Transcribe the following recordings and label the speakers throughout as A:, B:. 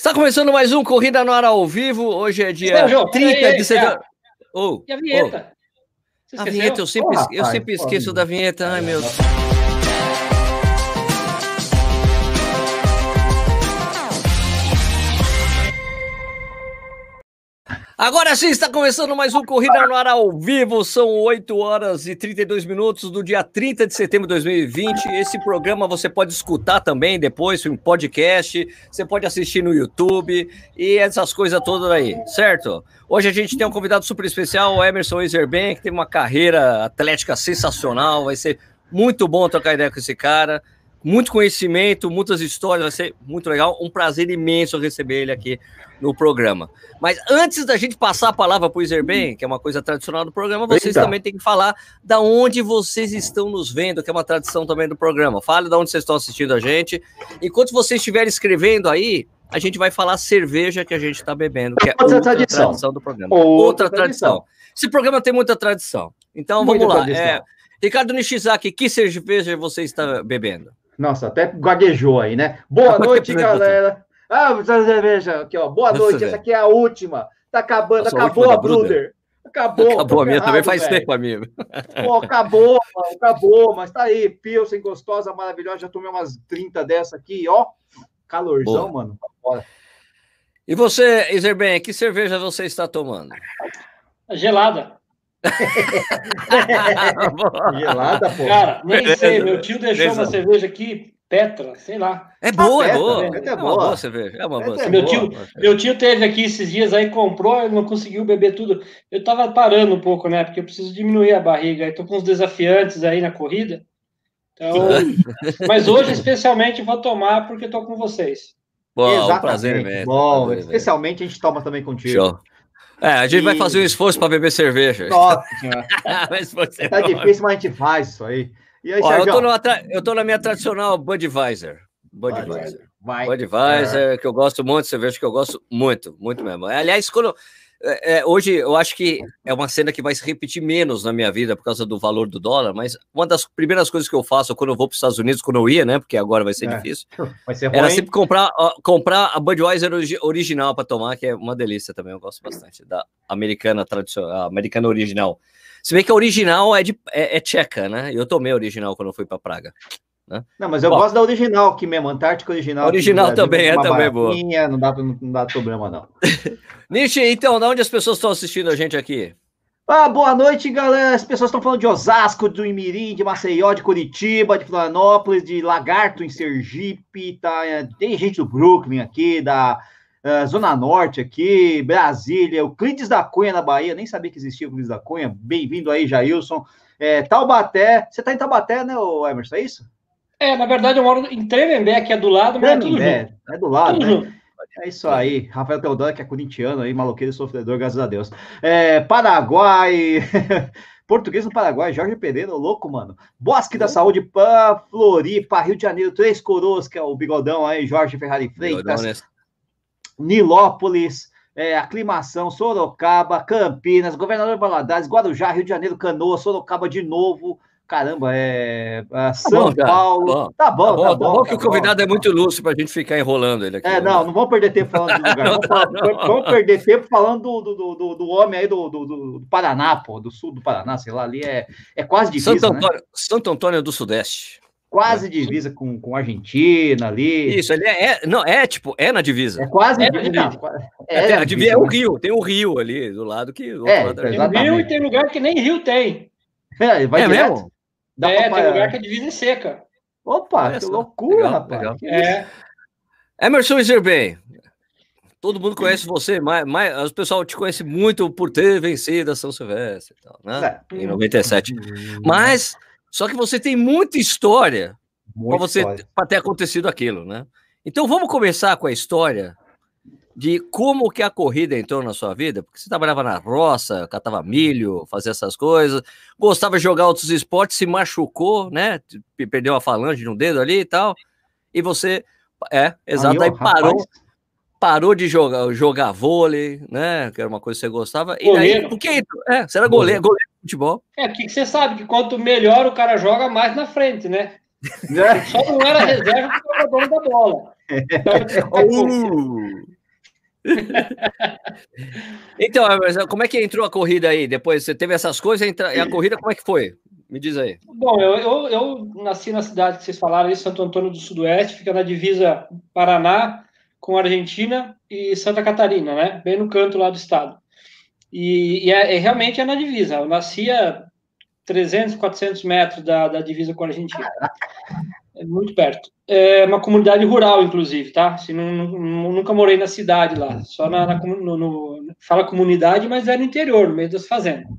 A: Está começando mais um Corrida no Ar ao vivo. Hoje é dia
B: Sérgio,
A: 30
B: peraí,
A: de setembro. Oh,
B: E a vinheta?
A: Oh, a vinheta, eu sempre, eu
C: rapaz,
A: sempre
C: pô,
A: esqueço
C: amigo.
A: da vinheta. Ai, meu Deus. Agora sim, está começando mais um Corrida no Ar ao vivo. São 8 horas e 32 minutos do dia 30 de setembro de 2020. Esse programa você pode escutar também depois em podcast, você pode assistir no YouTube e essas coisas todas aí, certo? Hoje a gente tem um convidado super especial, o Emerson Ezerben, que tem uma carreira atlética sensacional. Vai ser muito bom trocar ideia com esse cara. Muito conhecimento, muitas histórias, vai ser muito legal. Um prazer imenso receber ele aqui no programa. Mas antes da gente passar a palavra para o Izerben, que é uma coisa tradicional do programa, vocês
C: Eita.
A: também têm que falar da onde vocês estão nos vendo, que é uma tradição também do programa. Fale da onde vocês estão assistindo a gente. Enquanto vocês estiverem escrevendo aí, a gente vai falar cerveja que a gente está bebendo, que é
C: Outra tradição.
A: tradição. do programa.
C: Outra
A: Outra, tradição. Esse programa tem muita tradição. Então
C: Muita
A: vamos lá.
C: tradição.
A: É, Ricardo Nishizaki, que cerveja você está bebendo?
C: Nossa, até gaguejou aí, né? Boa noite, galera. Ah, cerveja aqui, ó. Boa noite. Essa aqui é a última. Tá acabando,
A: Nossa, a
C: acabou a
A: da Bruder.
C: Bruder. Acabou.
A: Acabou a minha também
C: ferrado,
A: faz
C: velho.
A: tempo, amigo.
C: Pô, acabou, mano, acabou, mas tá aí. Pilsen gostosa, maravilhosa. Já tomei umas 30 dessa aqui, ó. Calorzão,
A: Boa.
C: mano. Bora.
A: E você, Izerben, que cerveja você está tomando?
B: Gelada.
C: Gelada, pô.
B: Cara, nem
A: Beleza,
B: sei. Meu tio deixou
A: beleza.
B: uma cerveja aqui, Petra, sei lá.
A: É boa, é
C: Petra,
A: boa.
C: É
A: É uma
C: boa.
A: boa cerveja. É uma boa
C: Petra é
B: Meu
A: cerveja.
B: tio, meu tio teve aqui esses dias aí, comprou, ele não conseguiu beber tudo. Eu tava parando um pouco, né? Porque eu preciso diminuir a barriga. Aí tô com uns desafiantes aí na corrida. Então, mas hoje, especialmente, vou tomar porque tô com vocês.
A: Bom, um
C: Exatamente.
A: prazer imenso.
C: Bom,
A: prazer
C: especialmente a gente toma também contigo.
A: Show. É, a gente vai
C: E-
A: fazer um esforço para beber cerveja.
C: Nossa senhora. Tá difícil, mas a gente faz isso aí. E aí,
A: Ó, eu,
C: Sérgio?
A: tô numa tra- eu tô na minha tradicional Budweiser. Budweiser.
C: Vai.
A: Budweiser, que eu gosto muito, cerveja que eu gosto muito, muito mesmo. Aliás, quando. É, é, hoje eu acho que é uma cena que vai se repetir menos na minha vida por causa do valor do dólar, mas uma das primeiras coisas que eu faço quando eu vou para os Estados Unidos, quando eu ia, né? Porque agora vai ser
C: É.
A: difícil,
C: Vai ser ruim.
A: era sempre comprar, ó, comprar a Budweiser origi- original para tomar, que é uma delícia também, eu gosto bastante da americana tradicional, americana original. Se bem que a original é, de, é, é tcheca, né? Eu tomei a original quando eu fui para Praga.
C: Não, mas eu
A: Bom.
C: gosto da original aqui mesmo, Antártica original.
A: Original também é, também boa.
C: Não dá, não, dá problema, não.
A: Nishi, então, de onde as pessoas estão assistindo a gente aqui?
C: Ah, boa noite, galera. As pessoas estão falando de Osasco, do Imirim, de Maceió, de Curitiba, de Florianópolis, de Lagarto, em Sergipe. Tá? É, Tem gente do Brooklyn aqui, da eh, Zona Norte aqui, Brasília, o Clides da Cunha na Bahia. Nem sabia que existia o Clides da Cunha. Bem-vindo aí, Jailson. É, Taubaté. Você tá em Taubaté, né, Emerson? É isso?
B: É, na verdade, eu moro em Tremembé, que é do lado, mas é tudo junto.
C: É, é do lado,
B: Tudo
C: né?
B: junto.
C: É isso aí, Rafael Teodoro, que é corintiano aí, maloqueiro e sofredor, graças a Deus. É, Paraguai, português no Paraguai, Jorge Pereira, louco, mano. Bosque da Saúde, Pá, Floripa, Rio de Janeiro, Três Coroas, que é o bigodão aí, Jorge Ferrari Freitas, Nilópolis, é, Aclimação, Sorocaba, Campinas, Governador Valadares, Guarujá, Rio de Janeiro, Canoa, Sorocaba de novo. Caramba, é, é, São
A: bom, cara.
C: Paulo.
A: Bom.
C: Tá bom,
A: Tá bom,
C: tá
A: tá
C: bom.
A: bom que
C: tá
A: o convidado é muito lúcido pra gente ficar enrolando ele aqui.
C: é, não, não vamos perder tempo falando de lugar. Vamos, falar- vamos perder tempo falando do, do, do, do homem aí do, do, do- do Paraná, pô, do sul do Paraná, sei lá, ali é, é quase divisa,
A: Santo
C: né?
A: Antônio, Santo Antônio do Sudeste.
C: Quase divisa com, com Argentina ali.
A: Isso, ele é, é- não, é tipo, é na divisa.
C: É quase
B: É
C: divisa.
B: divisa.
A: É, a divisa é
C: né?
A: o Rio, tem o Rio ali do lado que do
C: É,
A: lado
B: Tem
C: exatamente.
B: rio e tem lugar que nem rio tem.
C: É, vai
A: É
C: direto.
A: mesmo?
C: Dá
B: é,
C: pra-
B: tem lugar que a divisa é seca.
C: Opa, que loucura,
A: legal,
C: rapaz.
A: legal.
B: É,
A: Emerson Iserben, todo mundo conhece você, mas, mas o pessoal te conhece muito por ter vencido a São Silvestre e tal, né?
C: É.
A: Em 97. Mas, só que você tem muita história para você
C: história.
A: para ter acontecido aquilo, né? Então vamos começar com a história de como que a corrida entrou na sua vida, porque você trabalhava na roça, catava milho, fazia essas coisas, gostava de jogar outros esportes, se machucou, né? Perdeu a falange de um dedo ali e tal, e você é, exato,
C: Aí,
A: aí parou,
C: rapaz,
A: parou de jogar, jogar vôlei, né? Que era uma coisa que você gostava. E
B: Goleiro.
A: por que? É, você era goleiro, goleiro de futebol.
B: é que que você sabe que quanto melhor o cara joga, mais na frente, né? Só não era reserva porque era dono da bola.
A: Uh. Então, mas como é que entrou a corrida aí? Depois você teve essas coisas e a corrida como é que foi? Me diz aí.
B: Bom, eu, eu, eu, nasci na cidade que vocês falaram, aí, Santo Antônio do Sudoeste, fica na divisa Paraná com Argentina e Santa Catarina, né? Bem no canto lá do estado. E, e é, é, realmente é na divisa. Eu nasci a 300, 400 metros da, da divisa com a Argentina. É muito perto. É uma comunidade rural, inclusive, tá? Assim, não, não, nunca morei na cidade lá, só na, na no, no, fala comunidade, mas é no interior, no meio das fazendas.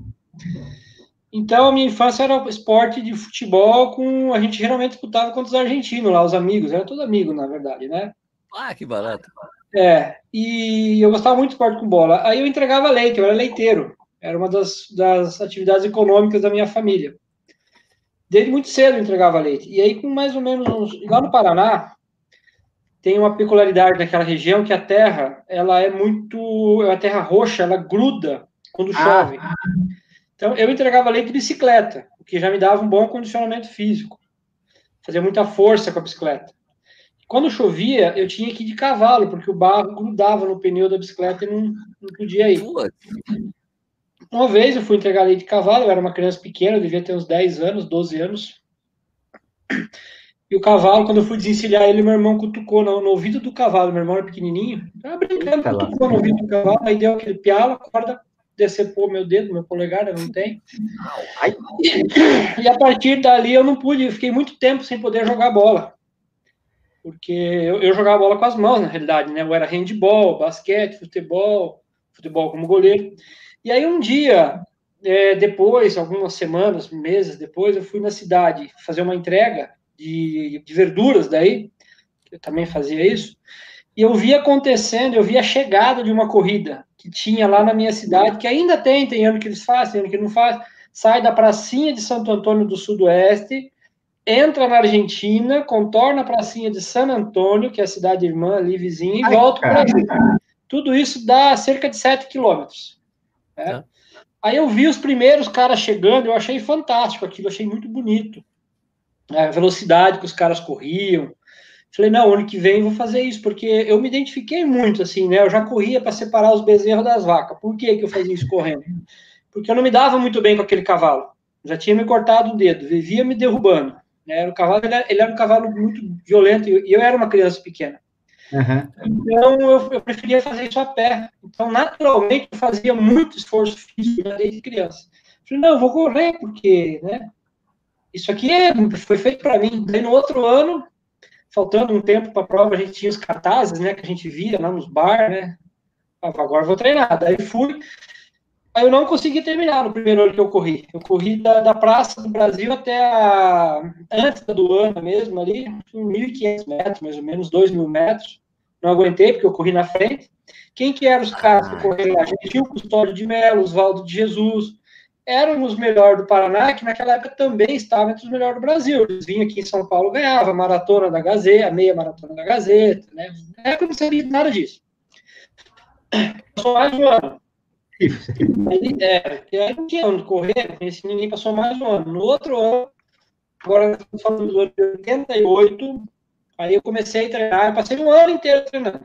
B: Então, a minha infância era esporte de futebol com. A gente geralmente disputava contra os argentinos lá, os amigos, era todo amigo, na verdade, né?
A: Ah, que barato.
B: É, e eu gostava muito de esporte com bola. Aí eu entregava leite, eu era leiteiro. Era uma das, das atividades econômicas da minha família. Desde muito cedo eu entregava leite. E aí, com mais ou menos uns. Lá no Paraná, tem uma peculiaridade naquela região que a terra, ela é muito. É a terra roxa, ela gruda quando ah. chove. Ah. Então, eu entregava leite de bicicleta, o que já me dava um bom condicionamento físico. Fazia muita força com a bicicleta. Quando chovia, eu tinha que ir de cavalo, porque o barro grudava no pneu da bicicleta e não, não podia ir. Uma vez eu fui entregar leite de cavalo, eu era uma criança pequena, eu devia ter uns 10 anos, 12 anos. E o cavalo, quando eu fui desencilhar ele, meu irmão cutucou no, no ouvido do cavalo. Meu irmão era pequenininho, tava brincando, cutucou no ouvido do cavalo, aí deu aquele pialo, a corda decepou meu dedo, meu polegar, eu não tenho. E, e a partir dali eu não pude, eu fiquei muito tempo sem poder jogar bola porque eu, eu, jogava bola com as mãos, na realidade, né? Eu era handball, basquete, futebol, futebol como goleiro. E aí um dia, é, depois, algumas semanas, meses depois, eu fui na cidade fazer uma entrega de, de verduras daí, eu também fazia isso, e eu vi acontecendo, eu vi a chegada de uma corrida que tinha lá na minha cidade, que ainda tem, tem ano que eles fazem, tem ano que não faz, sai da pracinha de Santo Antônio do Sudoeste, entra na Argentina, contorna a pracinha de San Antônio, que é a cidade irmã ali vizinha, e Ai, volta para o Brasil. Tudo isso dá cerca de 7 quilômetros. Né? Tá. Aí eu vi os primeiros caras chegando, eu achei fantástico aquilo, achei muito bonito. A velocidade que os caras corriam. Falei, não, ano que vem vou fazer isso, porque eu me identifiquei muito, assim, né? Eu já corria para separar os bezerros das vacas. Por que, que eu fazia isso correndo? Porque eu não me dava muito bem com aquele cavalo. Já tinha me cortado o dedo, vivia me derrubando. Né? O cavalo ele, ele era um cavalo muito violento e eu era uma criança pequena. Uhum. Então eu, eu, preferia fazer isso a pé. Então, naturalmente, eu fazia muito esforço físico desde criança. Falei, não, eu vou correr, porque né, isso aqui é, foi feito para mim. Daí no outro ano, faltando um tempo para a prova, a gente tinha os cartazes né, que a gente via lá nos bar, né? Agora vou treinar. Daí fui, Aí eu não consegui terminar no primeiro ano que eu corri. Eu corri da, da Praça do Brasil até a, antes do ano mesmo, ali, 1.500 metros, mais ou menos, 2.000 metros. Não aguentei, porque eu corri na frente. Quem que eram os caras que correram lá? A gente tinha o Custódio de Melo, Oswaldo de Jesus. Eram os melhores do Paraná, que naquela época também estavam entre os melhores do Brasil. Eles vinham aqui em São Paulo, ganhava a maratona da Gazeta, a meia maratona da Gazeta, né? Na época eu não sabia nada disso. Passou mais um ano Aí, é, aí não tinha onde correr, não conheci ninguém, passou mais um ano. No outro ano, agora estamos falando do ano de 88, aí eu comecei a treinar, eu passei um ano inteiro treinando.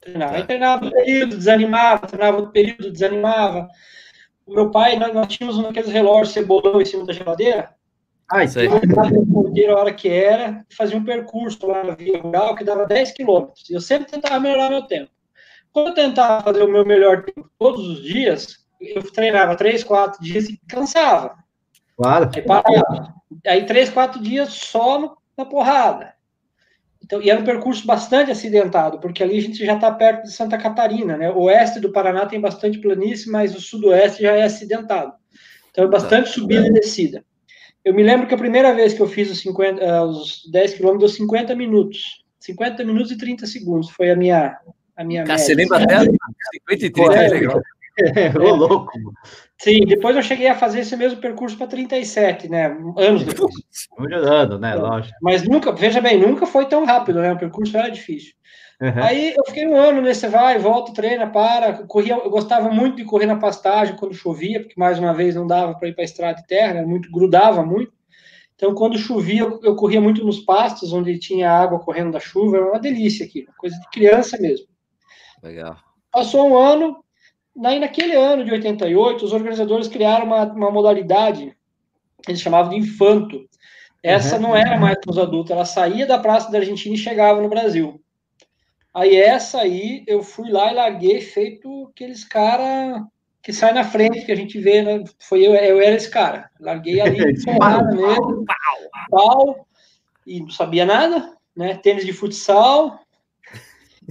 B: Treinava, aí treinava um período, desanimava, treinava outro período, desanimava. O meu pai, nós, nós tínhamos um daqueles relógios cebolão em cima da geladeira. Ah, isso aí. Eu a hora que era, fazia um percurso lá na Via Rural que dava 10 quilômetros. Eu sempre tentava melhorar meu tempo. Quando eu tentava fazer o meu melhor tempo todos os dias, eu treinava três, quatro dias e cansava.
C: Claro.
B: Aí parava. Aí três, quatro dias só na porrada. Então, e era um percurso bastante acidentado, porque ali a gente já está perto de Santa Catarina, né? O oeste do Paraná tem bastante planície, mas o sudoeste já é acidentado. Então, é bastante subida e descida. Eu me lembro que a primeira vez que eu fiz os, 50, uh, os 10 quilômetros, deu 50 minutos. 50 minutos e 30 segundos foi a minha, a minha
A: Cara, você lembra até 53, é, legal.
B: É, ô, louco. Sim, depois eu cheguei a fazer esse mesmo percurso para 37, né? Anos depois.
C: Melhorando, né? Lógico.
B: Mas nunca, veja bem, nunca foi tão rápido, né? O percurso era difícil. Uhum. Aí eu fiquei um ano nesse vai, volta, treina, para. Corria, eu gostava muito de correr na pastagem quando chovia, porque mais uma vez não dava para ir para a estrada de terra, né? muito grudava muito. Então, quando chovia, eu, eu corria muito nos pastos, onde tinha água correndo da chuva, era uma delícia aqui, coisa de criança mesmo.
A: Legal.
B: Passou um ano, Daí, naquele ano de 88, os organizadores criaram uma, uma modalidade, eles chamavam de infanto. Essa uhum. não era mais para os adultos, ela saía da Praça da Argentina e chegava no Brasil. Aí essa aí, eu fui lá e larguei, feito aqueles cara que sai na frente, que a gente vê, né? Foi eu, eu era esse cara. Larguei ali, porrada mesmo, pau, pau, e não sabia nada, né? Tênis de futsal.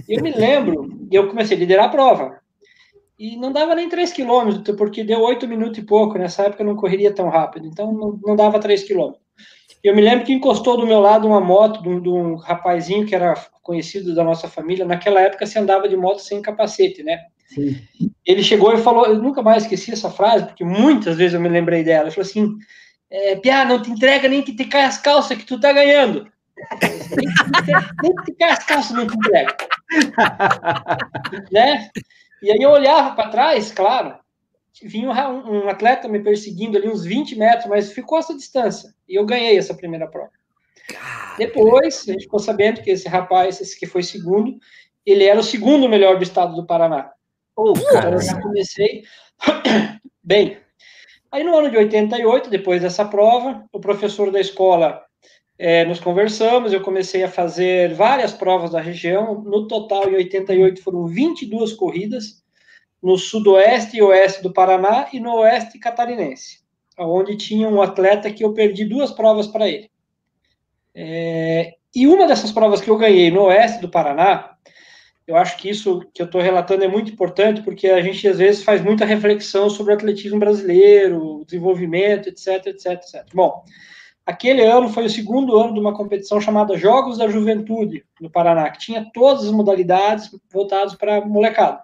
B: E eu me lembro, eu comecei a liderar a prova e não dava nem 3 quilômetros, porque deu 8 minutos e pouco, nessa época eu não correria tão rápido, então não, não dava 3 quilômetros. Eu me lembro que encostou do meu lado uma moto de um, de um, rapazinho que era conhecido da nossa família, naquela época se andava de moto sem capacete, né? Sim. Ele chegou e falou, eu nunca mais esqueci essa frase, porque muitas vezes eu me lembrei dela, ele falou assim, é, Pia, não te entrega nem que te caia as calças que tu tá ganhando. nem que te caia as calças não te entrega. né? E aí eu olhava para trás, claro, vinha um, um, atleta me perseguindo ali uns 20 metros, mas ficou essa distância. E eu ganhei essa primeira prova. Depois, a gente ficou sabendo que esse rapaz, esse que foi segundo, ele era o segundo melhor do estado do Paraná. Oh, então eu já comecei bem. Aí no ano de 88, depois dessa prova, o professor da escola é, nos conversamos, eu comecei a fazer várias provas da região, no total, em 88, foram 22 corridas, no sudoeste e oeste do Paraná e no oeste catarinense, onde tinha um atleta que eu perdi duas provas para ele. É, e uma dessas provas que eu ganhei no oeste do Paraná, eu acho que isso que eu estou relatando é muito importante, porque a gente às vezes faz muita reflexão sobre o atletismo brasileiro, desenvolvimento, etc, etc, etc. Bom, Aquele ano foi o segundo ano de uma competição chamada Jogos da Juventude, no Paraná, que tinha todas as modalidades voltadas para molecada.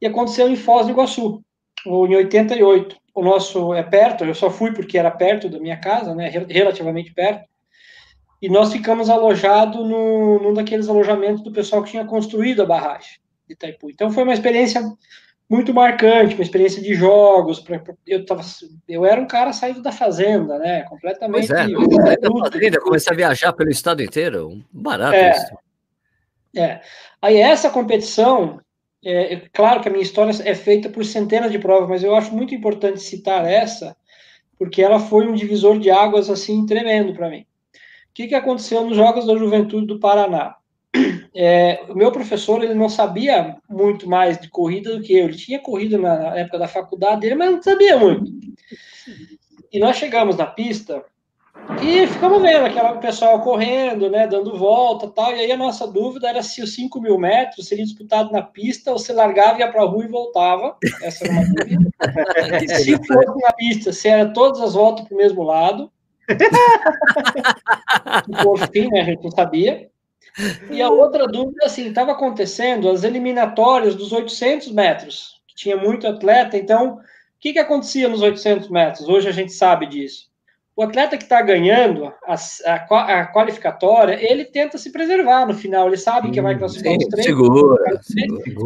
B: E aconteceu em Foz do Iguaçu, em 88. O nosso é perto, eu só fui porque era perto da minha casa, né, relativamente perto. E nós ficamos alojados num daqueles alojamentos do pessoal que tinha construído a barragem de Itaipu. Então foi uma experiência muito marcante, uma experiência de jogos. Pra, eu, tava, eu era um cara saído da fazenda, né? Completamente. Pois
A: é, da fazenda, comecei a viajar pelo estado inteiro. Barato
B: é, isso. É. Aí essa competição, é, é, claro que a minha história é feita por centenas de provas, mas eu acho muito importante citar essa, porque ela foi um divisor de águas assim tremendo para mim. O que, que aconteceu nos Jogos da Juventude do Paraná? É, o meu professor ele não sabia muito mais de corrida do que eu. Ele tinha corrido na época da faculdade dele, mas não sabia muito. E nós chegamos na pista e ficamos vendo aquela pessoal correndo, né, dando volta tal. E aí a nossa dúvida era se os 5 mil metros seria disputado na pista ou se largava, ia para a rua e voltava. Essa era uma dúvida. se fosse na pista, se era todas as voltas para o mesmo lado. Por fim, né, a gente não sabia. E a outra dúvida, assim, estava acontecendo as eliminatórias dos 800 metros, que tinha muito atleta, então, o que, que acontecia nos 800 metros? Hoje a gente sabe disso. O atleta que está ganhando a, a, a, qualificatória, ele tenta se preservar no final, ele sabe que vai classificar os três.
A: Segura,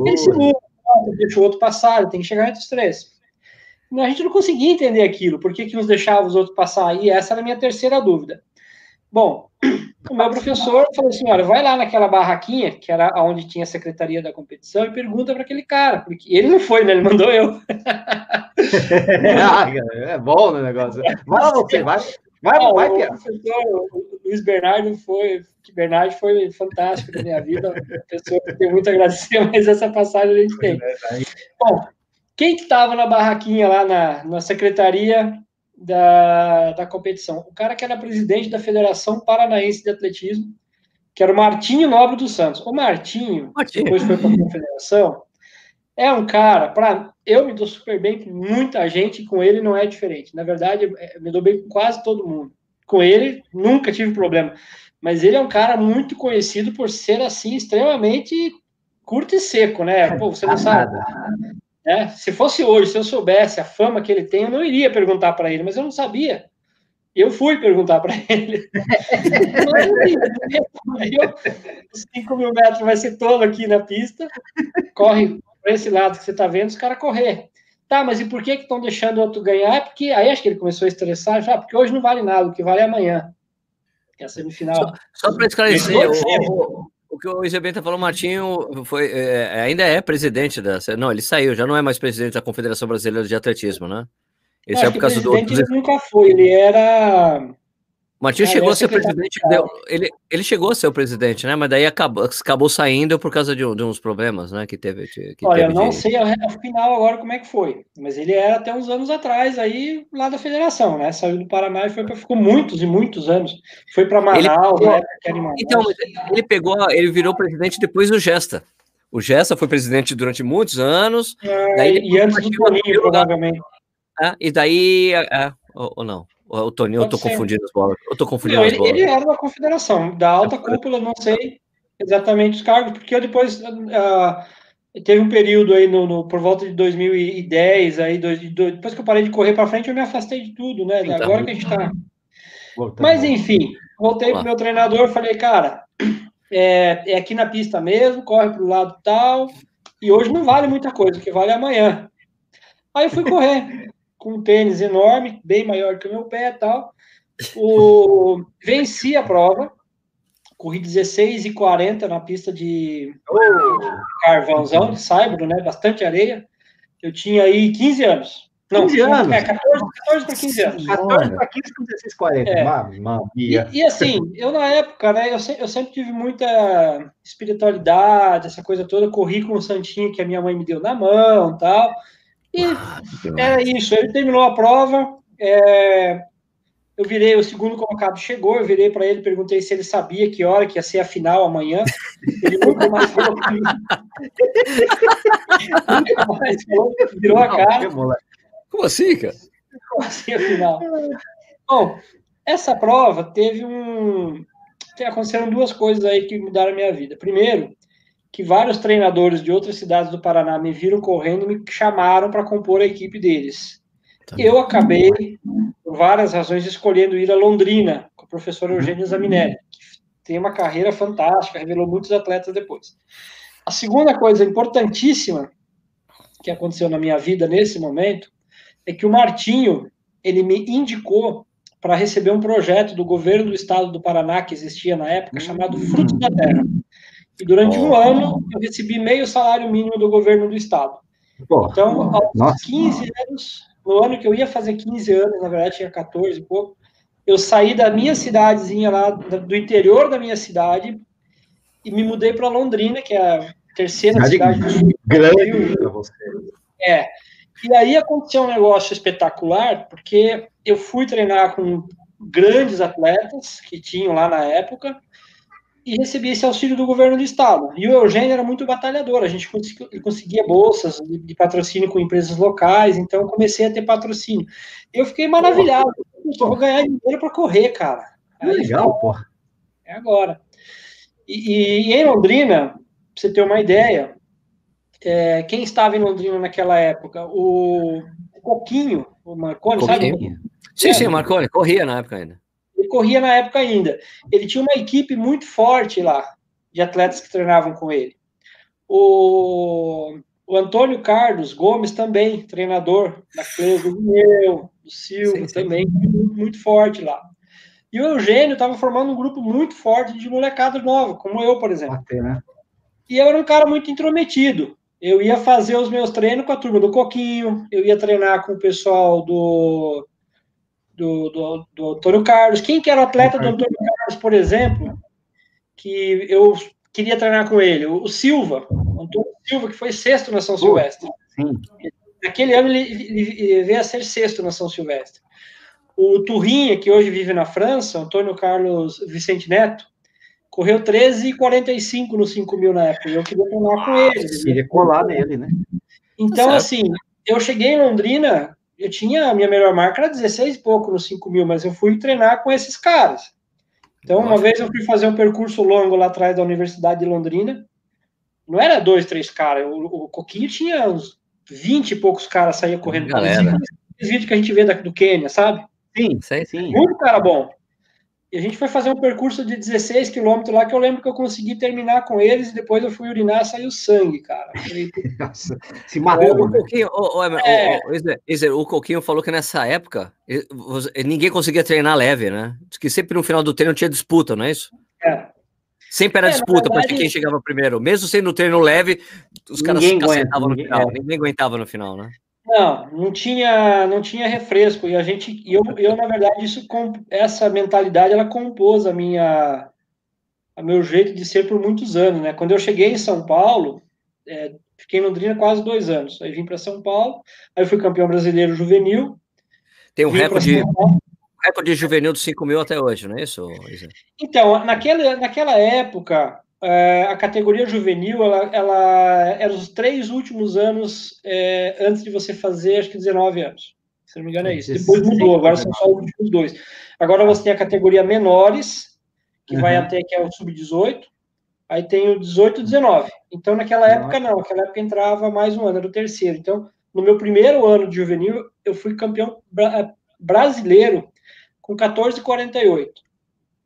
B: Ele segura, deixa o outro passar, ele tem que chegar entre os três. A gente não conseguia entender aquilo, por que, que nos deixava os outros passar, e essa era a minha terceira dúvida. Bom, o meu professor falou assim: olha, vai lá naquela barraquinha, que era onde tinha a secretaria da competição, e pergunta para aquele cara, porque ele não foi, né? Ele mandou eu.
C: é bom o negócio. Vai lá você, vai. Vai,
B: ah, vai, o, o Luiz Bernardo foi, que Bernardo foi fantástico na minha vida, uma pessoa que tem muito a agradecer, mas essa passagem a gente tem. Bom, quem que estava na barraquinha lá na, na secretaria da, da competição. O cara que era presidente da Federação Paranaense de Atletismo, que era o Martinho Nobre dos Santos. O Martinho, Martinho. depois foi para a confederação, é um cara, para eu me dou super bem com muita gente, e com ele não é diferente. Na verdade, é, me dou bem com quase todo mundo. Com ele, nunca tive problema. Mas ele é um cara muito conhecido por ser assim, extremamente curto e seco, né? Pô, você não sabe. Né? Se fosse hoje, se eu soubesse a fama que ele tem, eu não iria perguntar para ele, mas eu não sabia. Eu fui perguntar para ele. eu, os 5 mil metros vai ser todo aqui na pista, corre para esse lado que você está vendo, os caras correr. Tá, mas e por que estão deixando o outro ganhar? É porque aí acho que ele começou a estressar já, porque hoje não vale nada, o que vale é amanhã. Que é a semifinal.
A: Só, só para esclarecer, o, o, que o Isabenta falou, Martinho foi, é, ainda é presidente da. Não, ele saiu, já não é mais presidente da Confederação Brasileira de Atletismo, né?
B: Esse é por causa do. Ele nunca foi, ele era
A: Martins chegou a ser presidente, deu, ele, ele chegou a ser o presidente, né? Mas daí acabou, acabou saindo por causa de, de uns problemas, né? Que teve. Que
B: Olha,
A: teve
B: eu não de... sei ao final agora como é que foi, mas ele era até uns anos atrás aí lá da federação, né? Saiu do Paraná e foi para ficou muitos e muitos anos. Foi para Manaus,
A: ele, né? Então, ele pegou, ele virou presidente depois do Gesta. O Gesta foi presidente durante muitos anos.
B: É, daí, e antes do Toninho, provavelmente.
A: É, e daí, é, é ou, ou não? O Toninho, eu tô ser. confundindo as bolas. Eu tô confundindo
B: não,
A: as bolas.
B: Ele, era da confederação, da alta cúpula, não sei exatamente os cargos, porque eu depois uh, teve um período aí no, no, por volta de 2010, aí, dois, depois que eu parei de correr para frente, eu me afastei de tudo, né? Sim, Agora tá que a gente tá. Mas enfim, voltei pro meu treinador, falei, cara, é, é aqui na pista mesmo, corre pro lado tal, e hoje não vale muita coisa, o que vale é amanhã. Aí eu fui correr com um tênis enorme, bem maior que o meu pé e tal. O, venci a prova, corri 16 e 40 na pista de carvãozão, de saibro, né? Bastante areia. Eu tinha aí 15 anos.
C: Não, 15 anos? É,
B: 14, 14 para 15 anos.
C: 14 para 15 com 16, 40. É. Mamma
B: e, e, assim, eu na época, né, eu, se, eu sempre tive muita espiritualidade, essa coisa toda. Corri com o santinho que a minha mãe me deu na mão tal. E era isso. Ele terminou a prova. É, eu virei, o segundo colocado chegou, eu virei para ele, perguntei se ele sabia que hora que ia ser a final amanhã. Ele nunca mais falou nunca mais falou, virou a cara.
A: Como assim, cara?
B: Como assim a final? Bom, essa prova teve um. Aconteceram duas coisas aí que mudaram a minha vida. Primeiro, que vários treinadores de outras cidades do Paraná me viram correndo e me chamaram para compor a equipe deles. Tá eu acabei, por várias razões, escolhendo ir a Londrina, com o professor Eugênio Zaminelli, que tem uma carreira fantástica, revelou muitos atletas depois. A segunda coisa importantíssima que aconteceu na minha vida nesse momento é que o Martinho, ele me indicou para receber um projeto do governo do estado do Paraná, que existia na época, chamado Frutos da Terra. E durante oh. um ano eu recebi meio salário mínimo do governo do estado. Oh. Então, aos Nossa. 15 anos, no ano que eu ia fazer 15 anos, na verdade tinha 14 e pouco, eu saí da minha cidadezinha lá, do interior da minha cidade, e me mudei para Londrina, que é a terceira cidade, cidade do.
C: Grande para você.
B: É. E aí aconteceu um negócio espetacular, porque eu fui treinar com grandes atletas que tinham lá na época, e recebi esse auxílio do governo do estado. E o Eugênio era muito batalhador, a gente conseguia bolsas de, patrocínio com empresas locais, então comecei a ter patrocínio. Eu fiquei maravilhado, eu vou ganhar dinheiro para correr, cara.
C: Aí, legal, pô.
B: É agora. E, e, em Londrina, pra você ter uma ideia, é, quem estava em Londrina naquela época? O, Coquinho, o Marconi, Coquinho. sabe?
A: Sim, é, sim, o Marconi, corria na época ainda.
B: Ele corria na época ainda. Ele tinha uma equipe muito forte lá, de atletas que treinavam com ele. O, o Antônio Carlos Gomes também, treinador da Cleusa do Meu, do Silva, sim, sim. também, muito, muito forte lá. E o Eugênio estava formando um grupo muito forte de molecada nova, como eu, por exemplo. Até, né? E eu era um cara muito intrometido. Eu ia fazer os meus treinos com a turma do Coquinho, eu ia treinar com o pessoal do do, do, do Antônio Carlos. Quem que era o atleta do Antônio Carlos, por exemplo, que eu queria treinar com ele? O, Silva, o Antônio Silva, que foi sexto na São Silvestre. Sim. Naquele ano ele, ele veio a ser sexto na São Silvestre. O Turrinha, que hoje vive na França, Antônio Carlos Vicente Neto, correu 13,45 no 5 mil na época. Eu queria treinar com ele.
C: Queria colar nele, né?
B: Então, assim, eu cheguei em Londrina eu tinha a minha melhor marca era 16 e pouco nos 5 mil, mas eu fui treinar com esses caras. Então, uma vez eu fui fazer um percurso longo lá atrás da Universidade de Londrina. Não era dois, três caras. O, o Coquinho tinha uns 20 e poucos caras saía correndo.
A: Galera.
B: Esse vídeo que a gente vê da, do Quênia, sabe?
C: Sim, sim, sim.
B: Muito cara bom. E a gente foi fazer um percurso de 16 quilômetros lá, que eu lembro que eu consegui terminar com eles, e depois eu fui urinar e saiu sangue, cara.
A: Nossa, se matou. O, né? Coquinho, o, o, é... o, o, Coquinho falou que nessa época ninguém conseguia treinar leve, né? Diz que sempre no final do treino tinha disputa, não é isso? É. Sempre era é, disputa para quem chegava primeiro. Mesmo sendo treino leve, os caras se cacetavam no final. É. Ninguém aguentava no final, né?
B: Não, não tinha, não tinha refresco. E a gente, eu, eu na verdade, isso, essa mentalidade, ela compôs a minha, a meu jeito de ser por muitos anos, né? Quando eu cheguei em São Paulo, é, fiquei em Londrina quase dois anos. Aí vim para São Paulo, aí fui campeão brasileiro juvenil.
A: Tem um recorde, recorde juvenil dos 5 mil até hoje, não é isso?
B: Então, naquela, naquela época, é, a categoria juvenil, ela, ela era os três últimos anos é, antes de você fazer, acho que 19 anos. Se não me engano é isso. Depois mudou, agora são só os últimos dois. Agora você tem a categoria menores, que uhum. vai até que é o sub-18, aí tem o 18 e 19. Então, naquela época, não, naquela época entrava mais um ano, era o terceiro. Então, no meu primeiro ano de juvenil, eu fui campeão brasileiro com 14,48.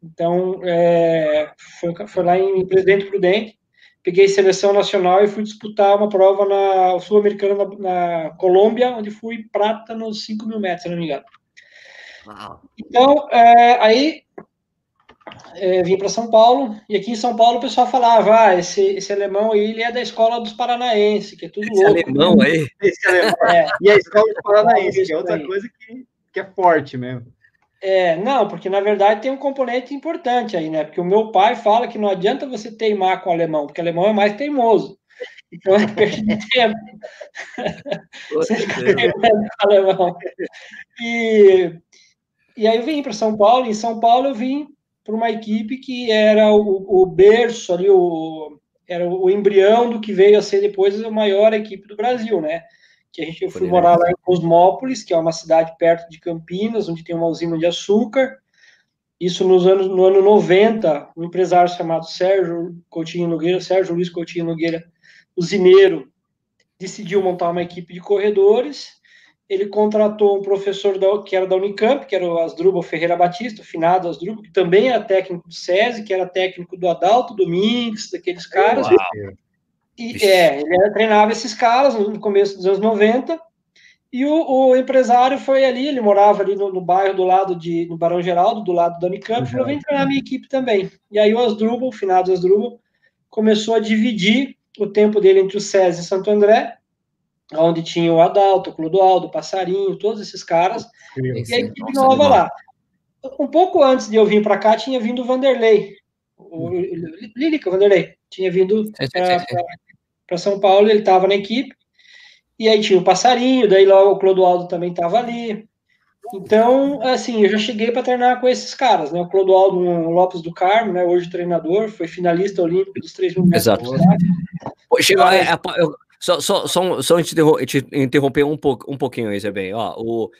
B: Então, é, foi, foi, lá em Presidente Prudente, peguei seleção nacional e fui disputar uma prova na Sul-Americana na, na, Colômbia, onde fui prata nos 5 mil metros, se não me engano. Então, é, aí é, vim para São Paulo, e aqui em São Paulo o pessoal falava, ah, esse, esse alemão aí, ele é da escola dos paranaenses, que é tudo esse louco.
C: alemão aí? Esse alemão, é. E a escola dos paranaenses, que é outra coisa que, que é forte mesmo.
B: É, não, porque na verdade tem um componente importante aí, né? Porque o meu pai fala que não adianta você teimar com o alemão, porque o alemão é mais teimoso. Então é perda de tempo. você fica teimando com o alemão. E, e aí eu vim para São Paulo, em São Paulo eu vim para uma equipe que era o, o berço ali, o, era o embrião do que veio a ser depois a maior equipe do Brasil, né? Que a gente, eu fui morar lá em Cosmópolis, que é uma cidade perto de Campinas, onde tem uma usina de açúcar. Isso nos anos, no ano 90, um empresário chamado Sérgio Coutinho Nogueira, Sérgio Luiz Coutinho Nogueira, usineiro, decidiu montar uma equipe de corredores. Ele contratou um professor da, que era da Unicamp, que era o Asdrubal Ferreira Batista, o finado Asdrubal, que também era técnico do SESI, que era técnico do Adalto Domingues, daqueles caras. Uau. E, é, ele treinava esses caras no começo dos anos 90, e o, o empresário foi ali, ele morava ali no, no, bairro do lado de, no Barão Geraldo, do lado do Unicamp, falou, vem treinar minha equipe também. E aí o Asdrubal, o finado Asdrubal, começou a dividir o tempo dele entre o SESI e Santo André, onde tinha o Adalto, o Clodoaldo, o Passarinho, todos esses caras, e a equipe nova lá. Um pouco antes de eu vir para cá, tinha vindo o Vanderlei, o Lírica Vanderlei, tinha vindo para São Paulo, ele estava na equipe, e aí tinha o Passarinho, daí logo o Clodoaldo também estava ali. Então, assim, eu já cheguei para treinar com esses caras, né? O Clodoaldo Lopes do Carmo, né? Hoje treinador, foi finalista olímpico dos 3 mil metros.
A: Exato. Chegou, é, é, eu, só, só, só, só te interromper um, pouco, um pouquinho, Isa, bem. Ó, o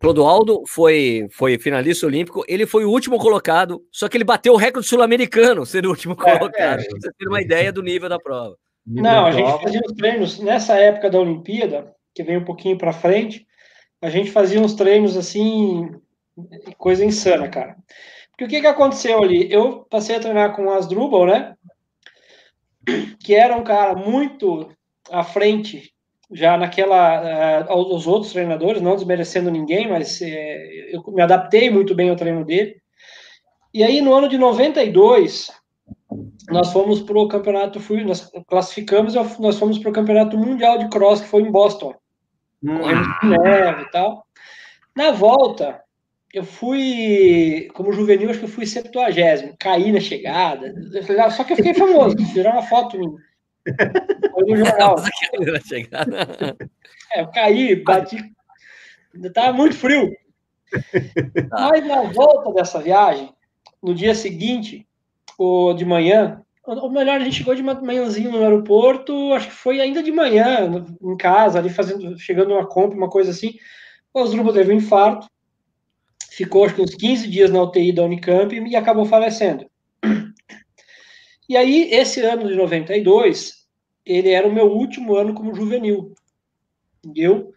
A: Clodoaldo foi, foi finalista olímpico, ele foi o último colocado, só que ele bateu o recorde sul-americano sendo o último colocado. É, é. Você ter uma ideia do nível da prova.
B: Não, a gente fazia os treinos nessa época da Olimpíada, que vem um pouquinho para frente, a gente fazia uns treinos assim, coisa insana, cara. Porque o que, que aconteceu ali? Eu passei a treinar com o Asdrubal, né? Que era um cara muito à frente, já naquela. Uh, aos outros treinadores, não desmerecendo ninguém, mas uh, eu me adaptei muito bem ao treino dele. E aí, no ano de 92, nós fomos para o campeonato, fui, nós classificamos, nós fomos para o campeonato mundial de cross, que foi em Boston. Hum. Neve e tal. Na volta, eu fui, como juvenil, acho que eu fui 70, caí na chegada, só que eu fiquei famoso, tirar uma foto minha. Foi no jornal. É, eu caí, bati, estava muito frio. Mas na volta dessa viagem, no dia seguinte, ou de manhã, ou melhor, a gente chegou de manhãzinho no aeroporto, acho que foi ainda de manhã, em casa, ali fazendo, chegando uma compra, uma coisa assim. O Osdrubo teve um infarto, ficou acho que uns 15 dias na UTI da Unicamp e acabou falecendo. E aí, esse ano de 92, ele era o meu último ano como juvenil. Eu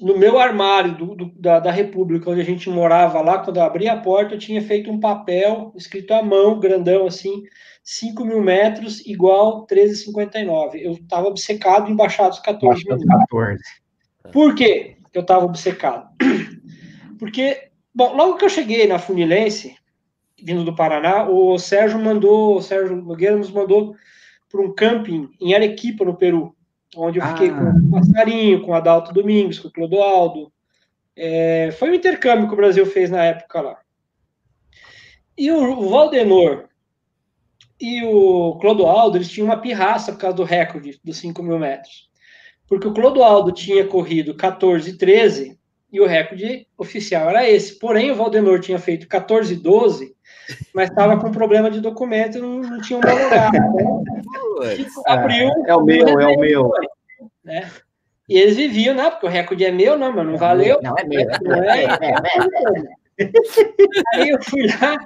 B: no meu armário do, do, da, da República, onde a gente morava lá, quando eu abri a porta, eu tinha feito um papel escrito à mão, grandão assim, 5 mil metros igual 13,59. Eu estava obcecado em baixar dos 14 minutos. 14. Por quê que eu estava obcecado? Porque, bom, logo que eu cheguei na Funilense, vindo do Paraná, o Sérgio mandou, o Sérgio Nogueira nos mandou para um camping em Arequipa, no Peru, onde eu fiquei ah. com o Passarinho, com o Adalto Domingos, com o Clodoaldo. É, foi um intercâmbio que o Brasil fez na época lá. E o, o Valdenor e o Clodoaldo, eles tinham uma pirraça por causa do recorde dos 5 mil metros. Porque o Clodoaldo tinha corrido 14 e 13 e o recorde oficial era esse. Porém, o Valdenor tinha feito 14 e 12 mas estava com problema de documento, não, não tinha homologado. Né? Tipo, abriu.
C: É, é o meu, é o meu.
B: Né? E eles viviam, né? Porque o recorde é meu, não, mas não valeu. Não, é meu. Não é, é, é, Aí eu fui lá,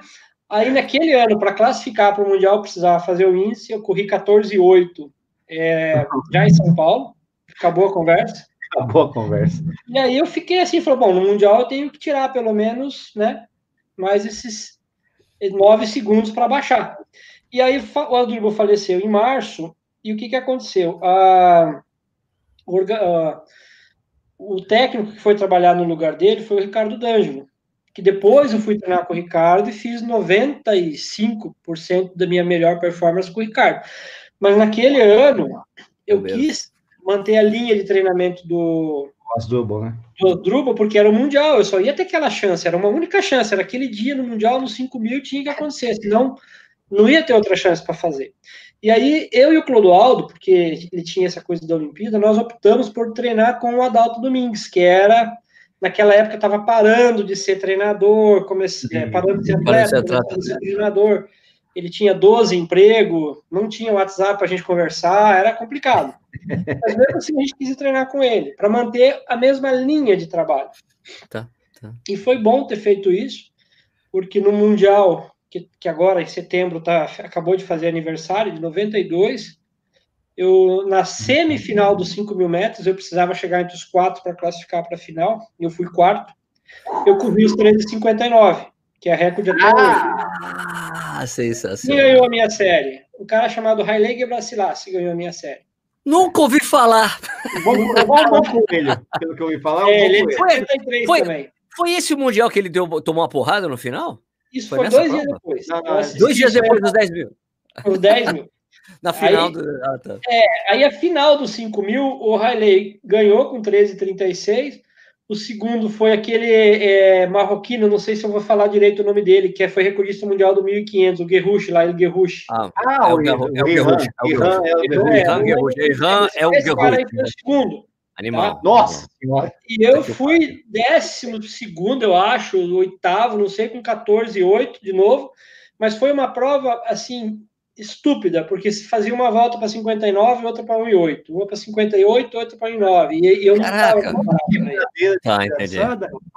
B: aí naquele ano, para classificar para o Mundial, eu precisava fazer o índice, eu corri 14,8 é, já em São Paulo. Acabou a conversa.
C: Acabou a conversa.
B: E aí eu fiquei assim, falou, bom, no Mundial eu tenho que tirar pelo menos, né? Mais esses nove segundos para baixar. E aí o Adribo faleceu em março, e o que, que aconteceu? A, a, o técnico que foi trabalhar no lugar dele foi o Ricardo D'Angelo, que depois eu fui treinar com o Ricardo e fiz 95% da minha melhor performance com o Ricardo. Mas naquele ano, eu quis manter a linha de treinamento do,
C: Asdrubal, né?
B: Do Asdrubal, porque era o Mundial, eu só ia ter aquela chance, era uma única chance, era aquele dia no Mundial, nos 5 mil, tinha que acontecer, senão não ia ter outra chance para fazer. E aí, eu e o Clodoaldo, porque ele tinha essa coisa da Olimpíada, nós optamos por treinar com o Adalto Domingues, que era, naquela época, estava parando de ser treinador, comece, é, parando de ser atleta, de ser treinador. Ele tinha 12 empregos, não tinha WhatsApp para a gente conversar, era complicado. Mas mesmo assim a gente quis treinar com ele, para manter a mesma linha de trabalho. Tá, tá. E foi bom ter feito isso, porque no Mundial, que, que agora em setembro tá, acabou de fazer aniversário, de 92, eu, na semifinal dos 5 mil metros, eu precisava chegar entre os quatro para classificar para a final, e eu fui quarto. Eu corri os 13,59, que é recorde até
A: ah, hoje. Sensacional.
B: Quem ganhou a minha série? Um cara chamado Haile Gebrselassie ganhou a minha série.
A: Nunca ouvi falar.
C: Vamos, vamos com ele, pelo que eu ouvi falar.
B: É, ele foi, foi, também.
A: foi esse o Mundial que ele deu, tomou uma porrada no final?
B: Isso foi, foi dois prova? dias depois. Não,
A: não, dois dias depois dos 10 mil.
B: Os 10 mil.
A: Na final aí, do. Ah, tá.
B: É, aí a final dos 5 mil, o Riley ganhou com 13,36. O segundo foi aquele é, marroquino, não sei se eu vou falar direito o nome dele, que foi recordista mundial do 1500, o Guerrush, lá, ele Guerrush.
A: Ah, ah, é o Guerrush. É o Guerrush. É o Guerrush. É o Guerrush. cara aí
B: foi o segundo.
A: Animal.
C: Tá? Nossa
B: E eu fui décimo segundo, eu acho, oitavo, não sei, com 14 e 8 de novo, mas foi uma prova, assim, estúpida, porque se fazia uma volta para 59 e outra para 1,8. Uma para 58, outra para 1,9. E, e eu não estava
A: Tá, entendi.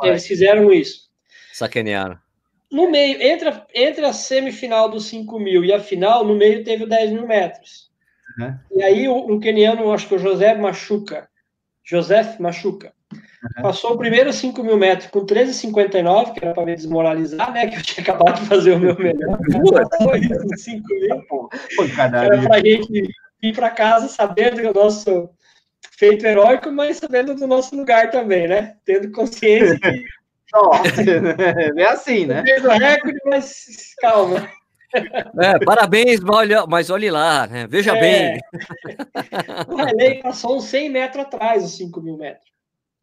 B: Eles fizeram isso.
A: Sacanearam.
B: No meio, entre a, entre a semifinal dos 5 mil e a final, no meio teve o 10 mil metros. Uhum. E aí um keniano, acho que o José Machuca, Joseph Machuca, Uhum. Passou o primeiro 5 mil metros com 13,59, que era para me desmoralizar, né? Que eu tinha acabado de fazer o meu melhor. Passou isso, 5 mil. Pô, era para a gente ir para casa sabendo que o nosso feito heróico, mas sabendo do nosso lugar também, né? Tendo consciência que.
C: Nossa, é assim, né?
B: Fez o recorde, mas calma.
A: É, parabéns, mas olhe lá, né? Veja é. bem.
B: O Relay passou uns 100 metros atrás, os 5 mil metros.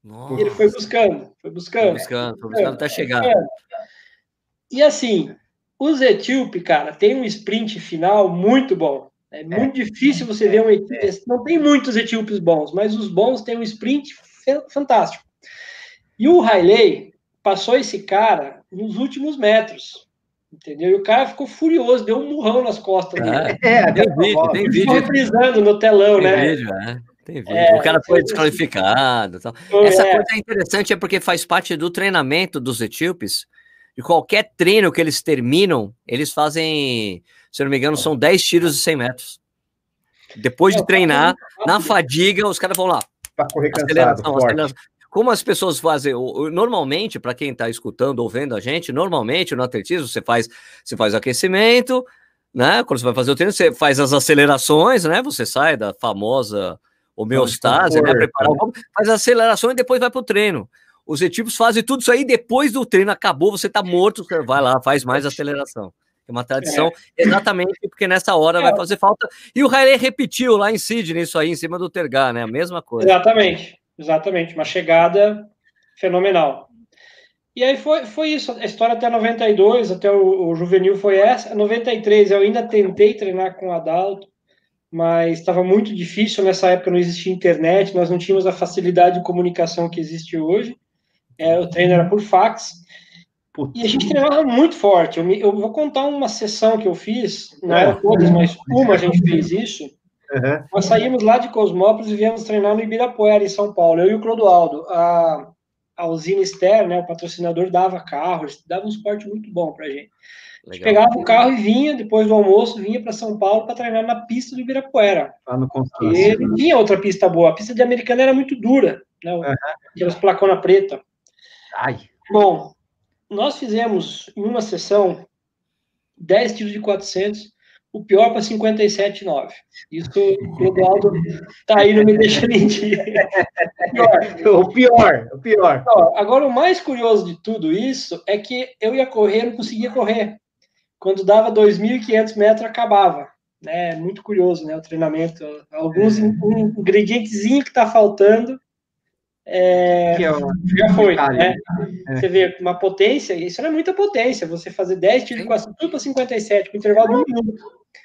B: Nossa. E ele foi buscando, foi buscando. Foi
A: buscando, foi buscando até chegar.
B: E assim, os etíope, cara, tem um sprint final muito bom. É muito é. difícil você ver um etíope. É. Não tem muitos etíopes bons, mas os bons têm um sprint fantástico. E o Riley passou esse cara nos últimos metros. Entendeu? E o cara ficou furioso, deu um murrão nas costas dele.
A: É, é tem vídeo, tem vídeo.
B: Ficou frisando no telão, tem né? Vídeo,
A: é. É, o cara foi desqualificado. Tal. Essa é. coisa é interessante é porque faz parte do treinamento dos etíopes. De qualquer treino que eles terminam, eles fazem, se não me engano, são 10 tiros de 100 metros. Depois de treinar, na fadiga, os caras vão lá.
C: Para correr cansado,
A: como as pessoas fazem, normalmente, para quem está escutando ou vendo a gente, normalmente no atletismo você faz, você faz aquecimento, né? Quando você vai fazer o treino, você faz as acelerações, né? Você sai da famosa homeostase, né? Prepara, faz a aceleração e depois vai para o treino. Os equipes fazem tudo isso aí, depois do treino acabou, você está morto, você vai lá, faz mais aceleração. É uma tradição, é. exatamente porque nessa hora é. vai fazer falta. E o Riley repetiu lá em Sydney, isso aí, em cima do Tergar, né? A mesma coisa.
B: Exatamente, exatamente. Uma chegada fenomenal. E aí foi, foi isso, a história até 92, até o, o juvenil foi essa. 93 eu ainda tentei treinar com o Adalto, mas estava muito difícil nessa época, não existia internet, nós não tínhamos a facilidade de comunicação que existe hoje. É, o treino era por fax. E a gente treinava muito forte. Eu, me, eu, vou contar uma sessão que eu fiz, não era todas, mas uma a gente fez isso. Uhum. Nós saímos lá de Cosmópolis e viemos treinar no Ibirapuera, em São Paulo, eu e o Clodoaldo. A, a usina Ster, né, o patrocinador, dava carros, dava um suporte muito bom para a gente. A gente pegava o carro e vinha, depois do almoço, vinha para São Paulo para treinar na pista do Ibirapuera.
C: Lá no
B: E tinha outra pista boa. A pista de Americana era muito dura, né? Uhum. Aquelas placona preta.
C: Ai.
B: Bom, nós fizemos em uma sessão 10 tiros de 400, o pior para 57,9. Isso o Clodoaldo tá aí, não me deixa mentir.
C: o pior, o pior.
B: Agora, o mais curioso de tudo isso é que eu ia correr, não conseguia correr. Quando dava 2.500 metros, acabava. É muito curioso, né? O treinamento. Alguns é. um ingredientezinho que está faltando é, é já foi, né? É. Você vê uma potência, isso não é muita potência, você fazer 10 tiros com tudo para 57, com intervalo de um minuto.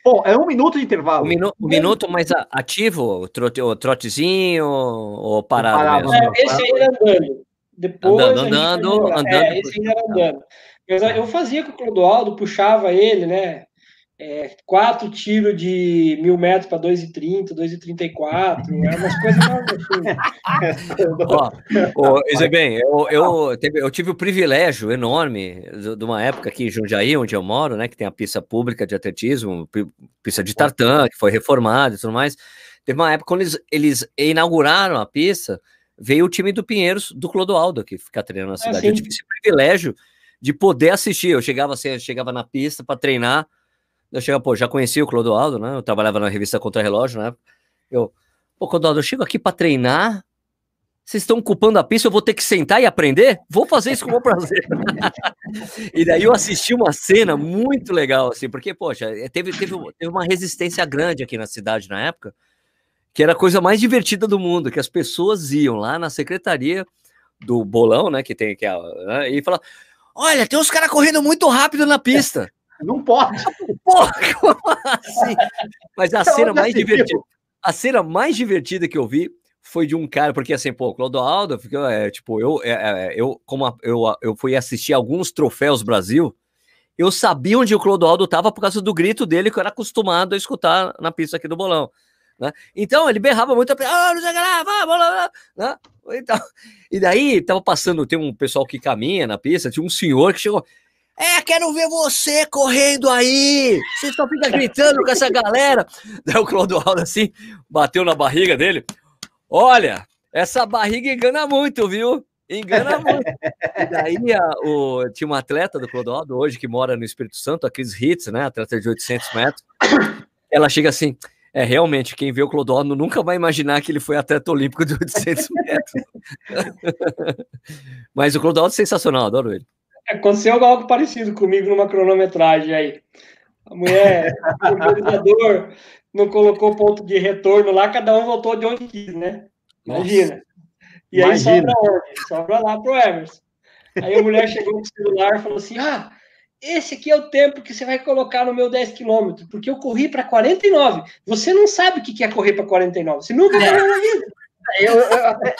C: Bom, é um minuto de intervalo.
A: Um, minu um minuto mais ativo, o, trote, o trotezinho ou parado?
B: É, esse aí era andando. Depois
A: andando, andando, andando. É,
B: esse aí era andando. Eu fazia com o Clodoaldo, puxava ele, né? é, quatro tiros de mil metros para 2,30, 2,34, é umas coisas
A: assim. ó, ó, bem, eu, eu, eu, tive o privilégio enorme de uma época aqui em Jundiaí, onde eu moro, né, que tem a pista pública de atletismo, pista de tartan, que foi reformada e tudo mais. Teve uma época quando eles, eles inauguraram a pista, veio o time do Pinheiros, do Clodoaldo, aqui ficar treinando na ah, cidade. É, eu tive esse privilégio de poder assistir. Eu chegava assim, eu chegava na pista para treinar eu chego, pô, já conheci o Clodoaldo, né? Eu trabalhava na revista Contra Relógio, né? Eu, pô, Clodoaldo, eu chego aqui para treinar. Vocês estão ocupando a pista, eu vou ter que sentar e aprender? Vou fazer isso com o meu prazer. e daí eu assisti uma cena muito legal, assim, porque, poxa, é, teve, teve, teve uma resistência grande aqui na cidade na época, que era a coisa mais divertida do mundo, que as pessoas iam lá na secretaria do bolão, né, que tem que é, né, e falavam, olha, tem uns caras correndo muito rápido na pista.
C: Não pode.
A: Porra, como assim? Mas a então, cena mais divertida, a cena mais divertida que eu vi foi de um cara, porque assim, pô, Clodoaldo, é, tipo, eu, é, é, eu como a, eu, eu fui assistir alguns troféus Brasil, eu sabia onde o Clodoaldo estava por causa do grito dele que eu era acostumado a escutar na pista aqui do bolão. Né? Então ele berrava muito, ah, não sei lá, vamos lá, né? então, e daí tava passando, tem um pessoal que caminha na pista, tinha um senhor que chegou, é, quero ver você correndo aí. Você só fica gritando com essa galera. Daí o Clodoaldo assim, bateu na barriga dele. Olha, essa barriga engana muito, viu? Engana muito. E daí a, o, tinha uma atleta do Clodoaldo hoje que mora no Espírito Santo, a Cris Hitz, né? Atleta de 800 metros. Ela chega assim. É, realmente, quem vê o Clodoaldo nunca vai imaginar que ele foi atleta olímpico de 800 metros. Mas o Clodoaldo é sensacional, adoro ele.
B: Aconteceu algo parecido comigo numa cronometragem aí. A mulher, o organizador, não colocou ponto de retorno lá, cada um voltou de onde quis, né? Imagina. Nossa. E aí Imagina. sobra onde? Sobra lá pro Emerson. Aí a mulher chegou com o celular e falou assim: Ah, esse aqui é o tempo que você vai colocar no meu 10 km, porque eu corri para 49. Você não sabe o que é correr para 49. Você nunca é. correu na vida.
C: Eu, eu, até,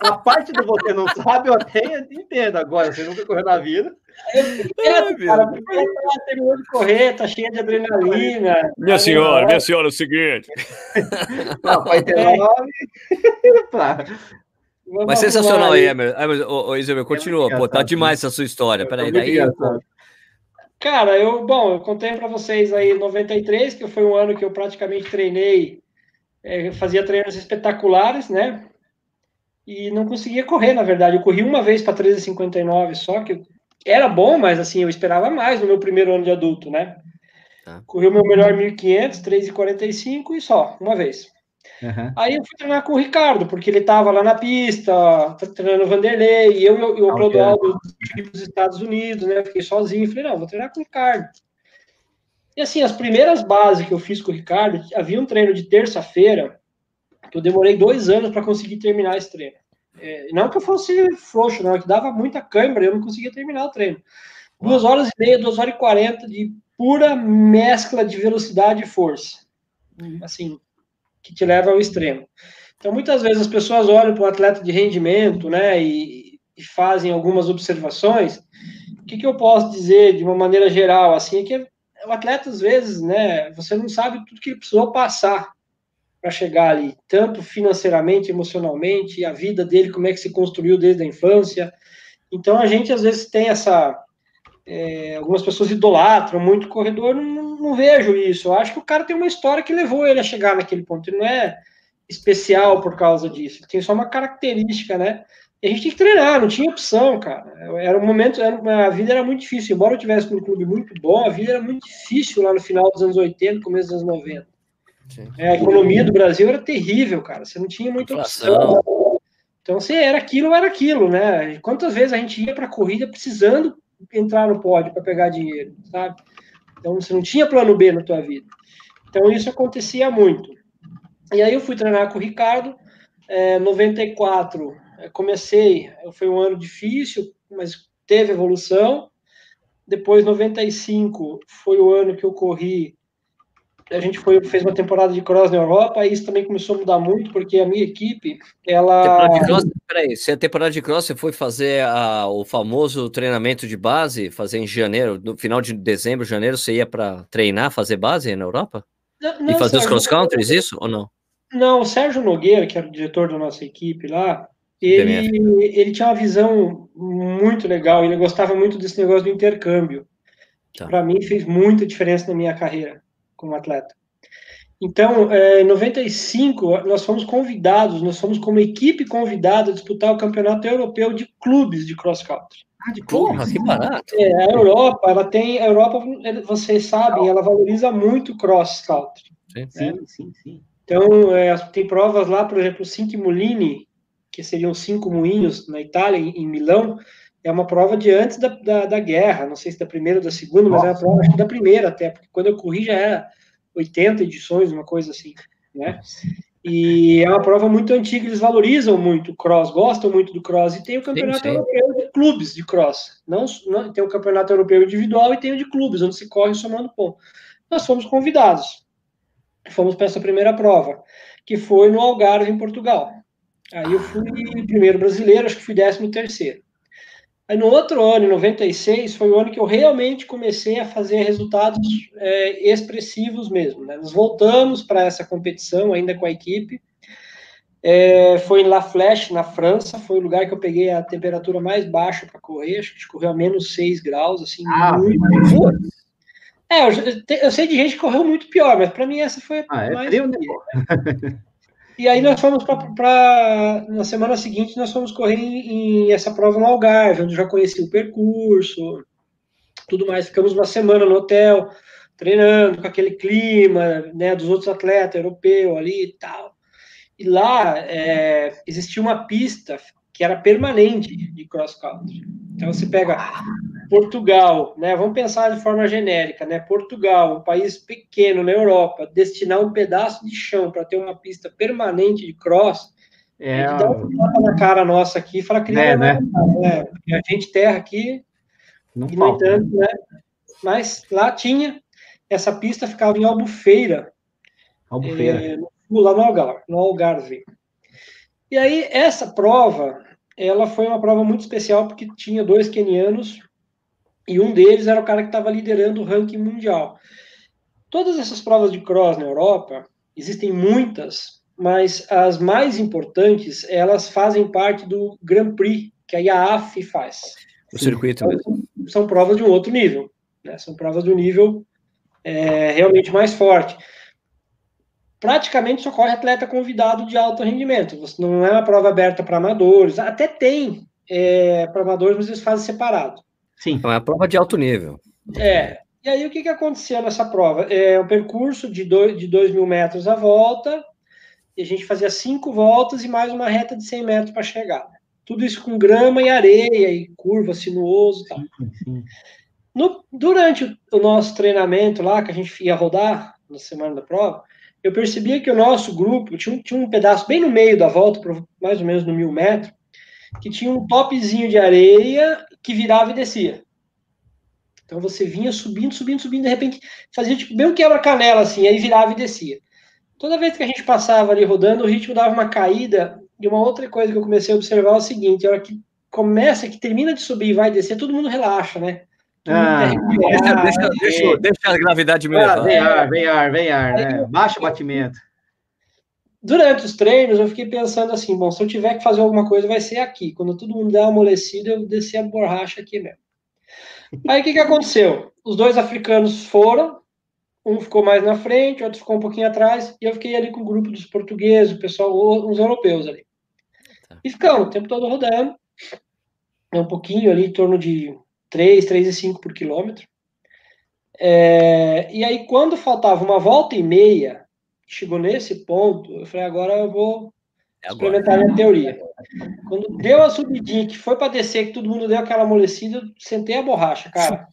C: a parte do você não sabe, eu até entendo agora. Você nunca correu na vida.
B: Eu, cara, porque ela terminou de correr, tá cheia de adrenalina.
A: Minha tá senhora, minha senhora, é o seguinte.
C: Não, vai ter é. nome.
A: Mas sensacional aí, Emerson. Ô, Isabel, continua. Pô, tá demais essa sua história. Peraí, daí.
B: Cara, eu, bom, eu contei para vocês aí 93, que foi um ano que eu praticamente treinei, é, fazia treinos espetaculares, né? e não conseguia correr, na verdade. Eu corri uma vez para 13,59 só, que era bom, mas assim, eu esperava mais no meu primeiro ano de adulto, né? Tá. Corri o meu melhor 1.500, 3,45 e só, uma vez. Uhum. Aí eu fui treinar com o Ricardo, porque ele estava lá na pista, treinando o Vanderlei, e eu e o Clodoaldo dos Estados Unidos, né? fiquei sozinho, falei, não, vou treinar com o Ricardo. E assim, as primeiras bases que eu fiz com o Ricardo, havia um treino de terça-feira, que eu demorei dois anos para conseguir terminar esse treino. É, não que eu fosse frouxo, não, é que dava muita câimbra, eu não conseguia terminar o treino. Duas horas e meia, duas horas e quarenta de pura mescla de velocidade e força. Assim, que te leva ao extremo. Então, muitas vezes as pessoas olham para o atleta de rendimento, né, e, e fazem algumas observações. O que, que, eu posso dizer de uma maneira geral, assim, é que o atleta, às vezes, né, você não sabe tudo que ele precisou passar para chegar ali, tanto financeiramente, emocionalmente, a vida dele, como é que se construiu desde a infância. Então, a gente, às vezes, tem essa... É, algumas pessoas idolatram muito o corredor, não, não vejo isso. Eu acho que o cara tem uma história que levou ele a chegar naquele ponto. Ele não é especial por causa disso. Ele tem só uma característica, né? E a gente tem que treinar, não tinha opção, cara. Era um momento, era, a vida era muito difícil. Embora eu tivesse um clube muito bom, a vida era muito difícil lá no final dos anos 80, começo dos anos 90. É, a economia do Brasil era terrível, cara. Você não tinha muita opção. Então, se era aquilo, era aquilo, né? Quantas vezes a gente ia para a corrida precisando entrar no pódio para pegar dinheiro, sabe? Então, você não tinha plano B na tua vida. Então, isso acontecia muito. E aí eu fui treinar com o Ricardo, é, 94, é, comecei, foi um ano difícil, mas teve evolução. Depois, 95, foi o ano que eu corri a gente foi, fez uma temporada de cross na Europa, e isso também começou a mudar muito, porque a minha equipe, ela...
A: Temporada de cross, peraí, se a temporada de cross você foi fazer a, o famoso treinamento de base, fazer em janeiro, no final de dezembro, janeiro, você ia para treinar, fazer base na Europa? Não, não, e fazer Sérgio, os cross countries, isso ou não?
B: Não, o Sérgio Nogueira, que era o diretor da nossa equipe lá, ele, ele tinha uma visão muito legal, ele gostava muito desse negócio do intercâmbio. Tá. Para mim fez muita diferença na minha carreira como atleta. Então, é, em 95, nós fomos convidados, nós fomos como equipe convidada a disputar o Campeonato Europeu de Clubes de Cross Country.
A: Ah, de porra, que barato.
B: É, a Europa, ela tem, a Europa, vocês sabem, ela valoriza muito cross country.
C: Sim, né? sim, sim, sim.
B: Então, é, tem provas lá, por exemplo, o Cinque Mulini, que seriam cinco moinhos na Itália, em, em Milão, é uma prova de antes da, da, da, guerra, não sei se da primeira ou da segunda, mas é uma prova acho que da primeira até, porque quando eu corri já era 80 edições, uma coisa assim, né? E é uma prova muito antiga, eles valorizam muito o cross, gostam muito do cross, e tem o campeonato sim, sim. europeu de clubes de cross. Não, não, tem o campeonato europeu individual e tem o de clubes, onde se corre somando ponto. Nós fomos convidados. Fomos para essa primeira prova, que foi no Algarve, em Portugal. Aí eu fui primeiro brasileiro, acho que fui décimo terceiro. Aí no outro ano, em 96, foi o ano que eu realmente comecei a fazer resultados é, expressivos mesmo. Né? Nós voltamos para essa competição ainda com a equipe. É, foi em La Flèche, na França, foi o lugar que eu peguei a temperatura mais baixa para correr, acho que correu a menos 6 graus, assim, ah, muito, É, eu, eu, sei de gente que correu muito pior, mas para mim essa foi
C: ah,
B: é
C: mais. Frio, né?
B: E aí nós fomos para. Na semana seguinte, nós fomos correr em, em, essa prova no Algarve, onde já conheci o percurso, tudo mais. Ficamos uma semana no hotel, treinando com aquele clima né, dos outros atletas europeus ali e tal. E lá é, existia uma pista que era permanente de cross country. Então você pega Portugal, né? Vamos pensar de forma genérica, né? Portugal, um país pequeno na Europa, destinar um pedaço de chão para ter uma pista permanente de cross, é, dá um tapa na cara nossa aqui e fala que é, né? né? A gente terra aqui, não e, no entanto, né? Mas lá tinha essa pista ficava em Albufeira,
C: Albufeira. É,
B: lá no Algarve, no Algarve. E aí essa prova ela foi uma prova muito especial porque tinha dois quenianos e um deles era o cara que estava liderando o ranking mundial. Todas essas provas de cross na Europa, existem muitas, mas as mais importantes, elas fazem parte do Grand Prix, que a IAAF faz.
A: O circuito então,
B: mesmo. São provas de um outro nível, né? são provas de um nível é, realmente mais forte. praticamente só corre atleta convidado de alto rendimento. Não é uma prova aberta para amadores. Até tem é, para amadores, mas eles fazem separado.
A: Sim. É uma prova de alto nível.
B: É. E aí o que, que aconteceu nessa prova? É um percurso de dois, de dois mil metros a volta, e a gente fazia cinco voltas e mais uma reta de 100 metros para chegar. Tudo isso com grama e areia e curva sinuoso e tal. No, durante o nosso treinamento lá, que a gente ia rodar na semana da prova, eu percebia que o nosso grupo tinha um, tinha um pedaço bem no meio da volta, mais ou menos no mil metros, que tinha um topzinho de areia que virava e descia. Então você vinha subindo, subindo, subindo, de repente fazia tipo bem um quebra-canela assim, aí virava e descia. Toda vez que a gente passava ali rodando, o ritmo dava uma caída. E uma outra coisa que eu comecei a observar é o seguinte: a hora que começa, que termina de subir e vai descer, todo mundo relaxa, né?
A: Ah, deixa, deixa, deixa, deixa, a gravidade me
C: ah, levar. Vem ar, vem ar, vem ar, né? Baixa o batimento.
B: Durante os treinos, eu fiquei pensando assim: bom, se eu tiver que fazer alguma coisa, vai ser aqui. Quando todo mundo der uma amolecida, eu descer a borracha aqui mesmo. Aí o que, que aconteceu? Os dois africanos foram, um ficou mais na frente, outro ficou um pouquinho atrás, e eu fiquei ali com o grupo dos portugueses, o pessoal, os europeus ali. Tá. E ficamos o tempo todo rodando, um pouquinho ali, em torno de 3, 3,5 por quilômetro. É, e aí, quando faltava uma volta e meia, chegou nesse ponto, eu falei, agora eu vou é experimentar a minha teoria. Quando deu a subidinha, que foi para descer, que todo mundo deu aquela amolecida, eu sentei a borracha, cara.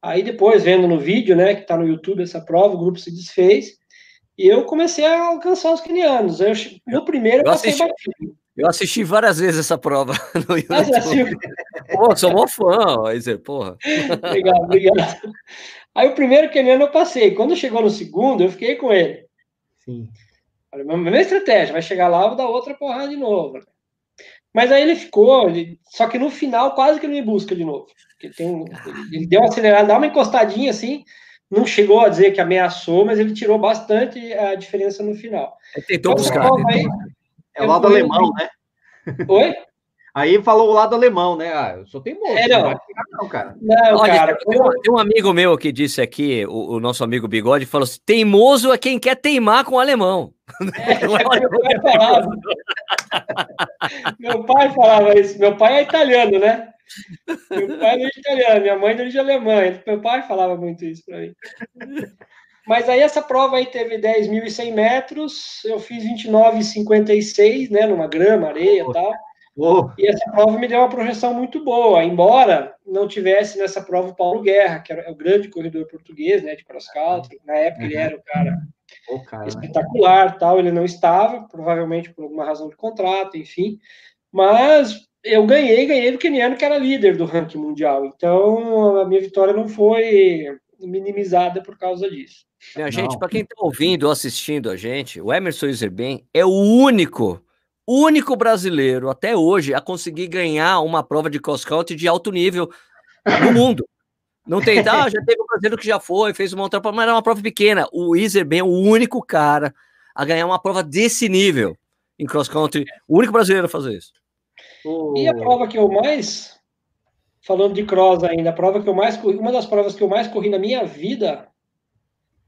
B: Aí depois, vendo no vídeo, né, que tá no YouTube essa prova, o grupo se desfez, e eu comecei a alcançar os kenianos. Eu, no primeiro, eu,
A: eu assisti, batido. Eu assisti várias vezes essa prova no YouTube. Pô, sou mó fã, dizer, porra.
B: Obrigado, obrigado. Aí o primeiro keniano eu passei. Quando chegou no segundo, eu fiquei com ele. Sim. Mesma estratégia, vai chegar lá, vou dar outra porrada de novo. Mas aí ele ficou, ele, só que no final quase que ele me busca de novo. Ele, tem, ele deu uma acelerada, dá uma encostadinha assim, não chegou a dizer que ameaçou, mas ele tirou bastante a diferença no final.
A: Ele tentou então, buscar. Aí,
C: é o lado alemão, né?
B: Oi?
C: Aí falou o lado alemão, né? Ah, eu sou teimoso. É,
A: não. não, não cara. Não, Olha, cara. Tem, um, tem, um amigo meu que disse aqui, o, o, nosso amigo Bigode, falou assim: teimoso é quem quer teimar com o alemão. É,
B: meu, pai meu pai falava isso. Meu pai é italiano, né? Meu pai é italiano, minha mãe é de Alemanha. Meu pai falava muito isso para mim. Mas aí essa prova aí teve 10.100 metros, eu fiz 29,56, né, numa grama, areia e tal. Oh. E essa prova me deu uma projeção muito boa, embora não tivesse nessa prova o Paulo Guerra, que era o grande corredor português, né, de cross country. Na época uhum. ele era o cara, oh, cara espetacular, tal. Ele não estava, provavelmente por alguma razão de contrato, enfim. Mas eu ganhei, ganhei do keniano que era líder do ranking mundial. Então a minha vitória não foi minimizada por causa disso.
A: Minha gente, para quem está ouvindo ou assistindo a gente, o Emerson Iserben é o único único brasileiro até hoje a conseguir ganhar uma prova de cross country de alto nível no mundo. Não tem, tá? Já teve um brasileiro que já foi, fez uma outra prova, mas era uma prova pequena. O Iser Ben é o único cara a ganhar uma prova desse nível em cross country, o único brasileiro a fazer isso.
B: E a prova que eu mais, falando de cross ainda, a prova que eu mais corri, uma das provas que eu mais corri na minha vida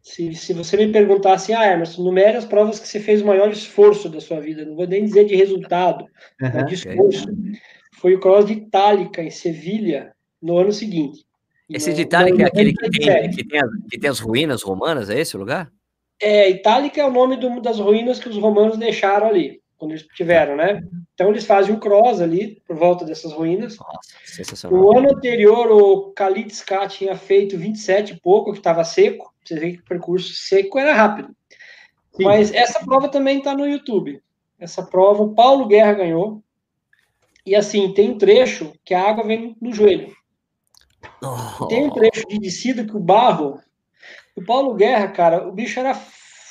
B: se, se você me perguntasse, ah, Emerson, numere as provas que você fez o maior esforço da sua vida, não vou nem dizer de resultado, uhum, mas de esforço. Foi o Cross de Itálica, em Sevilha, no ano seguinte.
A: Esse no, de Itálica é aquele que tem, que, tem as, que tem as ruínas romanas, é esse o lugar?
B: É, Itálica é o nome do, das ruínas que os romanos deixaram ali, quando eles tiveram, né? Então eles fazem um cross ali, por volta dessas ruínas. Nossa, sensacional. No ano anterior, o Kalitska tinha feito 27 e pouco, que estava seco, você vê que o percurso seco era rápido. Sim. Mas essa prova também está no YouTube. Essa prova, o Paulo Guerra ganhou. E assim, tem um trecho que a água vem no joelho. Oh. Tem um trecho de descida que o barro. O Paulo Guerra, cara, o bicho era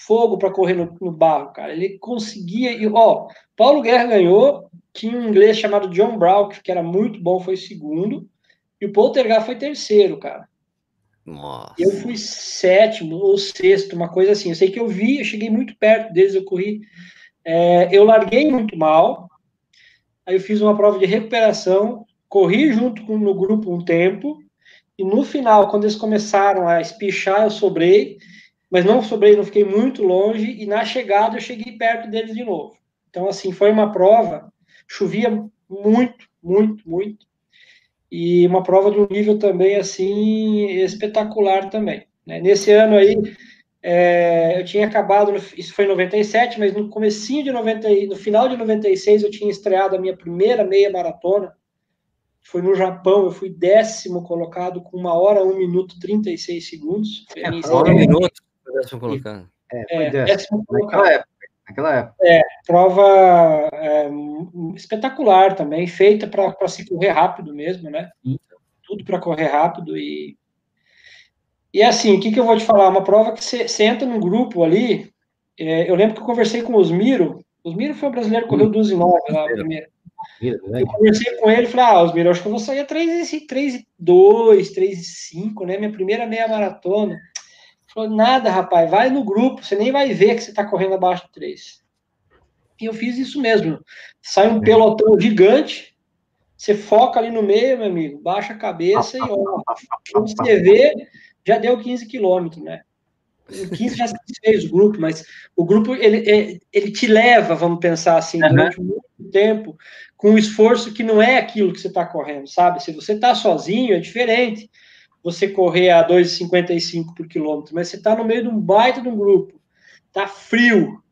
B: fogo para correr no, no, barro, cara. Ele conseguia. E, ó, Paulo Guerra ganhou. Tinha um inglês chamado John Brown, que era muito bom, foi segundo. E o Poltergar foi terceiro, cara. Nossa. Eu fui sétimo ou sexto, uma coisa assim. Eu sei que eu vi, eu cheguei muito perto deles, eu corri. É, eu larguei muito mal. Aí eu fiz uma prova de recuperação, corri junto com, no grupo um tempo. E no final, quando eles começaram a espichar, eu sobrei. Mas não sobrei, não fiquei muito longe, e na chegada eu cheguei perto deles de novo. Então, assim, foi uma prova, chovia muito, muito, muito, e uma prova de um nível também, assim, espetacular também. Né? Nesse ano aí, é, eu tinha acabado, no, isso foi em 97, mas no comecinho de 90, no final de 96 eu tinha estreado a minha primeira meia maratona, foi no Japão, eu fui décimo colocado com uma hora, um minuto, 36 segundos.
A: Minha hora, um minuto, décimo colocado.
B: É, é décimo colocado. Naquela época. Naquela época. É, prova é, espetacular também, feita para se correr rápido mesmo, né? Sim. Tudo para correr rápido e e assim, o que, que eu vou te falar? Uma prova que você entra num grupo ali. É, eu lembro que eu conversei com o Osmiro. Osmiro foi um brasileiro que correu 12 e 9 lá primeiro. Eu conversei com ele e falei: Ah, Osmiro, acho que eu vou sair a 3 e 3 e 2, 3 e 5, né? Minha primeira meia maratona. Falou: Nada, rapaz, vai no grupo, você nem vai ver que você está correndo abaixo de 3. E eu fiz isso mesmo. Sai um pelotão gigante, você foca ali no meio, meu amigo, baixa a cabeça e ó, quando você vê, já deu 15 quilômetros, né? 15 já fez o grupo, mas o grupo ele, é, ele te leva, vamos pensar assim, uhum. durante muito tempo, com um esforço que não é aquilo que você está correndo, sabe? Se você está sozinho, é diferente você correr a 2,55 por quilômetro, mas você está no meio de um baita de um grupo, tá frio,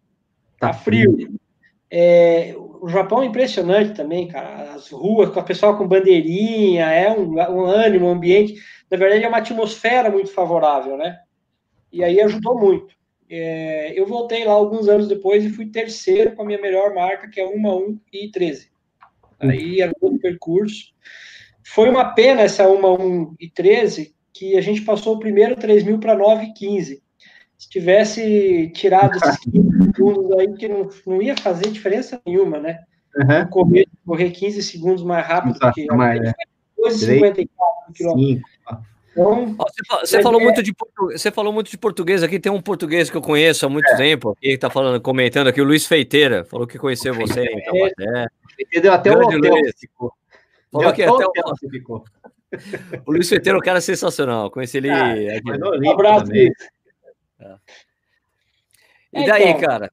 B: tá, tá frio. frio. É, o Japão é impressionante também, cara. As ruas, com a pessoa com bandeirinha, é um, um ânimo, um ambiente na verdade, é uma atmosfera muito favorável, né? E aí ajudou muito. É, eu voltei lá alguns anos depois e fui terceiro com a minha melhor marca, que é 1 a 1 e 13. Aí era todo o percurso. Foi uma pena essa 1 a 1 e 13, que a gente passou o primeiro 3 mil para 9 e 15. Se tivesse tirado esses 15 segundos aí, que não, não ia fazer diferença nenhuma, né? Uhum. Correr, correr 15 segundos mais rápido Exato, que mais, é. 2,54 km.
A: Então, você, falou é... muito de você falou muito de português aqui. Tem um português que eu conheço há muito é. tempo aqui, que está falando, comentando aqui, o Luiz Feiteira, falou que conheceu você em Taubaté.
C: Deu até o hotel. Luiz.
A: Falou que até o hotel ficou. O Luiz Feiteira é um cara sensacional. Conheci ele. Ah, aqui. Um abraço, Luiz. É. E daí, então, cara?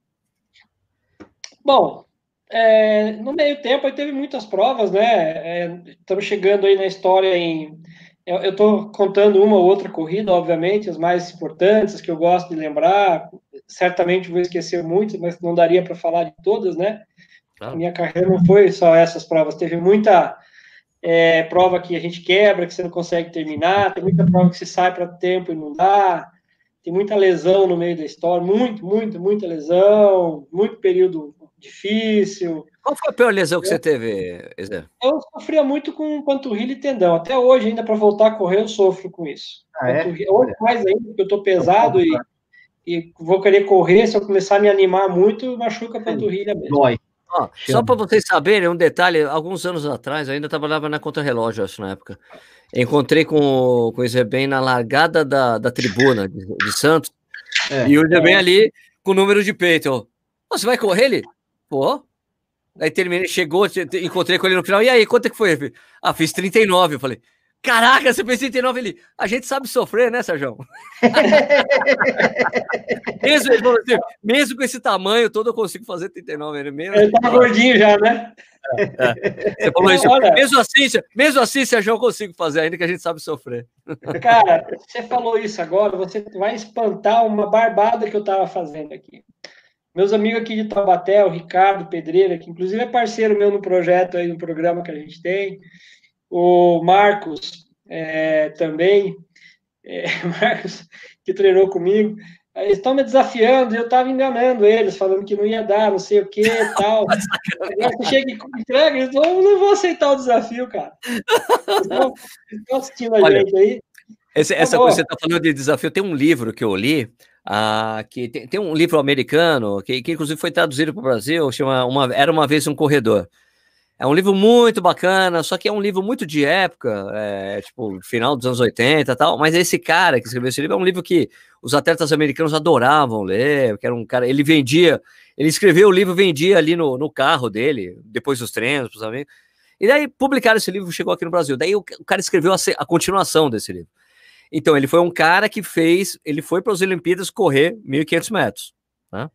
B: Bom, é, no meio tempo aí teve muitas provas, né? É, estamos chegando aí na história em eu estou contando uma ou outra corrida, obviamente, as mais importantes, as que eu gosto de lembrar. Certamente vou esquecer muitas, mas não daria para falar de todas, né? Claro. Minha carreira não foi só essas provas, teve muita é, prova que a gente quebra, que você não consegue terminar, tem muita prova que você sai para tempo e não dá, tem muita lesão no meio da história, muito, muito, muita lesão, muito período difícil.
A: Qual foi a pior lesão que você teve, Zé?
B: Eu sofria muito com panturrilha e tendão. Até hoje, ainda para voltar a correr, eu sofro com isso. Ah, é? Hoje mais ainda, porque eu estou pesado e, e vou querer correr. Se eu começar a me animar muito, machuca a panturrilha mesmo. Dói.
A: Ah, só para vocês saberem, um detalhe, alguns anos atrás, eu ainda trabalhava na Contra-Relógio, acho, na época. Encontrei com, com o Zé Bem na largada da, da tribuna de, de Santos, é, e o Zé Bem é. ali com o número de peito. Você vai correr ele? Pô, Aí terminei, chegou, encontrei com ele no final. E aí, quanto é que foi? Ah, fiz 39. Eu falei, caraca, você fez 39? Ele, a gente sabe sofrer, né, Sérgio? mesmo, assim, mesmo com esse tamanho todo, eu consigo fazer 39. Ele, mesmo...
B: ele tá gordinho já, né? É,
A: é. Você falou isso. Olha, mesmo assim, mesmo assim, Sérgio, eu consigo fazer, ainda que a gente sabe sofrer.
B: Cara, você falou isso agora, você vai espantar uma barbada que eu tava fazendo aqui. Meus amigos aqui de Taubaté, o Ricardo Pedreira, que inclusive é parceiro meu no projeto aí, no programa que a gente tem, o Marcos é, também, é, Marcos, que treinou comigo, eles estão me desafiando e eu estava enganando eles, falando que não ia dar, não sei o que e tal. Agora você chega e entrega, eles não, não vou aceitar o desafio, cara. Eles estão assistindo a Olha, gente aí.
A: Esse, essa coisa que você está falando de desafio, tem um livro que eu li, ah, que tem, tem, um livro americano que, que inclusive foi traduzido para o Brasil, chama uma, Era uma vez um corredor. É um livro muito bacana, só que é um livro muito de época, é, tipo, final dos anos 80 e tal. Mas esse cara que escreveu esse livro é um livro que os atletas americanos adoravam ler, que era um cara, ele vendia, ele escreveu o livro, vendia ali no, no carro dele, depois dos treinos, para os amigos. E daí publicaram esse livro, chegou aqui no Brasil. Daí o, o cara escreveu a, a continuação desse livro. Então, ele foi um cara que fez, ele foi para as Olimpíadas correr 1.500 metros, né?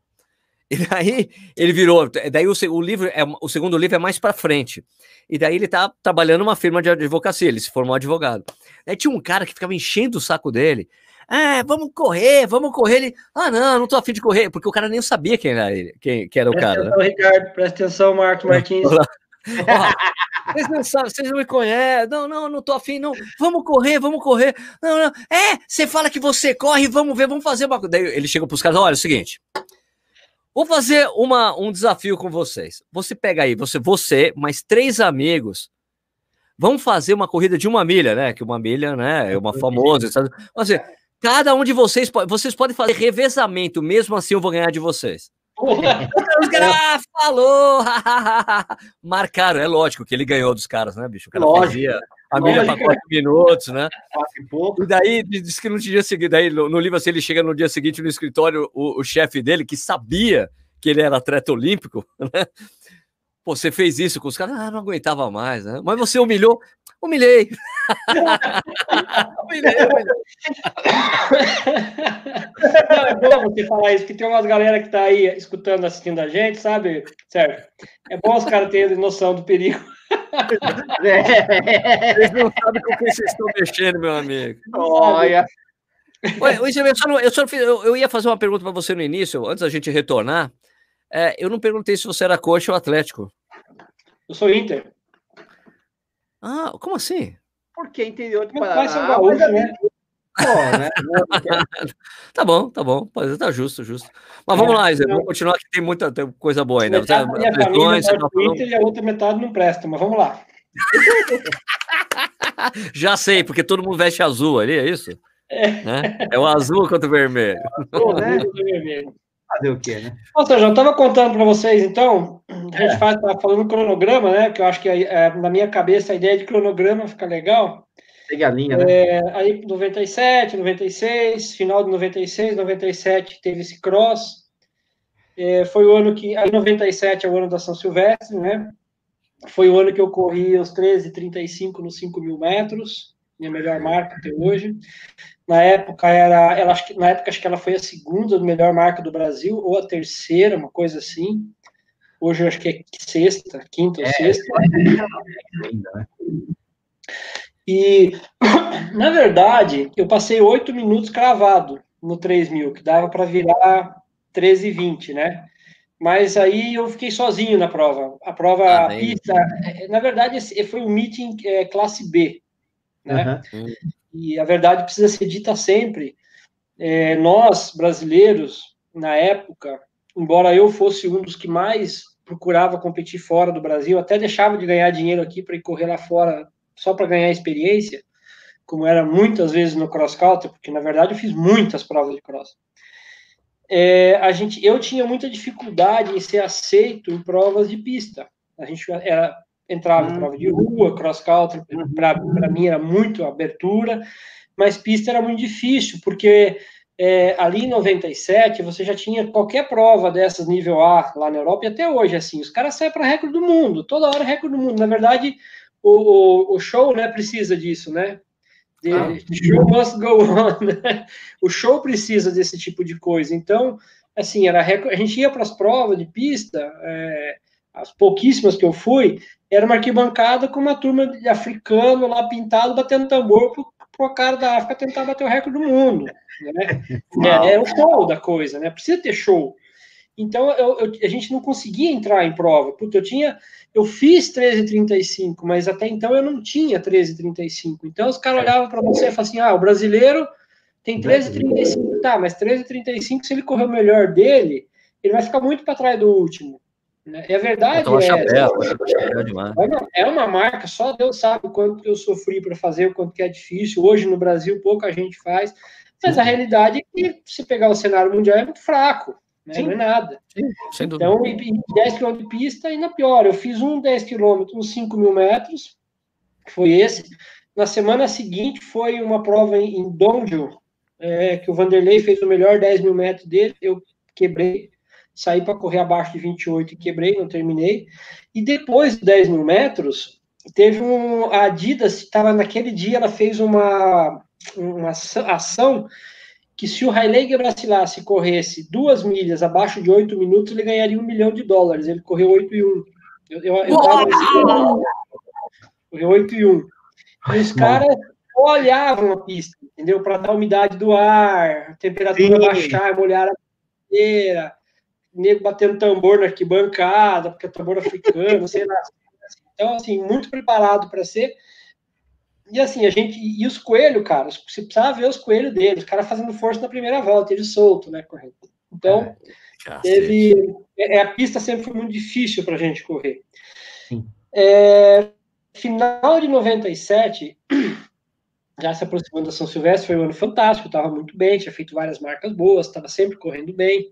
A: E daí ele virou, daí o, o livro, é, o segundo livro é mais para frente. E daí ele tá trabalhando numa firma de advocacia, ele se formou advogado. Aí tinha um cara que ficava enchendo o saco dele. É, vamos correr, vamos correr. Ele, ah, não, não tô afim de correr, porque o cara nem sabia quem era ele, quem, quem era o
B: presta
A: cara.
B: Atenção, né? Ricardo, presta atenção, Marcos Martins.
A: vocês não sabem, vocês não me conhecem. Não, não, não tô afim, não. Vamos correr, vamos correr. Não, não. É, você fala que você corre, vamos ver, vamos fazer uma coisa. Daí ele chega pros caras, olha, é o seguinte. Vou fazer uma, um desafio com vocês. Você pega aí, você, você, mais três amigos, vamos fazer uma corrida de uma milha, né? Que uma milha, né? É uma famosa. Sabe? Assim, cada um de vocês, vocês podem fazer revezamento, mesmo assim eu vou ganhar de vocês. Os caras, ah, falou! Marcaram, é lógico que ele ganhou dos caras, né, bicho? O cara lógico. fazia a milha para quatro minutos, né? E daí disse que no dia seguinte, daí no, no, livro assim, ele chega no dia seguinte no escritório, o, o chefe dele, que sabia que ele era atleta olímpico, né? Pô, você fez isso com os caras? Ah, não aguentava mais, né? Mas você humilhou? Humilhei. humilhei, humilhei.
B: Não, é bom você falar isso, porque tem umas galera que tá aí escutando, assistindo a gente, sabe, Sérgio? É bom os caras terem noção do perigo.
A: Vocês não sabem com quem vocês estão mexendo, meu amigo.
C: Olha.
A: Olha, eu, só não, eu, só eu, eu, ia fazer uma pergunta para você no início, antes da gente retornar. É, eu não perguntei se você era coxa ou atlético.
B: Eu sou Inter.
A: Ah, como assim?
C: Porque interior
B: de Paraná. São gaúcho, né?
A: Pô, né? tá bom, tá bom, pode tá justo, justo. Mas vamos é, lá, Zé, vamos continuar que tem muita tem coisa boa ainda.
B: Metade você, minha família você tá falando... Inter e a outra metade não presta, mas vamos lá.
A: Já sei, porque todo mundo veste azul ali, é isso? É, né? é o azul contra o vermelho.
B: Azul, né?
C: Fazer o quê, né?
B: Ou seja, eu estava contando para vocês, então, a gente é. faz, tá falando cronograma, né? Que eu acho que é, na minha cabeça a ideia de cronograma fica legal.
C: Segue a linha, né?
B: É, aí 97, 96, final de 96, 97 teve esse cross. É, foi o ano que. Aí 97 é o ano da São Silvestre, né? Foi o ano que eu corri os 13,35 nos 5 mil metros, minha melhor marca até hoje. Na época era, ela acho que na época acho que ela foi a segunda melhor marca do Brasil ou a terceira, uma coisa assim. Hoje eu acho que é sexta, quinta ou é, sexta. Ainda, né? E na verdade eu passei oito minutos cravado no 3 mil, que dava para virar 13,20, né? Mas aí eu fiquei sozinho na prova. A prova, ah, a pista, é, na verdade, foi um meeting é, classe B, né? Uhum e a verdade precisa ser dita sempre. É, nós, brasileiros, na época, embora eu fosse um dos que mais procurava competir fora do Brasil, até deixava de ganhar dinheiro aqui para ir correr lá fora só para ganhar experiência, como era muitas vezes no cross country, porque na verdade eu fiz muitas provas de cross. É, a gente, eu tinha muita dificuldade em ser aceito em provas de pista. A gente era entrava em hum. prova de rua, cross country, para mim era muito abertura, mas pista era muito difícil, porque é, ali em 97 você já tinha qualquer prova dessas nível A lá na Europa, e até hoje, assim, os caras saem para recorde do mundo, toda hora recorde do mundo. Na verdade, o, o, o show né, precisa disso, né? The ah. show must go on. Né? O show precisa desse tipo de coisa. Então, assim, era a gente ia para as provas de pista, é, as pouquíssimas que eu fui, era uma arquibancada com uma turma de africano lá pintado, batendo tambor pro, pro cara da África tentar bater o recorde do mundo. Né? É, é, o show da coisa, né? Precisa ter show. Então eu, eu, a gente não conseguia entrar em prova. Porque eu tinha. Eu fiz 13,35, mas até então eu não tinha 13,35. Então os caras olhavam para você e falavam assim: ah, o brasileiro tem 13,35. Tá, mas 13,35, se ele correr o melhor dele, ele vai ficar muito para trás do último. Né? A verdade é, chapéu, é, uma, é uma marca, só Deus sabe o quanto eu sofri para fazer, o quanto que é difícil. Hoje no Brasil pouca gente faz, mas a realidade é que se pegar o cenário mundial é muito fraco, né? não é nada. Sim, então, 10 km de pista, ainda pior. Eu fiz um 10 km, uns 5 mil metros, foi esse. Na semana seguinte foi uma prova em, em Donjo, é, que o Vanderlei fez o melhor 10 mil metros dele, eu quebrei saí para correr abaixo de 28 e quebrei, não terminei. E depois de 10 mil metros, teve um. A Adidas estava naquele dia, ela fez uma, uma ação que se o Haile Gebrselassie corresse duas milhas abaixo de oito minutos, ele ganharia um milhão de dólares. Ele correu oito e um. Eu, eu, eu tava correu oito e um. E os caras olhavam a pista, entendeu? Para dar umidade do ar, temperatura Sim. baixar, molhar a bandeira, nego batendo tambor na arquibancada, porque é tambor africano, sei lá. Então, assim, muito preparado para ser. E assim, a gente. E os coelhos, cara, você precisava ver os coelhos deles, os caras fazendo força na primeira volta, ele solto, né, correndo. Então, é, teve. É, a pista sempre foi muito difícil para a gente correr. É, final de 97, já se aproximando da São Silvestre, foi um ano fantástico, estava muito bem, tinha feito várias marcas boas, estava sempre correndo bem.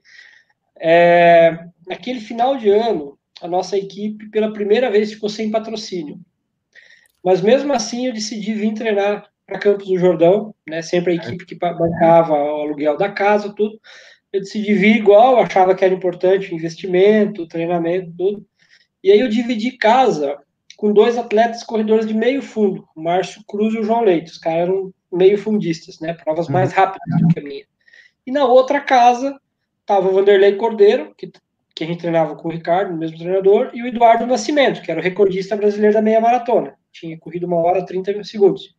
B: É, naquele final de ano, a nossa equipe, pela primeira vez, ficou sem patrocínio. Mas mesmo assim, eu decidi vir treinar para Campos do Jordão, né? Sempre a equipe que bancava o aluguel da casa, tudo. Eu decidi vir igual, achava que era importante investimento, treinamento, tudo. E aí eu dividi casa com dois atletas corredores de meio fundo, o Márcio Cruz e o João Leite. Os caras eram meio fundistas, né? Provas mais uhum. rápidas do que a minha. E na outra casa estava o Vanderlei Cordeiro, que, que a gente treinava com o Ricardo, o mesmo treinador, e o Eduardo Nascimento, que era o recordista brasileiro da meia maratona. Tinha corrido uma hora e 30 segundos.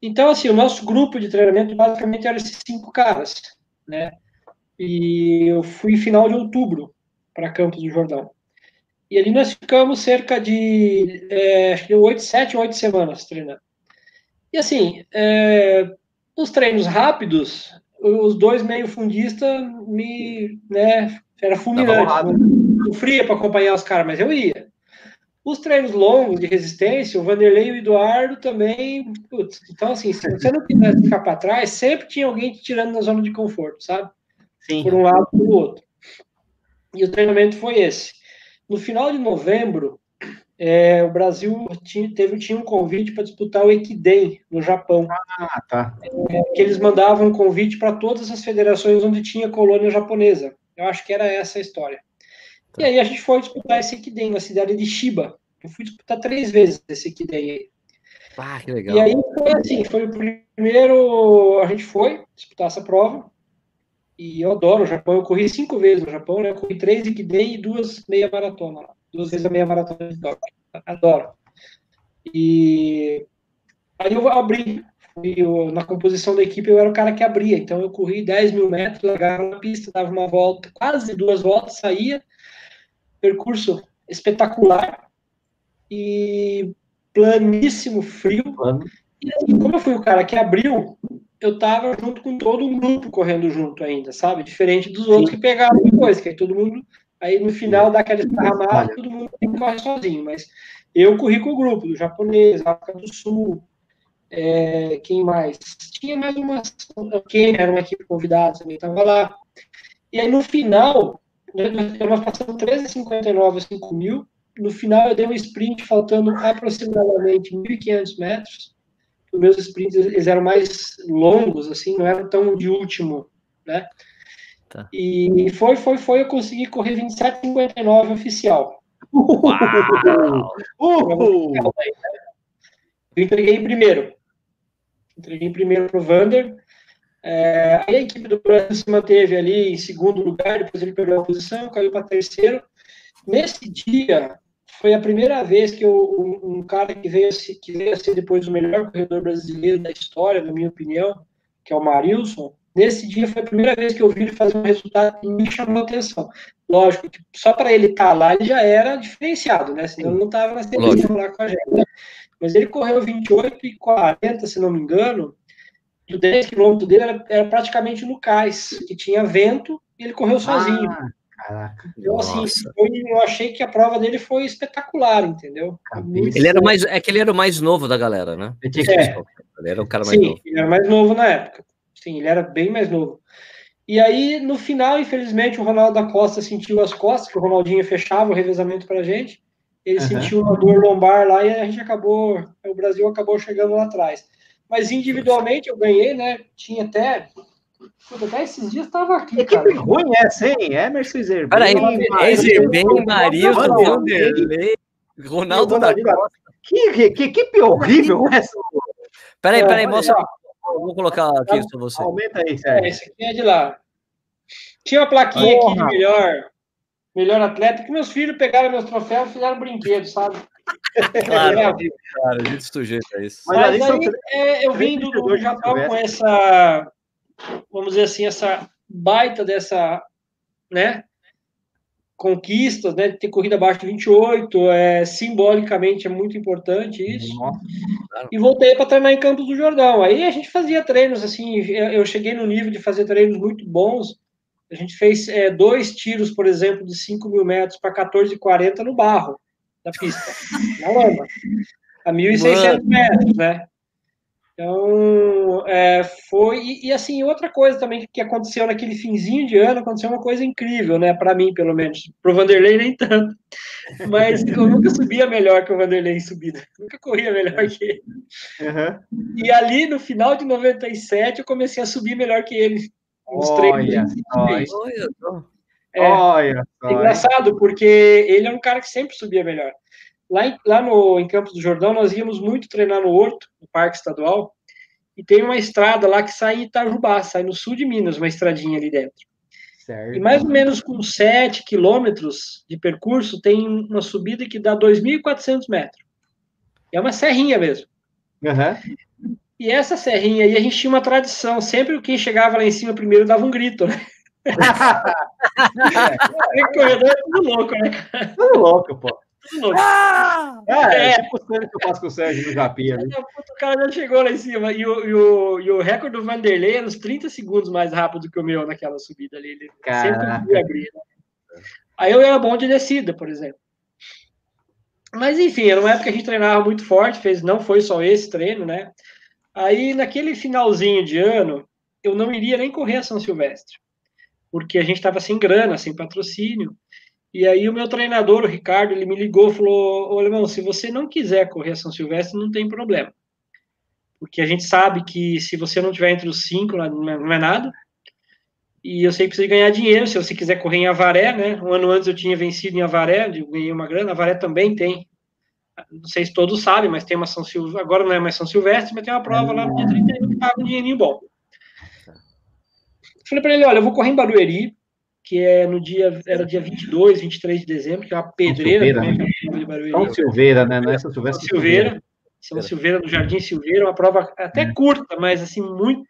B: Então, assim, o nosso grupo de treinamento basicamente era esses cinco caras, né? E eu fui final de outubro para Campos do Jordão. E ali nós ficamos cerca de é, acho que oito, sete oito semanas treinando. E assim, é, os treinos rápidos, os dois meio fundistas me, né, era fulminante. Não fria para acompanhar os caras, mas eu ia. Os treinos longos de resistência, o Vanderlei e o Eduardo também. Putz, então, assim, se você não quisesse ficar para trás, sempre tinha alguém te tirando na zona de conforto, sabe? Sim. Por um lado ou por outro. E o treinamento foi esse. No final de novembro, é, o Brasil tinha, teve, tinha um convite para disputar o Ekiden no Japão. Ah, tá. É, que eles mandavam um convite para todas as federações onde tinha colônia japonesa. Eu acho que era essa a história. Tá. E aí a gente foi disputar esse Ekiden na cidade de Shiba. Eu fui disputar três vezes esse Ekiden aí. Ah, que legal. E aí foi assim, foi o primeiro. A gente foi disputar essa prova. E eu adoro o Japão. Eu corri cinco vezes no Japão, né? Eu corri três Ikiden e duas meia maratona lá. Duas vezes a meia maratona de Tóquio. Adoro. E aí eu abri. Eu, na composição da equipe, eu era o cara que abria. Então eu corri 10 mil metros, largava na pista, dava uma volta, quase duas voltas, saía. Percurso espetacular. E planíssimo, frio. E assim, como eu fui o cara que abriu, eu tava junto com todo um grupo correndo junto ainda, sabe? Diferente dos outros Sim. que pegaram depois, que aí todo mundo, aí no final dá aquela esparramada, todo mundo corre sozinho, mas eu corri com o grupo, do japonês, África do Sul, é, quem mais? Tinha mais umas, quem era uma equipe convidada também estava lá. E aí no final, né, nós passamos 13,59 a 5 mil, no final eu dei um sprint faltando aproximadamente 1.500 metros, os meus sprints eles eram mais longos, assim, não eram tão de último, né? Tá. E foi, foi, foi, eu consegui correr 27,59 oficial. Uau! Uhul! Eu entreguei em primeiro. Entreguei em primeiro para o Vander. É, aí a equipe do Brasil se manteve ali em segundo lugar, depois ele perdeu a posição, caiu para terceiro. Nesse dia, foi a primeira vez que eu, um, um, cara que veio, que veio a ser depois o melhor corredor brasileiro da história, na minha opinião, que é o Marilson, nesse dia foi a primeira vez que eu vi ele fazer um resultado que me chamou a atenção. Lógico que só para ele estar tá lá, ele já era diferenciado, né? Senão ele não estava na seleção lá com a gente. Né? Mas ele correu 28 e 40, se não me engano, e o 10 quilômetros dele era, era, praticamente no cais, que tinha vento, e ele correu sozinho. Ah. Caraca. Então, assim, foi, eu achei que a prova dele foi espetacular, entendeu?
A: Ele era mais, é que ele era o mais novo da galera, né? É.
B: Ele era o cara mais Sim, novo. ele era mais novo na época. Sim, ele era bem mais novo. E aí, no final, infelizmente, o Ronaldo da Costa sentiu as costas, que o Ronaldinho fechava o revezamento pra gente. Ele uhum. sentiu uma dor lombar lá e a gente acabou, o Brasil acabou chegando lá atrás. Mas individualmente eu ganhei, né? Tinha até até esses dias estava aqui.
C: Que equipe ruim essa, hein? Emerson Zerben.
A: Peraí, Zerben, Vanderlei, Ronaldo da Costa.
C: Que, que, que equipe horrível essa.
A: Peraí, peraí, mostra. Vou colocar aqui para você.
C: Aumenta aí, Sérgio.
B: É, esse aqui é de lá. Tinha uma plaquinha Porra. aqui de melhor, melhor atleta, que meus filhos pegaram meus troféus e fizeram brinquedo, sabe?
A: Claro, é, cara, a gente sujeita a isso.
B: Mas, Mas aí, é, eu vim do, do Japão com essa, vamos dizer assim, essa baita dessa, né, conquistas, né, ter corrida abaixo de 28, é, simbolicamente é muito importante isso. Nossa. E voltei para treinar em Campos do Jordão. Aí a gente fazia treinos, assim, eu cheguei no nível de fazer treinos muito bons. A gente fez é, dois tiros, por exemplo, de 5 mil metros para 14,40 no barro da pista, na lama, a 1.600 metros, né? Então, é, foi. E, e, assim, outra coisa também que aconteceu naquele finzinho de ano, aconteceu uma coisa incrível, né? Para mim, pelo menos. Para o Vanderlei, nem tanto. Mas eu nunca subia melhor que o Vanderlei em subida. Nunca corria melhor que ele. Uhum. E ali, no final de 97, eu comecei a subir melhor que ele.
C: Nos olha, treinos.
B: Olha, é, olha, é engraçado, porque ele é um cara que sempre subia melhor. Lá, em, lá no, em Campos do Jordão, nós íamos muito treinar no Horto, no Parque Estadual, e tem uma estrada lá que sai em Itajubá, sai no sul de Minas, uma estradinha ali dentro. Certo. E mais ou menos com 7 quilômetros de percurso, tem uma subida que dá 2.400 metros. É uma serrinha mesmo. Uhum. E essa serrinha aí, a gente tinha uma tradição. Sempre quem chegava lá em cima primeiro dava um grito, né? é, corredor é tudo louco, né?
C: Tudo louco, pô. Ah! É, é, é tipo o que eu faço com o Sérgio no Japinha. Né?
B: O cara já chegou lá em cima. E o, e o, e o recorde do Vanderlei era uns 30 segundos mais rápido que o meu naquela subida ali. Ele Caraca. sempre abrir. Né? Aí eu era bom de descida, por exemplo. Mas enfim, era uma época que a gente treinava muito forte, fez, não foi só esse treino, né? Aí naquele finalzinho de ano, eu não iria nem correr a São Silvestre, porque a gente estava sem grana, sem patrocínio. E aí o meu treinador, o Ricardo, ele me ligou e falou: Ô, Alemão, se você não quiser correr a São Silvestre, não tem problema. Porque a gente sabe que se você não tiver entre os cinco, não é nada. E eu sei que precisa ganhar dinheiro, se você quiser correr em Avaré, né? Um ano antes eu tinha vencido em Avaré, eu ganhei uma grana. Avaré também tem, não sei se todos sabem, mas tem uma São Silvestre, agora não é mais São Silvestre, mas tem uma prova lá no dia 31 que paga um dinheirinho bom. Falei para ele, olha, eu vou correr em Barueri, que é no dia, era dia 22, 23 de dezembro, que é uma pedreira Silveira,
C: né? de Barueri. São Silveira, né? Não é São
B: Silveira. São Silveira, São Silveira, no Jardim Silveira, uma prova até é. curta, mas assim, muito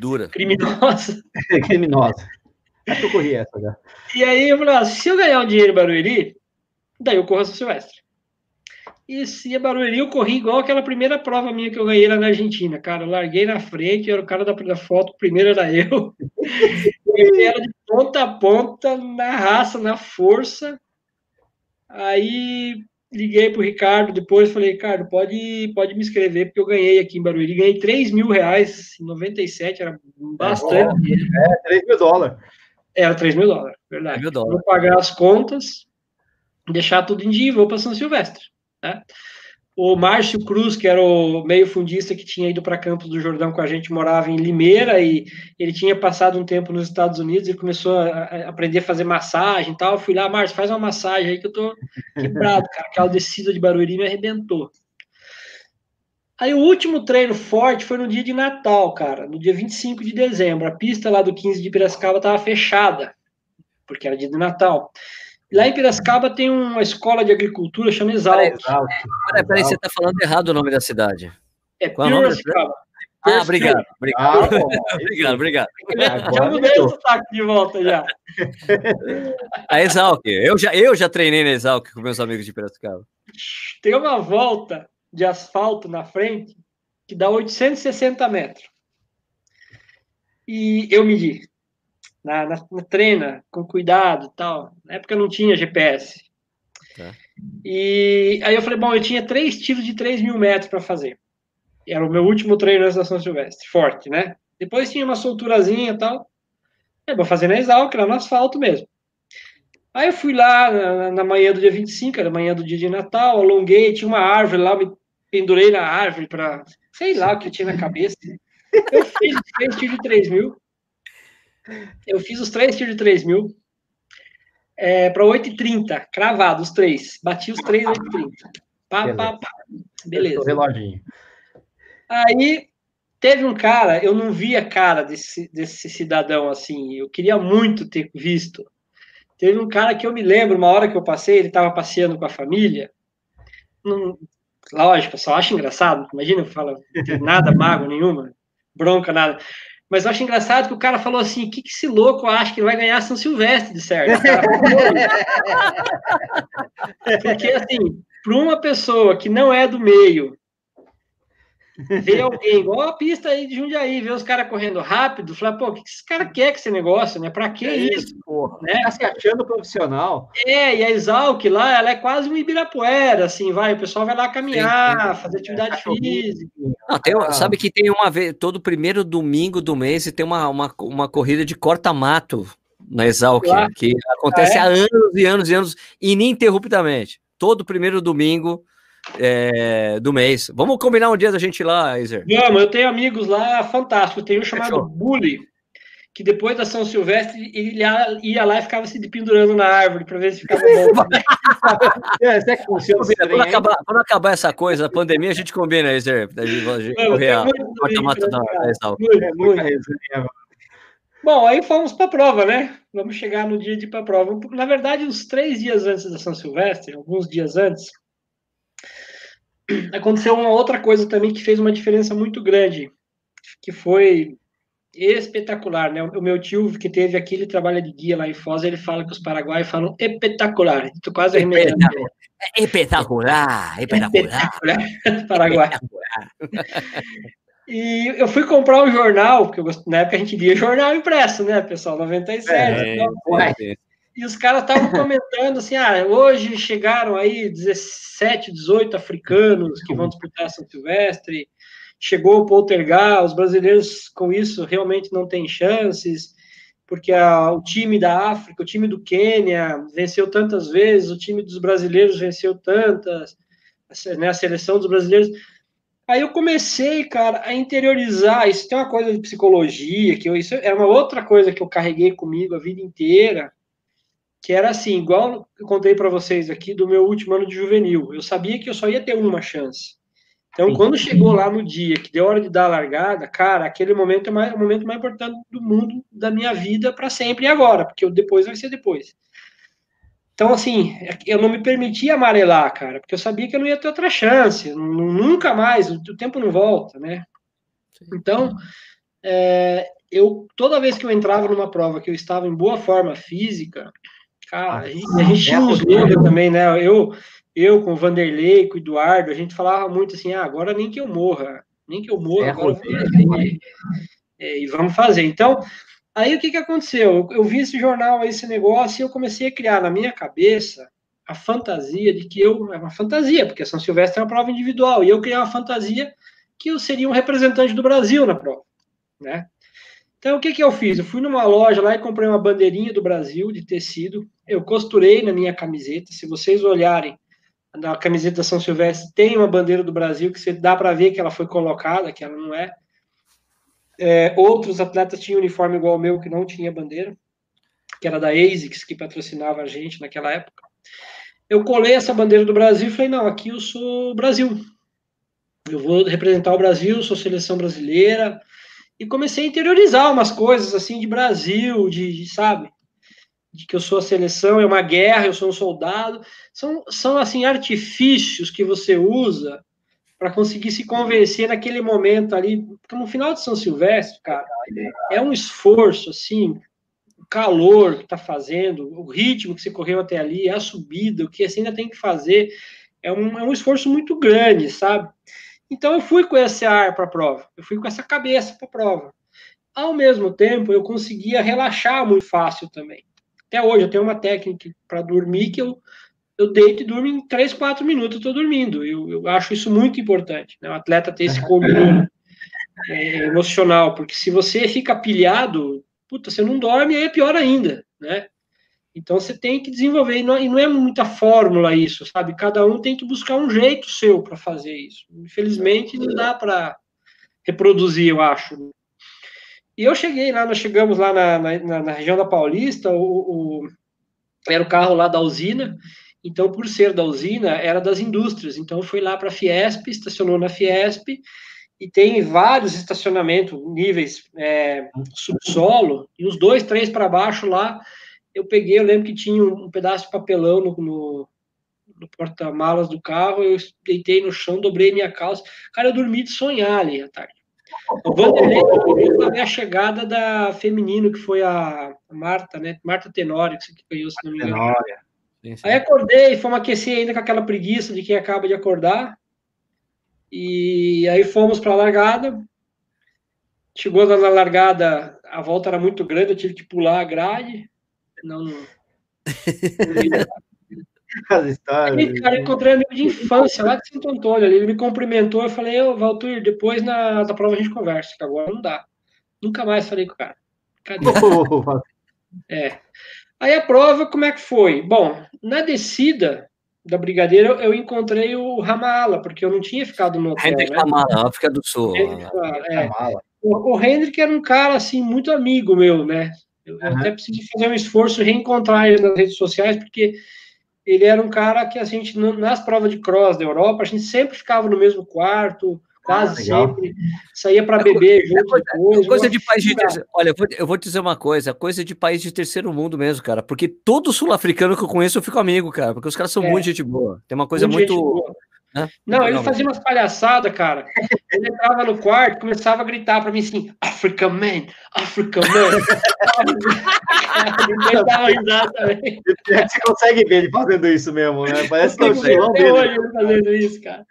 A: dura.
B: Criminosa.
C: criminosa. Acho que eu corri essa já.
B: E aí eu falei, ah, se eu ganhar um dinheiro em Barueri, daí eu corro a São Silvestre. E se a Barueri, eu corri igual aquela primeira prova minha que eu ganhei lá na Argentina, cara. Eu larguei na frente, era o cara da, da foto, o primeiro era eu. ele era de ponta a ponta, na raça, na força. Aí liguei pro Ricardo depois, falei, Ricardo, pode, pode me inscrever, porque eu ganhei aqui em Barueri. Ganhei 3 mil reais em 97, era bastante.
C: É, é 3 mil dólares.
B: Era 3 mil dólares, verdade. Mil dólares. Vou pagar as contas, deixar tudo em dia e vou para São Silvestre. Né? O Márcio Cruz, que era o meio fundista que tinha ido para Campos do Jordão com a gente, morava em Limeira e ele tinha passado um tempo nos Estados Unidos e começou a, aprender a fazer massagem e tal. Eu fui lá, Márcio, faz uma massagem aí que eu tô quebrado, cara. Aquela descida de Barueri me arrebentou. Aí o último treino forte foi no dia de Natal, cara, no dia 25 de dezembro. A pista lá do 15 de Piracicaba estava fechada, porque era dia de Natal. Lá em Piracicaba tem uma escola de agricultura chamada Exalc.
A: Peraí, peraí, você está falando errado o nome da cidade.
B: É Qual é Piracicaba.
A: Ah, obrigado. Obrigado, ah, obrigado, obrigado.
B: Já mudei o sotaque de volta já.
A: A Exalc. Eu já, eu já treinei na Exalc com meus amigos de Piracicaba.
B: Tem uma volta de asfalto na frente que dá 860 metros. E eu medi na, na, na treina, com cuidado tal. Na época não tinha GPS. Tá. E aí eu falei, bom, eu tinha três tiros de 3 mil metros para fazer. Era o meu último treino na Estação Silvestre, forte, né? Depois tinha uma solturazinha e tal. Eu vou fazer na Exalc, lá no asfalto mesmo. Aí eu fui lá na, na, manhã do dia 25, era manhã do dia de Natal, alonguei, tinha uma árvore lá, me pendurei na árvore para sei lá o que tinha na cabeça. Eu fiz três tiros de 3 mil. Eu fiz os três tiros de 3 mil é, para 8,30, cravado, os três. Bati os três 8,30. Pá, Beleza. pá, pá. Beleza.
C: Reloginho.
B: Aí Teve um cara, eu não vi a cara desse, desse cidadão assim, eu queria muito ter visto. Teve um cara que eu me lembro, uma hora que eu passei, ele estava passeando com a família. Não, lógico, só acho engraçado. Imagina, eu falo, nada, mago nenhuma, bronca, nada. Mas eu acho engraçado que o cara falou assim: o que, que esse louco acha que vai ganhar São Silvestre de certo? Porque, assim, para uma pessoa que não é do meio, ver alguém, igual a pista aí de Jundiaí, ver os caras correndo rápido, falar, pô, o que esse cara quer com esse negócio, né? Para que é isso?
C: Porra, né? Tá se achando profissional.
B: É, e a Exalc lá, ela é quase um Ibirapuera, assim, vai, o pessoal vai lá caminhar, fazer atividade é, física.
A: Não, tem, sabe que tem uma vez, todo primeiro domingo do mês, tem uma, uma, uma corrida de corta-mato na Exalc, que acontece ah, é? há anos e anos e anos, ininterruptamente. Todo primeiro domingo é, do mês. Vamos combinar um dia da gente ir lá, Iser?
B: Vamos, eu tenho amigos lá fantásticos. Tem um chamado Fechou. Bully, que depois da São Silvestre ele ia lá e ficava se pendurando na árvore para ver se ficava bom.
A: é, é quando, acabar, quando, acabar, essa coisa, a pandemia, a gente combina, Iser, da gente, gente correr a mata da
B: Bom, aí fomos para a prova, né? Vamos chegar no dia de ir para a prova. Na verdade, uns três dias antes da São Silvestre, alguns dias antes, aconteceu uma outra coisa também que fez uma diferença muito grande, que foi espetacular, né? O meu tio que teve aqui, ele trabalha de guia lá em Foz, ele fala que os paraguaios falam espetacular. Tu quase
A: arremedando. Espetacular, espetacular. espetacular.
B: Paraguai. E eu fui comprar um jornal, porque na época a gente lia jornal impresso, né, pessoal? 97. É, então, é, e os caras estavam comentando assim: ah, hoje chegaram aí 17, 18 africanos que vão disputar São Silvestre, chegou o Poltergar, os brasileiros com isso realmente não têm chances, porque a, o time da África, o time do Quênia venceu tantas vezes, o time dos brasileiros venceu tantas, né, a seleção dos brasileiros. Aí eu comecei, cara, a interiorizar. Isso tem uma coisa de psicologia, que eu, isso é uma outra coisa que eu carreguei comigo a vida inteira que era assim, igual eu contei para vocês aqui do meu último ano de juvenil. Eu sabia que eu só ia ter uma chance. Então, quando chegou lá no dia que deu hora de dar a largada, cara, aquele momento é mais, o momento mais importante do mundo, da minha vida, para sempre e agora, porque o depois vai ser depois. Então, assim, eu não me permitia amarelar, cara, porque eu sabia que eu não ia ter outra chance, nunca mais, o tempo não volta, né? Então, é, eu toda vez que eu entrava numa prova que eu estava em boa forma física, Cara, a gente, a gente tinha uns medo também, né? Eu, eu com o Vanderlei, com o Eduardo, a gente falava muito assim, ah, agora nem que eu morra, nem que eu morra, é, agora e, é, e vamos fazer. Então, aí o que, que aconteceu? Eu, eu vi esse jornal, esse negócio, e eu comecei a criar na minha cabeça a fantasia de que eu, é uma fantasia, porque São Silvestre é uma prova individual, e eu criei uma fantasia que eu seria um representante do Brasil na prova, né? Então, o que, que eu fiz? Eu fui numa loja lá e comprei uma bandeirinha do Brasil de tecido. Eu costurei na minha camiseta. Se vocês olharem na camiseta São Silvestre, tem uma bandeira do Brasil que você dá para ver que ela foi colocada, que ela não é. é. Outros atletas tinham uniforme igual ao meu, que não tinha bandeira, que era da ASICS, que patrocinava a gente naquela época. Eu colei essa bandeira do Brasil e falei: não, aqui eu sou Brasil. Eu vou representar o Brasil, sou seleção brasileira e comecei a interiorizar umas coisas assim de Brasil, de, de, sabe, de que eu sou a seleção, é uma guerra, eu sou um soldado, são, são assim artifícios que você usa para conseguir se convencer naquele momento ali, porque no final de São Silvestre, cara, é um esforço assim, o calor que está fazendo, o ritmo que você correu até ali, a subida, o que você ainda tem que fazer, é um, é um esforço muito grande, sabe? Então eu fui com esse ar para a prova, eu fui com essa cabeça para a prova. Ao mesmo tempo, eu conseguia relaxar muito fácil também. Até hoje eu tenho uma técnica para dormir que eu, eu deito e durmo em 3, 4 minutos, eu estou dormindo. Eu, eu acho isso muito importante, né? o atleta ter esse comando é, emocional, porque se você fica pilhado, puta, você não dorme, aí é pior ainda, né? Então você tem que desenvolver, e não, e não, é muita fórmula isso, sabe? Cada um tem que buscar um jeito seu para fazer isso. Infelizmente, não dá para reproduzir, eu acho. E eu cheguei lá, nós chegamos lá na, na, na região da Paulista, o, o, era o carro lá da usina, então, por ser da usina, era das indústrias. Então, fui lá para a Fiesp, estacionou na Fiesp, e tem vários estacionamentos, níveis é, subsolo, e os dois, três para baixo lá, eu peguei, eu lembro que tinha um, um pedaço de papelão no, no, no porta-malas do carro, eu deitei no chão, dobrei minha calça. Cara, eu dormi de sonhar ali à tarde. O Vanderlei também a chegada da feminino, que foi a Marta, né? Marta Tenório, que ganhou, se não me engano. Aí acordei, fomos aquecer ainda com aquela preguiça de quem acaba de acordar. E aí fomos para a largada. Chegou na largada, a volta era muito grande, eu tive que pular a grade. Não, não... As histórias. Aí, cara, encontrei um amigo de infância lá de Santo Antônio. Ele me cumprimentou. Eu falei, ô, Valtur, depois na, na prova a gente conversa, que agora não dá. Nunca mais falei com o cara. Cadê? é. Aí a prova, como é que foi? Bom, na descida da Brigadeira, eu encontrei o Ramala, porque eu não tinha ficado no hotel. Hendrik
A: né? Ramala, África do Sul.
B: Hendrik, é. O, o Hendrik era um cara, assim, muito amigo meu, né? Eu uhum. até preciso fazer um esforço reencontrar ele nas redes sociais, porque ele era um cara que a gente, nas provas de cross da Europa, a gente sempre ficava no mesmo quarto, quase ah, sempre, saía para beber junto
A: coisa, depois. Coisa de país de terceiro, olha, eu vou, eu vou te dizer uma coisa, coisa de país de terceiro mundo mesmo, cara, porque todo sul-africano que eu conheço eu fico amigo, cara, porque os caras são é. muito gente boa, tem uma coisa muito... muito
B: não, ele fazia umas palhaçadas, cara. Ele entrava no quarto, começava a gritar para mim assim: African Man, African Man.
C: ele risada também. Você consegue ver ele fazendo isso mesmo, né? Parece que é o estilão dele.
B: hoje ele fazendo isso, cara.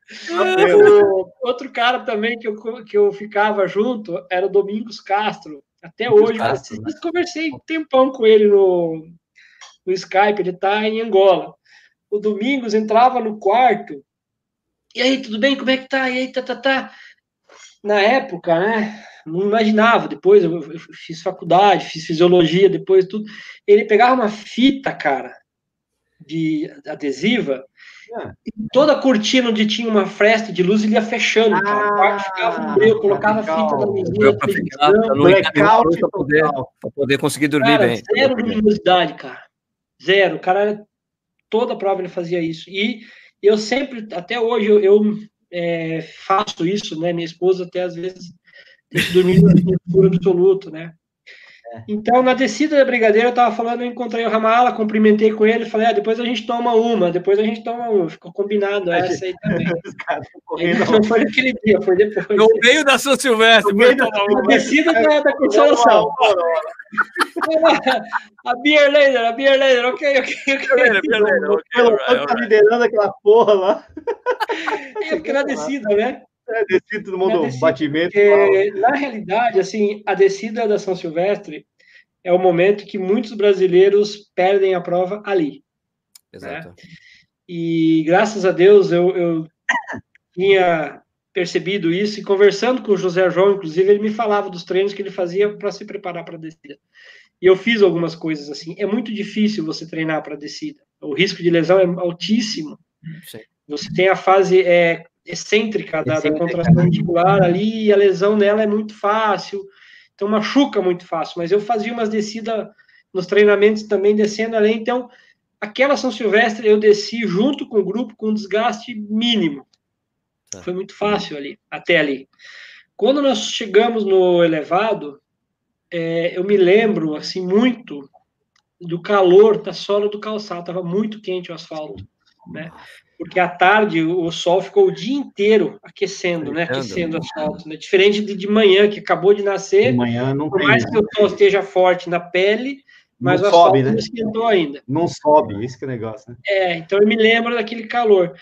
B: outro cara também que eu, que eu ficava junto era o Domingos Castro. Até hoje, Castro, né? conversei um tempão com ele no, no Skype, ele tá em Angola. O Domingos entrava no quarto e aí, tudo bem? Como é que tá? E aí, tá, tá, tá. Na época, né? Não imaginava. Depois eu, eu fiz faculdade, fiz fisiologia, depois tudo. Ele pegava uma fita, cara, de adesiva, ah. e toda a cortina onde tinha uma fresta de luz, ele ia fechando. Ah, cara. O quarto ficava no meio, colocava legal. fita na mesinha,
A: blackout para poder, poder conseguir dormir
B: cara,
A: bem.
B: Zero luminosidade, cara. Zero. O cara, toda a prova ele fazia isso. E eu sempre, até hoje, eu, eu é, faço isso, né? Minha esposa até às vezes que dormir no escuro absoluto, né? É. Então, na descida da Brigadeira, eu estava falando, eu encontrei o Ramala, cumprimentei com ele, falei, ah, depois a gente toma uma, depois a gente toma uma. Ficou combinado essa aí também. não foi naquele dia, foi depois.
A: No meio da São Silvestre,
B: no meio da, da descida da, da Consolação. a Beer Laser, a Beer Laser, ok, ok, ok. Beer Laser, ok.
C: Tá liderando aquela porra lá.
B: É, porque na descida, né?
C: É, descida, todo mundo, descida, batimento.
B: Porque, na realidade, assim, a descida da São Silvestre é o momento que muitos brasileiros perdem a prova ali. Né? Exato. Né? E graças a Deus eu, eu tinha percebido isso e conversando com o José João, inclusive, ele me falava dos treinos que ele fazia para se preparar para a descida. E eu fiz algumas coisas assim. É muito difícil você treinar para a descida. O risco de lesão é altíssimo. Sim. Você tem a fase é, excêntrica da, da contração articular ali, e a lesão nela é muito fácil, então machuca muito fácil. Mas eu fazia umas descidas nos treinamentos também descendo ali, então aquela São Silvestre eu desci junto com o grupo com desgaste mínimo. Tá. Foi muito fácil ali, até ali. Quando nós chegamos no elevado, é, eu me lembro assim muito do calor da sola do calçado, estava muito quente o asfalto, né? Porque à tarde o sol ficou o dia inteiro aquecendo, né? Aquecendo o asfalto, né? Diferente de, de manhã, que acabou de nascer.
C: De manhã não
B: por mais que o sol esteja forte na pele, mas não o sobe, né? não esquentou ainda.
C: Não sobe, isso que é o negócio, né?
B: É, então eu me lembro daquele calor.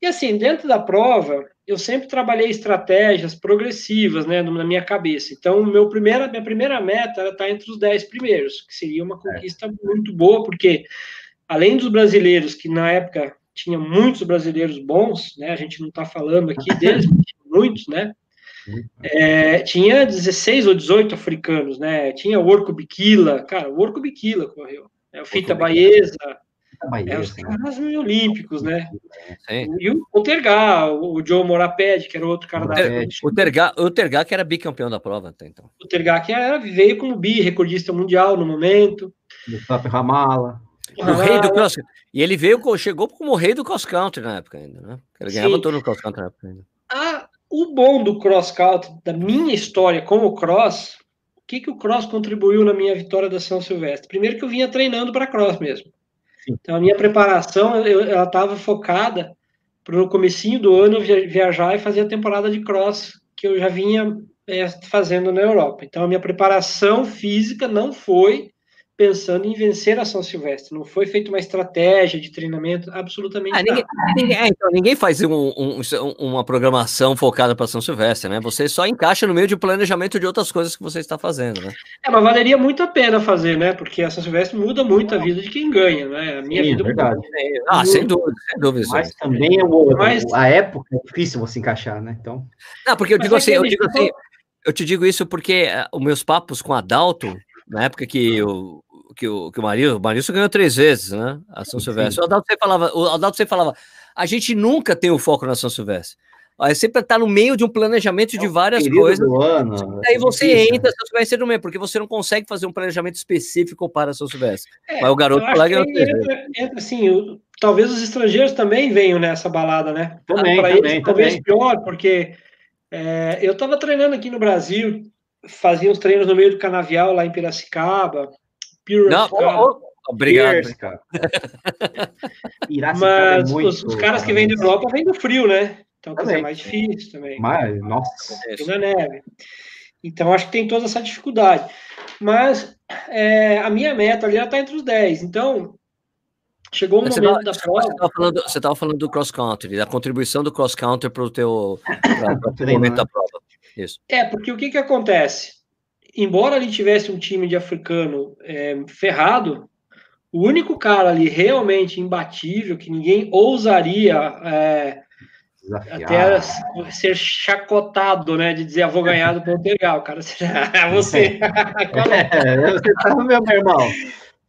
B: E assim, dentro da prova, eu sempre trabalhei estratégias progressivas, né, na minha cabeça. Então, meu primeira, minha primeira meta era estar entre os 10 primeiros, que seria uma conquista é. muito boa, porque além dos brasileiros que na época tinha muitos brasileiros bons, né? A gente não está falando aqui deles, muitos, né? É, tinha 16 ou 18 africanos, né? Tinha o Orco Biquila, cara, o Orco Biquila correu. É, o Fita Baeza, é, os caras né? olímpicos, né? Sim. E o, o Tergá, o Joe Moraped, que era outro cara da
A: O Tergá, o Tergá que era bicampeão da prova até então.
B: O Tergá que era, veio como bi, recordista mundial no momento.
C: Mustafa Ramala.
A: O rei do cross E ele veio, chegou como rei do cross country na época ainda, né? Ele ganhava Sim. todo no cross country na época ainda.
B: A, o bom do cross country, da minha história como cross, o que, que o cross contribuiu na minha vitória da São Silvestre? Primeiro que eu vinha treinando para cross mesmo. Sim. Então a minha preparação, eu, ela estava focada para no comecinho do ano viajar e fazer a temporada de cross que eu já vinha é, fazendo na Europa. Então a minha preparação física não foi pensando em vencer a São Silvestre. Não foi feita uma estratégia de treinamento absolutamente ah,
A: ninguém, ninguém, é, então, ninguém, faz um, um, uma programação focada para São Silvestre, né? Você só encaixa no meio de planejamento de outras coisas que você está fazendo, né?
B: É, mas valeria muito a pena fazer, né? Porque a São Silvestre muda muito a vida de quem ganha, né? A minha Sim, vida. É
C: verdade. Ah, sem dúvida, sem dúvida. Mas também é o, mas... a época é difícil você encaixar, né? Então.
A: Não, porque eu digo assim, eu digo assim, eu te digo isso porque uh, os meus papos com a Dalton, na época que eu que o, que o Marilson, o Marilson ganhou três vezes, né? A São Silvestre. O Adalto sempre falava, o Adalto sempre falava, a gente nunca tem o foco na São Silvestre. É sempre tá no meio de um planejamento de é várias coisas.
C: Ano,
A: aí você difícil, entra, São Silvestre no meio, porque você não consegue fazer um planejamento específico para São Silvestre. É, Mas o garoto lá ganhou
B: entra, entra assim, talvez os estrangeiros também venham nessa balada, né?
C: Também, também, eles, também.
B: Talvez pior, porque é, eu estava treinando aqui no Brasil, fazia uns treinos no meio do canavial lá em Piracicaba,
A: não, oh, oh, obrigado. Pierce, cara.
B: Mas é os, os, caras que vêm da Europa vêm do frio, né? Então é mais difícil também.
C: Mas, nossa.
B: Na neve. Então acho que tem toda essa dificuldade. Mas é, a minha meta ali está entre os 10. Então, chegou um
A: você
B: momento
A: da prova. Você estava falando, falando do cross country, da contribuição do cross country para o teu pra, momento né? da prova.
B: Isso. É, porque o que, que acontece? Embora ele tivesse um time de africano é, ferrado, o único cara ali realmente imbatível, que ninguém ousaria é, até ser chacotado, né? De dizer, ah, vou ganhar do Portugal, cara. você.
C: é, você tá no meu, meu irmão.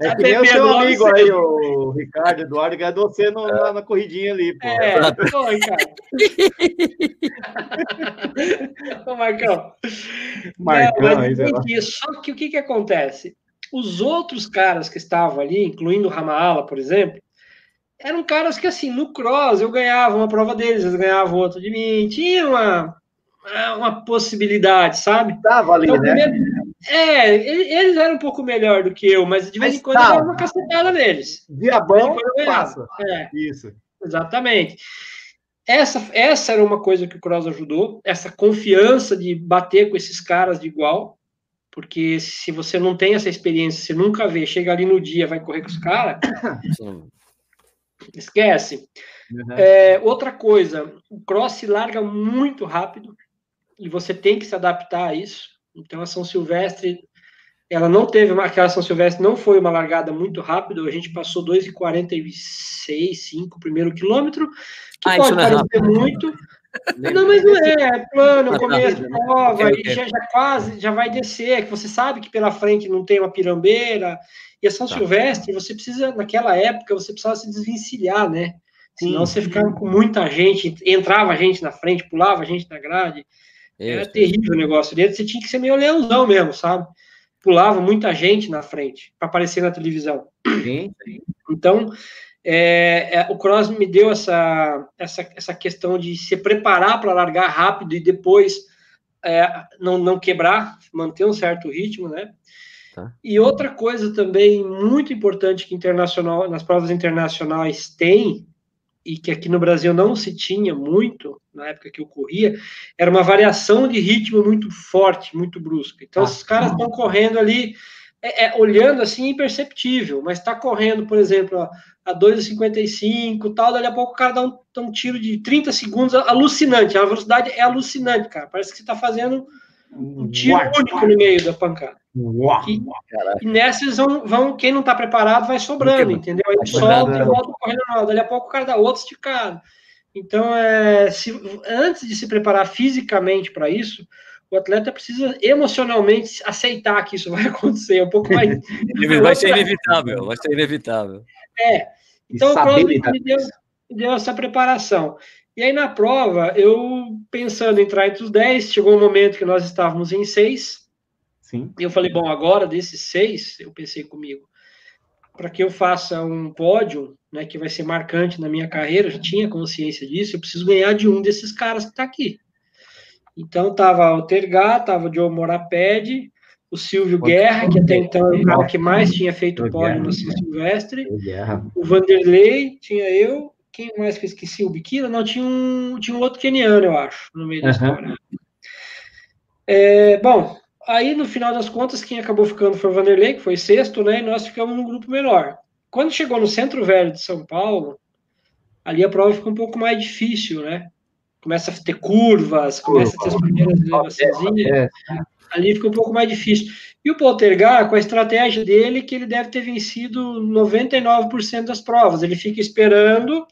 C: É que nem o seu amigo aí, o Ricardo Eduardo, ganhou você no, na, na, corridinha ali, pô. É, tô, cara.
B: Ô, Marcão.
C: Marcão,
B: Não, isso, Só que o que que acontece? Os outros caras que estavam ali, incluindo o Ramaala, por exemplo, eram caras que, assim, no cross eu ganhava uma prova deles, eles ganhavam outra de mim, tinha uma, uma possibilidade, sabe?
C: Tava ali, então, né? Primeiro,
B: é, eles eram um pouco melhor do que eu, mas de vez em quando tá. eu dava uma cacetada neles.
C: Diabão passa. É,
B: Isso. Exatamente. Essa, essa era uma coisa que o Cross ajudou, essa confiança de bater com esses caras de igual, porque se você não tem essa experiência, você nunca vê, chega ali no dia, vai correr com os caras, esquece. Uhum. É, outra coisa, o Cross se larga muito rápido, e você tem que se adaptar a isso. Então, a São Silvestre, ela não teve uma, aquela São Silvestre não foi uma largada muito rápida, a gente passou 2,46, 5 primeiro quilômetro, que ah, pode é parecer muito, não, mas não é, é plano, começo da prova, e já, já, quase, já vai descer, que você sabe que pela frente não tem uma pirambeira, e a São tá. Silvestre, você precisa, naquela época, você precisava se desvencilhar, né? Senão Sim. você ficava com muita gente, entrava gente na frente, pulava gente na grade, era terrível o negócio dele. Você tinha que ser meio leãozão mesmo, sabe? Pulava muita gente na frente para aparecer na televisão. Sim. Então, é, é, o Cross me deu essa, essa, essa questão de se preparar para largar rápido e depois é, não, não quebrar, manter um certo ritmo, né? Tá. E outra coisa também muito importante que internacional, nas provas internacionais tem e que aqui no Brasil não se tinha muito, na época que eu corria, era uma variação de ritmo muito forte, muito brusca. Então, ah, os caras estão correndo ali, é, é, olhando assim, imperceptível, mas está correndo, por exemplo, a, a 2,55 tal, dali a pouco o cara dá um, dá um, tiro de 30 segundos alucinante, a velocidade é alucinante, cara, parece que você está fazendo um tiro único no meio da pancada. Uau, e, e, nessas vão, vão, quem não está preparado vai sobrando, entendeu? Aí solta e volta correndo mal. Dali a pouco o cara dá outro esticado. Então, é, se, antes de se preparar fisicamente para isso, o atleta precisa emocionalmente aceitar que isso vai acontecer. É um pouco mais.
A: vai ser inevitável, vai ser inevitável.
B: É. Então, o me deu, me deu essa preparação. E aí, na prova, eu pensando em entrar entre os 10, chegou um momento que nós estávamos em 6 Sim. E eu falei, bom, agora desses seis, eu pensei comigo, para que eu faça um pódio, né, que vai ser marcante na minha carreira, eu já tinha consciência disso, eu preciso ganhar de um desses caras que está aqui. Então tava o Tergá, tava o Joe Moraped, o Silvio Guerra, que até então era o cara que mais tinha feito pódio no São Silvestre, o Vanderlei, tinha eu, quem mais que eu esqueci? O Biquila? Não, tinha um, tinha um outro keniano, eu acho, no meio da história. É, bom, aí no final das contas, quem acabou ficando foi o Vanderlei, que foi sexto, né? E nós ficamos num grupo menor. Quando chegou no Centro Velho de São Paulo, ali a prova ficou um pouco mais difícil, né? Começa a ter curvas, começa a ter as primeiras elevações. É, ali fica um pouco mais difícil. E o Poltergar, com a estratégia dele, que ele deve ter vencido 99% das provas. Ele fica esperando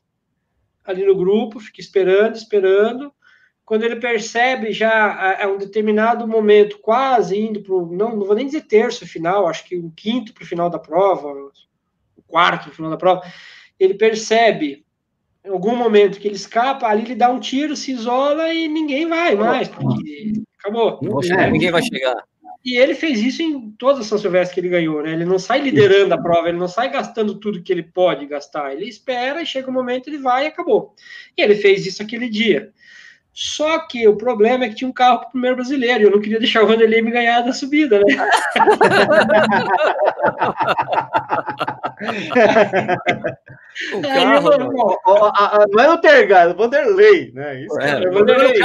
B: ali no grupo, fica esperando, esperando. Quando ele percebe já a, a um determinado momento, quase indo para não, não vou nem dizer terço final, acho que um quinto para o final da prova, o quarto para o final da prova, ele percebe em algum momento que ele escapa, ali ele dá um tiro, se isola e ninguém vai mais, porque acabou.
A: É, ninguém vai chegar.
B: E ele fez isso em todas as São Silvestres que ele ganhou, né? Ele não sai liderando a prova, ele não sai gastando tudo que ele pode gastar. Ele espera e chega o um momento, ele vai e acabou. E ele fez isso aquele dia. Só que o problema é que tinha um carro para o primeiro brasileiro, e eu não queria deixar o Vanderlei me ganhar da subida, né?
C: o carro, Aí, não, não é o Tergado, é o Vanderlei, né? Isso, é, é, o
A: Vanderlei.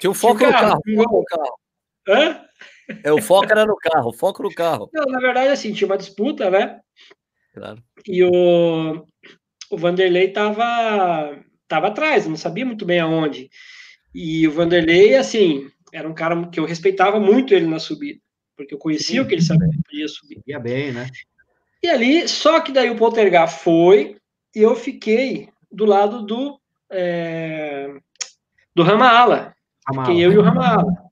A: Tinha um foco no carro. No carro. Hã? É, o foco era no carro, o foco no carro.
B: Não, na verdade, assim, tinha uma disputa, né? Claro. E o, o Vanderlei tava, tava atrás, não sabia muito bem aonde. E o Vanderlei, assim, era um cara que eu respeitava muito ele na subida, porque eu conhecia Sim. o que ele sabia podia subir.
C: Ia bem, né?
B: E ali, só que daí o Poltergar foi e eu fiquei do lado do é, do Ramala. Fiquei eu e o Ramala.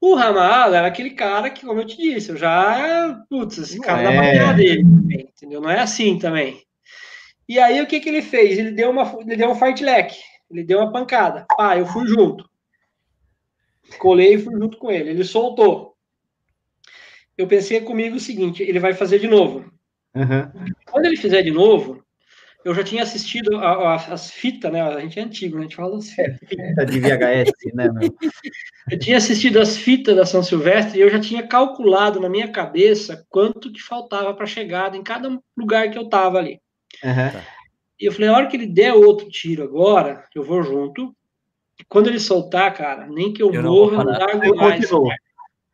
B: O Ramal era aquele cara que, como eu te disse, eu já. Putz, esse cara é. dá uma dele, entendeu? Não é assim também. E aí, o que, que ele fez? Ele deu, uma, ele deu um fartlek, ele deu uma pancada. Pá, eu fui junto. Colei e fui junto com ele. Ele soltou. Eu pensei comigo o seguinte: ele vai fazer de novo. Uhum. Quando ele fizer de novo, eu já tinha assistido a, a, as fitas, né? A gente é antigo, né? A gente fala das fitas.
C: Fita de VHS, né? Meu?
B: Eu tinha assistido as fitas da São Silvestre e eu já tinha calculado na minha cabeça quanto que faltava para chegada em cada lugar que eu tava ali. Uhum. E eu falei, a hora que ele der outro tiro agora, eu vou junto. E quando ele soltar, cara, nem que eu, eu morra, não, não largo eu mais. Continuo.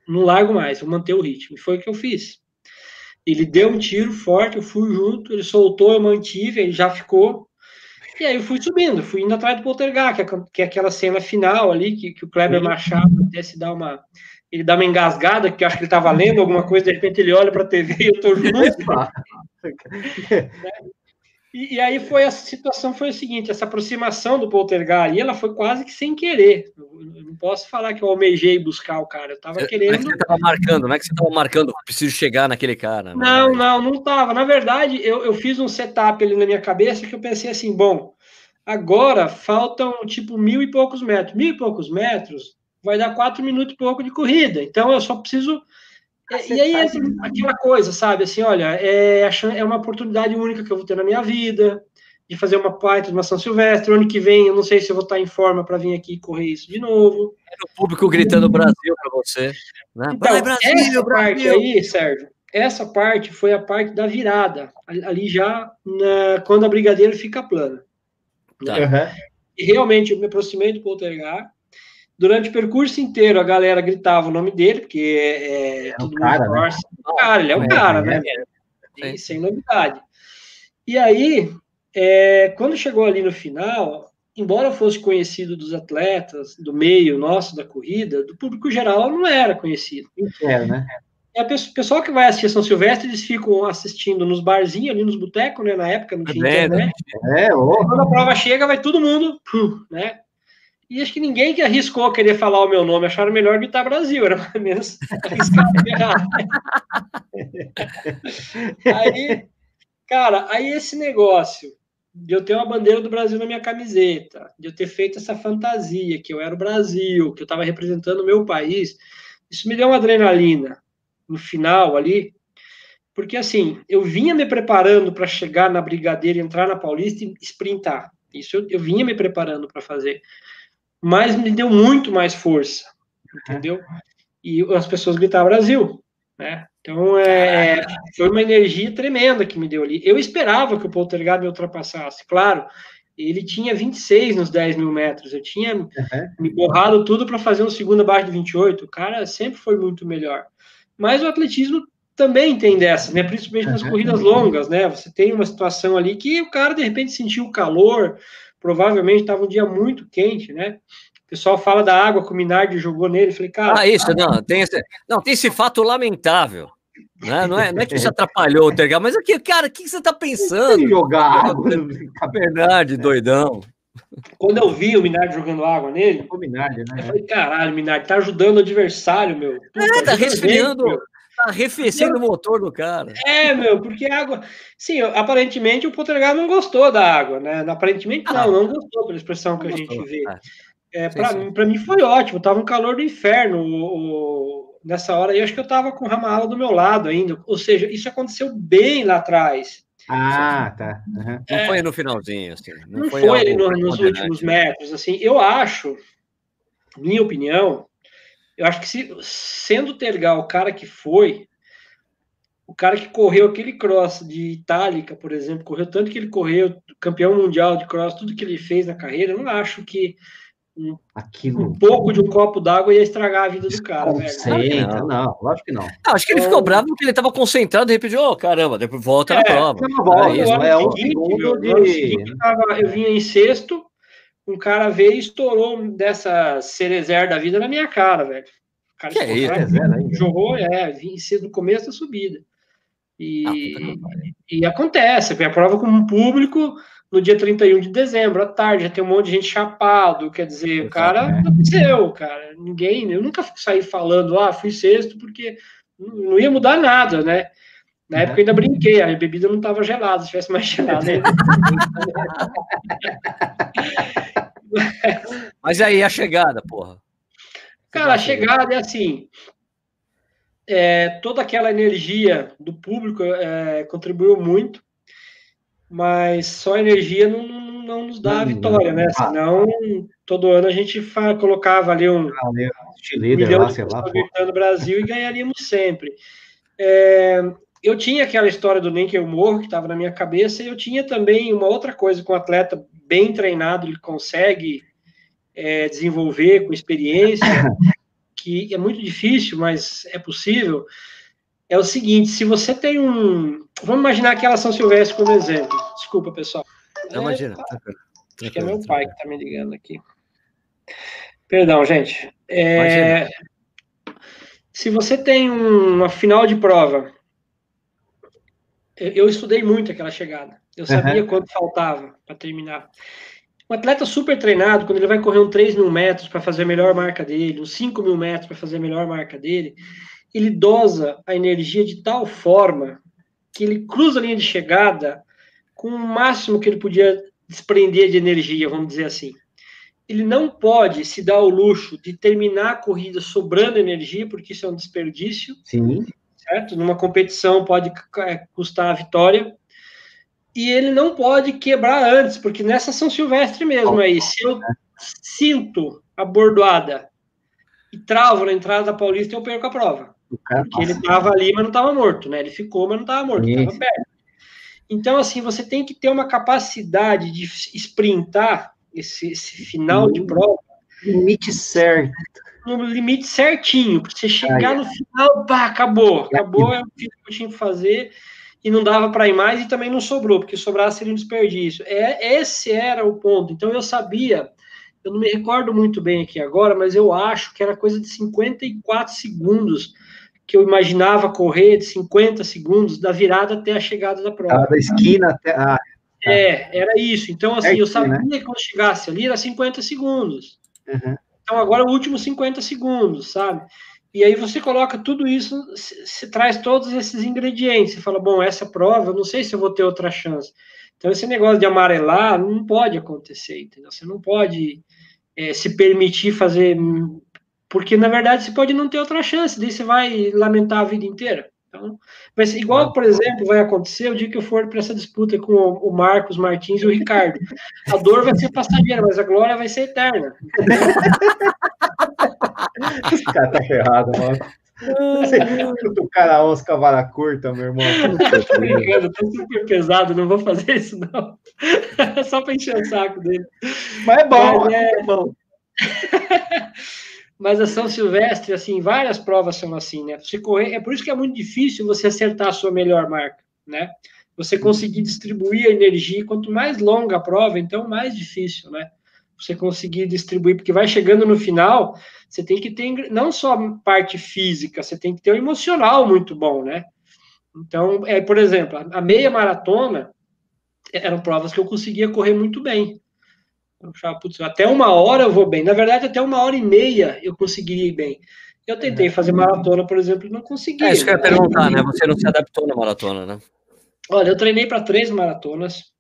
B: Não largo mais, vou manter o ritmo. E foi o que eu fiz. Ele deu um tiro forte, eu fui junto, ele soltou, eu mantive, ele já ficou. E aí eu fui subindo, fui indo atrás do Poltergar, que é, que é aquela cena final ali, que, que o Kleber Machado até se dá uma. Ele dá uma engasgada, que eu acho que ele estava lendo alguma coisa, de repente ele olha para a TV e eu estou junto. E, e, aí foi a situação foi o seguinte, essa aproximação do Poltergar aí, ela foi quase que sem querer. Eu, eu não posso falar que eu almejei buscar o cara, eu estava querendo. Não é que
A: você estava marcando, não é que você estava marcando, preciso chegar naquele cara.
B: Né? Não, não, não estava. Na verdade, eu, eu fiz um setup ali na minha cabeça que eu pensei assim, bom, agora faltam tipo mil e poucos metros. Mil e poucos metros vai dar quatro minutos e pouco de corrida. Então eu só preciso e aí, assim, aquela coisa, sabe? Assim, olha, é, é uma oportunidade única que eu vou ter na minha vida de fazer uma parte de uma São Silvestre. Ano que vem, eu não sei se eu vou estar em forma para vir aqui correr isso de novo.
A: É o público gritando Brasil para você. Né?
B: Então, Vai, Brasil, essa Brasil. parte aí, Sérgio, essa parte foi a parte da virada, ali já na, quando a Brigadeiro fica plana. Tá. Uhum. E realmente eu me aproximei do Poltergar, Durante o percurso inteiro, a galera gritava o nome dele, porque é, é todo cara, mundo Né? Cara, ele é o é, cara, né? É. sem novidade. E aí, é, quando chegou ali no final, embora fosse conhecido dos atletas, do meio nosso da corrida, do público geral não era conhecido.
C: É, né?
B: É, o pessoal que vai assistir São Silvestre, eles ficam assistindo nos barzinhos, ali nos botecos, né? Na época não tinha é, internet. É, Quando a prova chega, vai todo mundo, né? E acho que ninguém que arriscou querer falar o meu nome, acharam melhor gritar Brasil, era menos arriscar Aí, cara, aí esse negócio de eu ter uma bandeira do Brasil na minha camiseta, de eu ter feito essa fantasia, que eu era o Brasil, que eu estava representando o meu país, isso me deu uma adrenalina no final ali, porque assim, eu vinha me preparando para chegar na Brigadeira, entrar na Paulista e sprintar. Isso eu, eu vinha me preparando para fazer. Mas me deu muito mais força, entendeu? E as pessoas gritavam Brasil, né? Então, é, foi uma energia tremenda que me deu ali. Eu esperava que o Poltergeist me ultrapassasse, claro. Ele tinha 26 nos 10 mil metros. Eu tinha uhum. me borrado tudo para fazer um segundo abaixo de 28. O cara sempre foi muito melhor. Mas o atletismo também tem dessa, né? Principalmente nas corridas longas, né? Você tem uma situação ali que o cara de repente sentiu o calor, provavelmente estava um dia muito quente, né? O pessoal fala da água que o Minardi jogou nele. Falei, cara.
A: Ah, isso, não, tem esse, não, tem esse fato lamentável. Né? Não, é, não é que isso atrapalhou o Tergal, mas aqui, cara, o que você está pensando?
C: Jogar água.
A: Verdade, doidão.
B: Quando eu vi o Minardi jogando água nele,
C: o Minardi, né?
B: Eu falei, caralho, Minardi, tá ajudando o adversário, meu.
A: Puta, é, tá resfriando, tá arrefecendo o motor do cara.
B: É, meu, porque a água. Sim, aparentemente o Poltergeist não gostou da água, né? Aparentemente não, ah, não gostou pela expressão que a gente vê. É, é para mim foi ótimo, tava um calor do inferno o, o, nessa hora. E acho que eu tava com o Ramala do meu lado ainda. Ou seja, isso aconteceu bem lá atrás.
C: Ah, tá.
A: Uhum. Não é, foi no finalzinho, assim.
B: Não, não foi, foi no, nos últimos metros, assim. Eu acho, minha opinião, eu acho que se, sendo o Tergal o cara que foi, o cara que correu aquele cross de Itálica, por exemplo, correu tanto que ele correu, campeão mundial de cross, tudo que ele fez na carreira, eu não acho que um, Aquilo... um pouco de um copo d'água ia estragar a vida do cara.
C: Velho. Não, não, lógico que não.
A: não acho que ele ficou bravo porque ele estava concentrado, de repente, ô oh, caramba, depois volta é, na prova.
C: Volta, é, é um de...
B: eu vinha em sexto, um cara veio e estourou dessa cerezer da vida na minha cara, velho. O cara
A: que é isso?
B: jogou, é, vim cedo no começo da subida. E, ah, e acontece, a prova com um público no dia 31 de dezembro, à tarde, já tem um monte de gente chapado, quer dizer, o cara aconteceu, cara. Ninguém, eu nunca saí falando, ah, fui sexto, porque não ia mudar nada, né? Na uhum. época eu ainda brinquei, a bebida não estava gelada, se tivesse mais gelada.
A: Mas aí a chegada, porra.
B: Cara, a chegada é assim. É, toda aquela energia do público é, contribuiu muito mas só energia não, não, não nos dá a vitória, né? Senão, todo ano a gente colocava ali um, ah, um milhão lá, de pessoas gritando Brasil e ganharíamos sempre. É, eu tinha aquela história do Nem que eu morro, que estava na minha cabeça, e eu tinha também uma outra coisa com um atleta bem treinado, ele consegue é, desenvolver com experiência, que é muito difícil, mas é possível, é o seguinte: se você tem um. Vamos imaginar aquela São Silvestre como exemplo. Desculpa, pessoal.
A: Não, imagina.
B: Tá, acho que é meu pai que está me ligando aqui. Perdão, gente. É, se você tem uma final de prova, eu estudei muito aquela chegada. Eu sabia uhum. quanto faltava para terminar. Um atleta super treinado, quando ele vai correr um 3 mil metros para fazer a melhor marca dele, uns 5 mil metros para fazer a melhor marca dele, ele dosa a energia de tal forma que ele cruza a linha de chegada com o máximo que ele podia desprender de energia, vamos dizer assim. Ele não pode se dar o luxo de terminar a corrida sobrando energia, porque isso é um desperdício.
C: Sim.
B: Certo? Numa competição pode é, custar a vitória. E ele não pode quebrar antes, porque nessa São Silvestre mesmo aí, se eu sinto a bordoada e travo na entrada da Paulista, eu perco a prova. Porque ele estava ali, mas não estava morto, né? Ele ficou, mas não estava morto, estava perto. Então, assim, você tem que ter uma capacidade de sprintar esse, esse final de prova.
C: Limite certo.
B: No limite certinho, para você chegar no final, pá, acabou. Acabou, é o que eu tinha que fazer e não dava para ir mais e também não sobrou, porque sobrar seria um desperdício. É, esse era o ponto. Então eu sabia eu não me recordo muito bem aqui agora, mas eu acho que era coisa de 54 segundos que eu imaginava correr de 50 segundos da virada até a chegada da prova. Ah,
C: da esquina até. Ah, tá.
B: É, era isso. Então, assim, é eu sabia né? que quando chegasse ali era 50 segundos. Uhum. Então, agora o último 50 segundos, sabe? E aí você coloca tudo isso, você traz todos esses ingredientes. Você fala, bom, essa prova, eu não sei se eu vou ter outra chance. Então, esse negócio de amarelar não pode acontecer, entendeu? Você não pode é, se permitir fazer porque, na verdade, você pode não ter outra chance, daí você vai lamentar a vida inteira. Então, mas igual, por exemplo, vai acontecer o dia que eu for para essa disputa com o Marcos Martins e o Ricardo. A dor vai ser passageira, mas a glória vai ser eterna.
C: Esse cara tá ferrado, mano. Você o cara Oscar vara curta, meu irmão.
B: tô brincando, tô super pesado, não vou fazer isso, não. Só para encher o saco dele.
C: Mas é bom, Mas é... é bom.
B: Mas a São Silvestre, assim, várias provas são assim, né? Você correr, é por isso que é muito difícil você acertar a sua melhor marca, né? Você conseguir distribuir a energia, quanto mais longa a prova, então mais difícil, né? Você conseguir distribuir, porque vai chegando no final, você tem que ter não só parte física, você tem que ter o emocional muito bom, né? Então, é, por exemplo, a meia maratona eram provas que eu conseguia correr muito bem. Eu achava, putz, até uma hora eu vou bem. Na verdade, até uma hora e meia eu conseguiria ir bem. Eu tentei uhum. fazer maratona, por exemplo, e não consegui. É
A: isso que eu ia perguntar, né? Você não se adaptou na maratona, né?
B: Olha, eu treinei para três maratonas.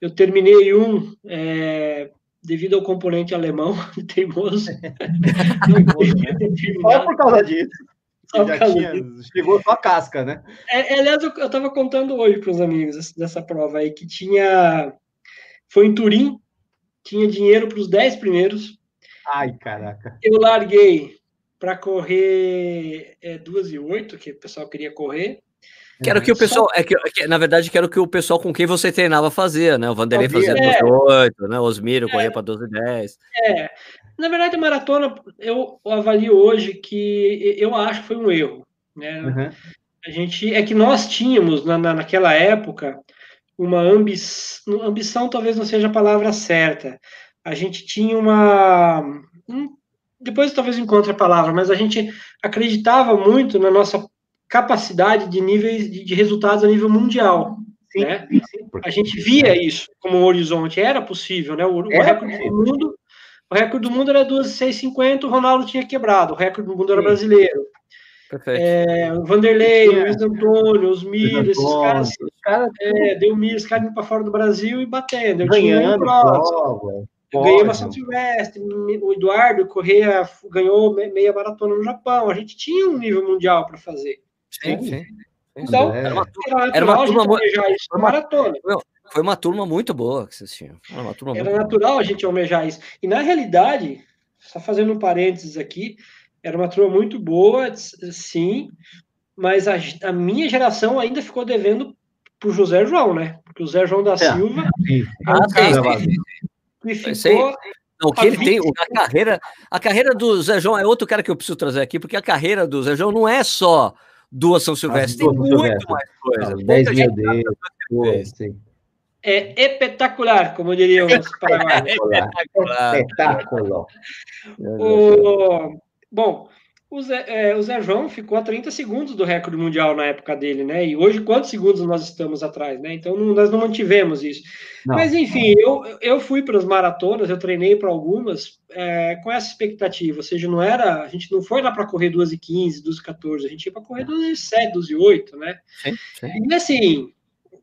B: Eu terminei um é, devido ao componente alemão, teimoso.
C: Só por causa disso. Só por causa tinha, disso. Chegou só a casca, né?
B: É, aliás, eu estava contando hoje para os amigos dessa prova aí, que tinha. Foi em Turim, tinha dinheiro para os 10 primeiros.
C: Ai, caraca.
B: Eu larguei para correr é, 2 e 8, que o pessoal queria correr.
A: Que era o que o pessoal, é que, que, na verdade, que era o que o pessoal com quem você treinava fazia, né? O Vanderlei fazia é. 8, né? O Osmiro é. corria para 12 e 10.
B: É. Na verdade, a maratona, eu avalio hoje que eu acho que foi um erro, né? Uhum. A gente, é que nós tínhamos, na, na naquela época, uma ambição, ambição talvez não seja a palavra certa. A gente tinha uma. Depois talvez encontre a palavra, mas a gente acreditava muito na nossa capacidade de níveis de, resultados a nível mundial. Sim, né? sim, a gente via isso como horizonte, era possível, né? O, o recorde do mundo, o recorde do mundo era 2,650, o Ronaldo tinha quebrado, o recorde do mundo era brasileiro. Perfeito. É, o Vanderlei, o Luiz Antônio, os Miro, esses caras, cara, é, deu Miro, esses caras indo para fora do Brasil e batendo. Eu
C: Ganhando,
B: eu ganhei uma São Silvestre, o Eduardo Correia ganhou meia maratona no Japão. A gente tinha um nível mundial para fazer.
A: Sim, sim.
B: Então, é. era uma, era uma turma muito. Isso maratona.
A: Foi uma turma muito boa que vocês tinham. Era,
B: era natural boa. a gente almejar isso. E na realidade, só fazendo um parênteses aqui, era uma turma muito boa, sim, mas a, a minha geração ainda ficou devendo para o José João, né? Porque o José João da é. Silva é, é um cara que ficou.
A: Não, o que ele tem, a carreira, a carreira do Zé João é outro cara que eu preciso trazer aqui, porque a carreira do Zé João não é só duas São Silvestre, tem muito Silvestre. mais coisa. Não,
C: 10 mil dele,
B: é espetacular, como diriam os paraguaios.
C: espetacular. Espetáculo.
B: O, Bom, o Zé, é, o Zé, João ficou a 30 segundos do recorde mundial na época dele, né? E hoje, quantos segundos nós estamos atrás, né? Então, não, nós não mantivemos isso. Não. Mas, enfim, eu, eu fui para as maratonas, eu treinei para algumas é, com essa expectativa. Ou seja, não era. A gente não foi lá para correr 2 e 15, 2 e 14, a gente ia para correr 2 e 7, 2 e 8, né? Sim, sim. E assim,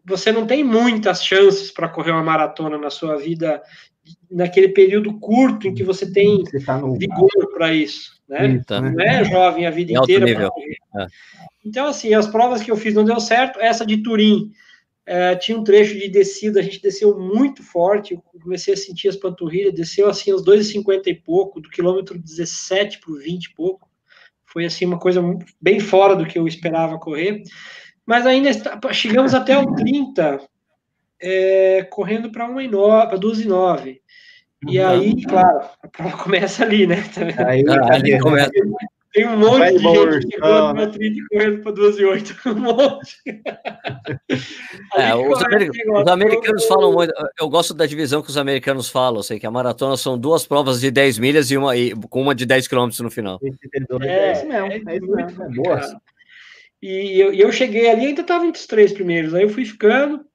B: você não tem muitas chances para correr uma maratona na sua vida naquele período curto em que você tem você tá vigor para isso né? Então, não é jovem a vida inteira. É. Então, assim, as provas que eu fiz não deu certo. Essa de Turim é, tinha um trecho de descida, a gente desceu muito forte. Eu comecei a sentir as panturrilhas, desceu assim uns 2,50 e pouco, do quilômetro 17 para o 20 e pouco. Foi assim uma coisa bem fora do que eu esperava correr. Mas ainda está, chegamos até o 30, é, correndo para 2,9. E uhum. aí, claro, a prova começa ali, né?
C: Aí, ah, ali
A: começa.
B: Tem um monte de gente que chegou no trilha correndo para 12 e 8. Um monte.
A: É, os, os, americanos falam muito. Eu gosto da divisão que os americanos falam. Sei que a maratona são duas provas de 10 milhas e uma e, com uma de 10 quilômetros no final.
B: É, é isso mesmo. É, é isso mesmo. É boa. E eu, eu cheguei ali, ainda estava entre os três primeiros. Aí eu fui ficando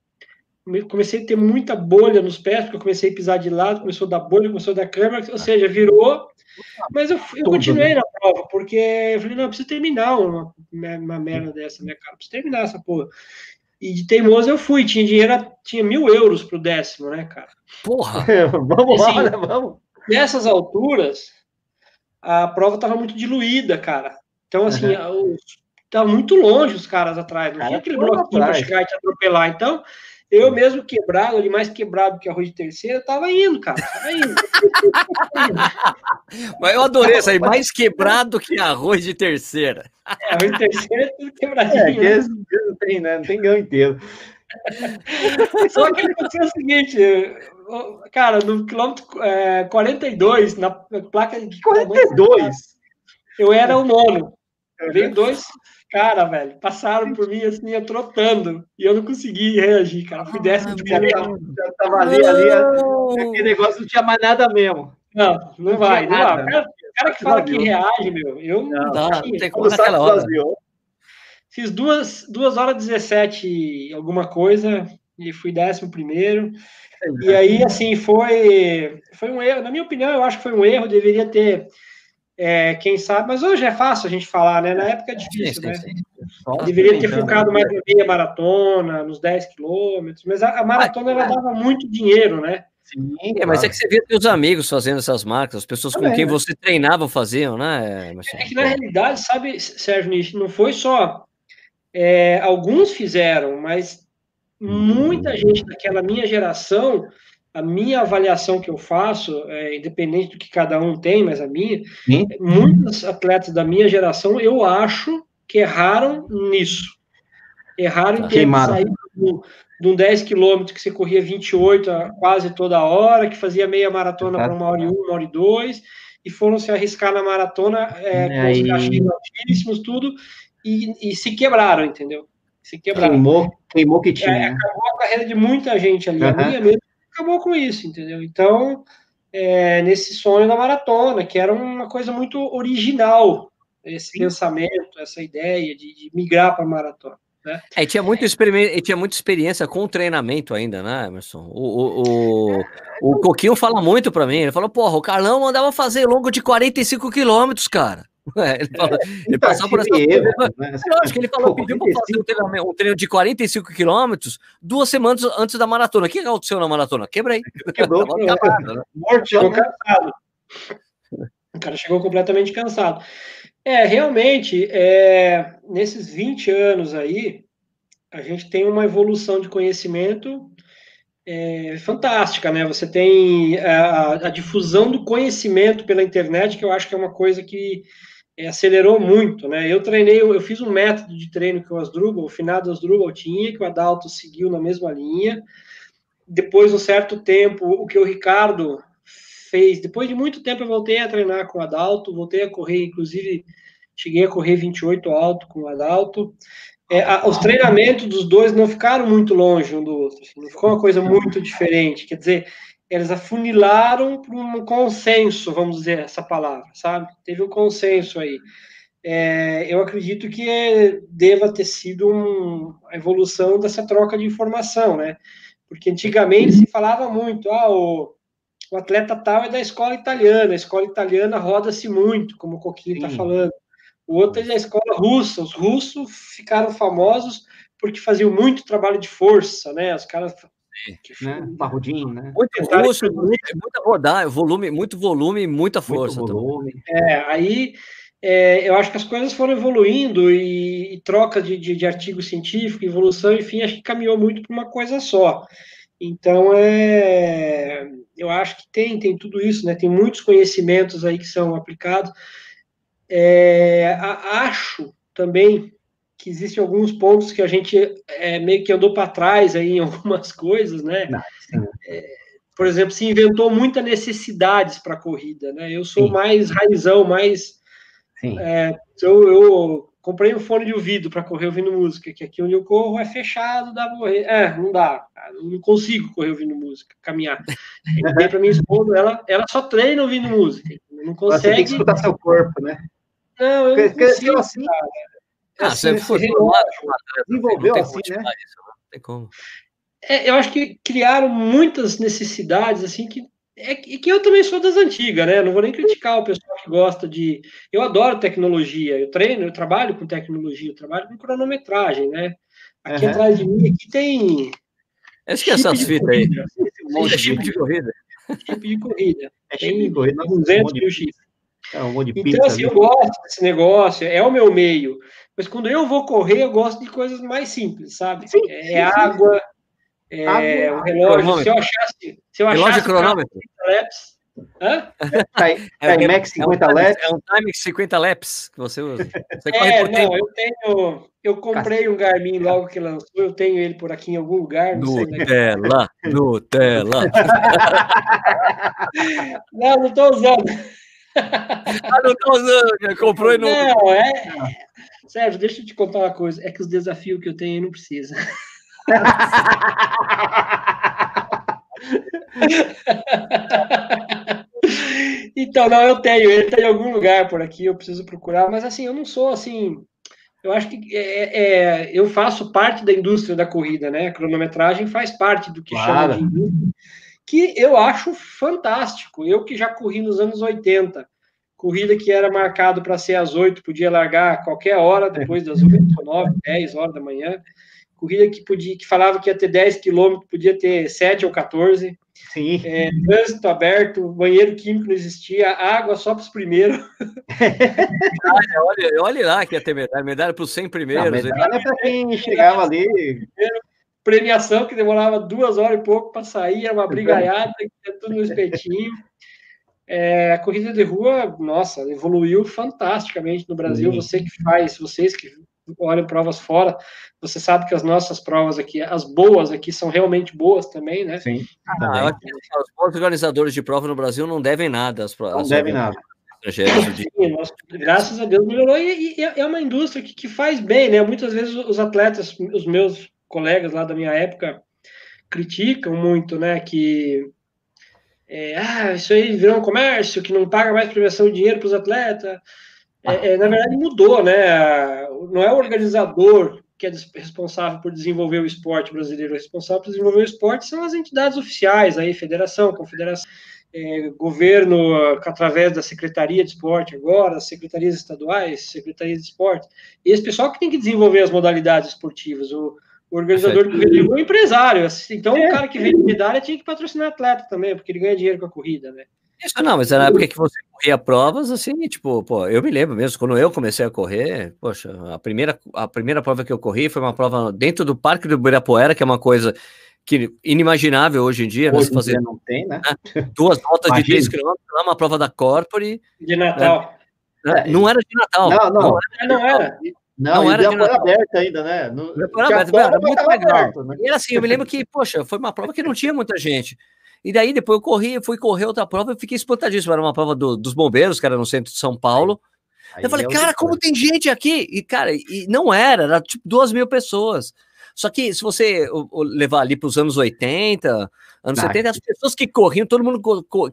B: comecei a ter muita bolha nos pés, porque eu comecei a pisar de lado, começou a dar bolha, começou a dar câmera, ou seja, virou. Mas eu, eu continuei na prova, porque eu falei, não, eu preciso terminar uma, uma merda dessa, né, cara? Preciso terminar essa porra. E de teimoso eu fui, tinha dinheiro, tinha mil euros pro décimo, né, cara?
A: Porra!
C: vamos assim, lá, né? Vamos.
B: Nessas alturas, a prova estava muito diluída, cara. Então, assim, uhum. os tava muito longe os caras atrás, não tinha aquele bloquinho para chegar e te atropelar. Então, eu mesmo quebrado, ali mais quebrado que arroz de terceira, tava indo, cara. Tava indo.
A: Mas eu adorei isso aí, mais quebrado que arroz de terceira.
B: É, arroz de terceira é tudo quebradinho. É,
C: né? não tem, né? Não tem ganho inteiro.
B: Só que aconteceu o seguinte, cara, no quilômetro é, 42, na placa de.
C: 42?
B: Eu era o nono. Veio dois cara, velho, passaram por mim assim, eu trotando, e eu não consegui reagir, cara. Fui décimo de
C: cara. Já tava ali, ali, aquele negócio não tinha mais nada mesmo.
B: Não, não, não vai, não vai. O cara, cara que fala que reage, meu, eu não,
A: não, não tem como naquela hora.
B: Fiz duas, duas horas 17 alguma coisa, e fui décimo primeiro. E aí, assim, foi, foi um erro. Na minha opinião, eu acho que foi um erro. Deveria ter é, quem sabe, mas hoje é fácil a gente falar, né? Na época é difícil, sim, né? Sim, sim. Deveria ter focado mais na meia maratona, nos 10 quilômetros, mas a, a maratona ela dava muito dinheiro, né?
A: Sim, é, mas é que você via teus amigos fazendo essas marcas, as pessoas com quem né? você treinava faziam, né?
B: É que na realidade, sabe, Sérgio Nish, não foi só é, alguns fizeram, mas muita gente daquela minha geração a minha avaliação que eu faço, é, independente do que cada um tem, mas a minha, Sim. muitos atletas da minha geração, eu acho que erraram nisso. Erraram em ter saído de um 10 quilômetros que você corria 28 quase toda hora, que fazia meia maratona para uma hora e um, uma hora e dois, e foram se arriscar na maratona é, com os cachinhos altíssimos, tudo, e, e, se quebraram, entendeu? Se quebraram.
C: Queimou, queimou que tinha.
B: É, acabou a carreira de muita gente ali. Uhum. A minha mesmo acabou com isso, entendeu? Então, é, nesse sonho da maratona, que era uma coisa muito original, esse Sim. pensamento, essa ideia de, de migrar para a maratona. Né?
A: É, tinha, muito experimento, tinha muita experiência com o treinamento ainda, né, Emerson? O, o, o, o Coquinho fala muito para mim, ele falou, porra, o Carlão mandava fazer longo de 45 quilômetros, cara. É, ele, falou, é, ele então, passou por essa erro, né? Eu acho que ele falou, pediu para fazer um treino, um treino de 45 quilômetros duas semanas antes da maratona. O que aconteceu na maratona? Quebrei.
B: Quebrou. Acabado, né? Mortão, cansado. O cara chegou completamente cansado. É, realmente, é, nesses 20 anos aí, a gente tem uma evolução de conhecimento é, fantástica, né? Você tem a, a, difusão do conhecimento pela internet, que eu acho que é uma coisa que é, acelerou muito, né? Eu treinei, eu, fiz um método de treino que o Asdrubal, o finado Asdrubal tinha, que o Adalto seguiu na mesma linha. Depois, um certo tempo, o que o Ricardo fez, depois de muito tempo eu voltei a treinar com o Adalto, voltei a correr, inclusive cheguei a correr 28 alto com o Adalto. É, os treinamentos dos dois não ficaram muito longe um do outro, assim, não ficou uma coisa muito diferente, quer dizer, eles afunilaram para um consenso, vamos dizer essa palavra, sabe? Teve um consenso aí. É, eu acredito que deva ter sido um, a evolução dessa troca de informação, né? Porque antigamente se falava muito, ah, o, o atleta tal é da escola italiana, a escola italiana roda-se muito, como o Coquinho está falando. O outro é da escola russa, os russos ficaram famosos porque faziam muito trabalho de força, né? Os caras
C: né? Barrudinho, né?
A: Muito russo, muito, muita rodar, volume, muito volume, muita força. Muito volume.
B: É, aí é, eu acho que as coisas foram evoluindo e, e troca de, de, de, artigo científico, evolução, enfim, acho que caminhou muito para uma coisa só. Então, é, eu acho que tem, tem tudo isso, né? Tem muitos conhecimentos aí que são aplicados. É, acho também que existem alguns pontos que a gente é, meio que andou para trás aí em algumas coisas, né? É, por exemplo, se inventou muitas necessidades para a corrida, né? Eu sou Sim. mais raizão, mais. É, eu, eu, comprei um fone de ouvido para correr ouvindo música, que aqui onde eu corro é fechado, dá morrer. É, não dá, não consigo correr ouvindo música, caminhar. para minha esposa, ela, ela só treina ouvindo música, não consegue. Você tem que
C: escutar seu corpo, né?
B: Não, eu não consigo, assim, cara.
A: Ah, assim, você foi
C: desenvolveu assim, né? Isso, não tem
B: como. É, eu acho que criaram muitas necessidades, assim, que é que eu também sou das antigas, né? Não vou nem criticar o pessoal que gosta de. Eu adoro tecnologia, eu treino, eu trabalho com tecnologia, eu trabalho com cronometragem, né? Aqui uhum. atrás de mim aqui tem.
A: Acho que essas fitas aí. Um
B: chip de corrida. Chip de corrida. É chip de corrida. 200 mil chips. É um monte de então, assim, ali. eu gosto desse negócio, é o meu meio. Mas quando eu vou correr, eu gosto de coisas mais simples, sabe? Sim, é sim, água, sim. é água, um relógio. Se eu achasse. Se eu achasse relógio
A: cronômetro.
B: Laps,
A: Hã? É, Timex 50 é um, laps? É um Timex 50 laps que você usa. Você
B: é, não, tempo. eu tenho. Eu comprei um Garmin logo que lançou, eu tenho ele por aqui em algum lugar.
A: Nutella, Nutella.
B: não, não estou usando.
A: Ah, não estou usando, comprou e não.
B: Não, é. Sérgio, deixa eu te contar uma coisa. É que os desafios que eu tenho não precisa. então, não, eu tenho, ele está em algum lugar por aqui, eu preciso procurar, mas assim, eu não sou assim. Eu acho que é, é, eu faço parte da indústria da corrida, né? A cronometragem faz parte do que claro. chama de indústria, que eu acho fantástico. Eu que já corri nos anos 80, corrida que era marcado para ser às 8, podia largar a qualquer hora, depois das 8, 9, 10 horas da manhã. Corrida que podia, que falava que ia ter 10 quilômetros, podia ter 7 ou 14.
C: Sim.
B: É, trânsito aberto, banheiro químico não existia, água só para os primeiros.
A: olha, olha lá que ia ter medalha, medalha para os 100 primeiros. Não,
C: medalha é para quem chegava ali.
B: Premiação que demorava duas horas e pouco para sair, era uma brigaiada, tudo no espetinho. É, a corrida de rua, nossa, evoluiu fantasticamente no Brasil. Sim. Você que faz, vocês que olham provas fora, você sabe que as nossas provas aqui, as boas aqui, são realmente boas também, né?
C: Sim.
A: Ah, os bons organizadores de prova no Brasil não devem nada. As,
C: não devem nada.
B: Sim, nós, graças a Deus melhorou e, e, é uma indústria que, que faz bem, né? Muitas vezes os atletas, os meus colegas lá da minha época, criticam muito, né? Que é, ah, isso aí virou um comércio que não paga mais premiação de dinheiro para os atletas. É, é, na verdade, mudou, né? Não é o organizador que é responsável por desenvolver o esporte brasileiro, o responsável por desenvolver o esporte são as entidades oficiais, aí, federação, confederação, é, governo, através da Secretaria de Esporte agora, as secretarias estaduais, secretarias de esporte. Esse pessoal que tem que desenvolver as modalidades esportivas. O, o organizador do corrida é o empresário. Então, é. o cara que vende medalha tinha que patrocinar atleta também, porque ele ganha dinheiro com a corrida, né?
A: Isso não, mas na época que você corria provas, assim, tipo, pô, eu me lembro mesmo, quando eu comecei a correr, poxa, a primeira, a primeira prova que eu corri foi uma prova dentro do Parque do Ibirapuera, que é uma coisa que inimaginável hoje em dia,
C: né, hoje né? fazer não tem, né?
A: né? Duas voltas de 10 km, uma prova da Corpore.
B: De Natal.
A: Né? Não era de Natal.
C: Não, não, não era. Não era. Não, não era de Natal. aberta ainda, né?
A: Não, aberto, era muito legal. Aberto, né? E assim, eu me lembro que, poxa, foi uma prova que não tinha muita gente. E daí depois eu corri, fui correr outra prova e fiquei espantadíssimo. Era uma prova do, dos bombeiros, que era no centro de São Paulo. Aí eu falei, é cara, como tem gente aqui? E, cara, e não era, era tipo duas mil pessoas. Só que se você levar ali para os anos 80, anos ah, 70, as pessoas que corriam, todo mundo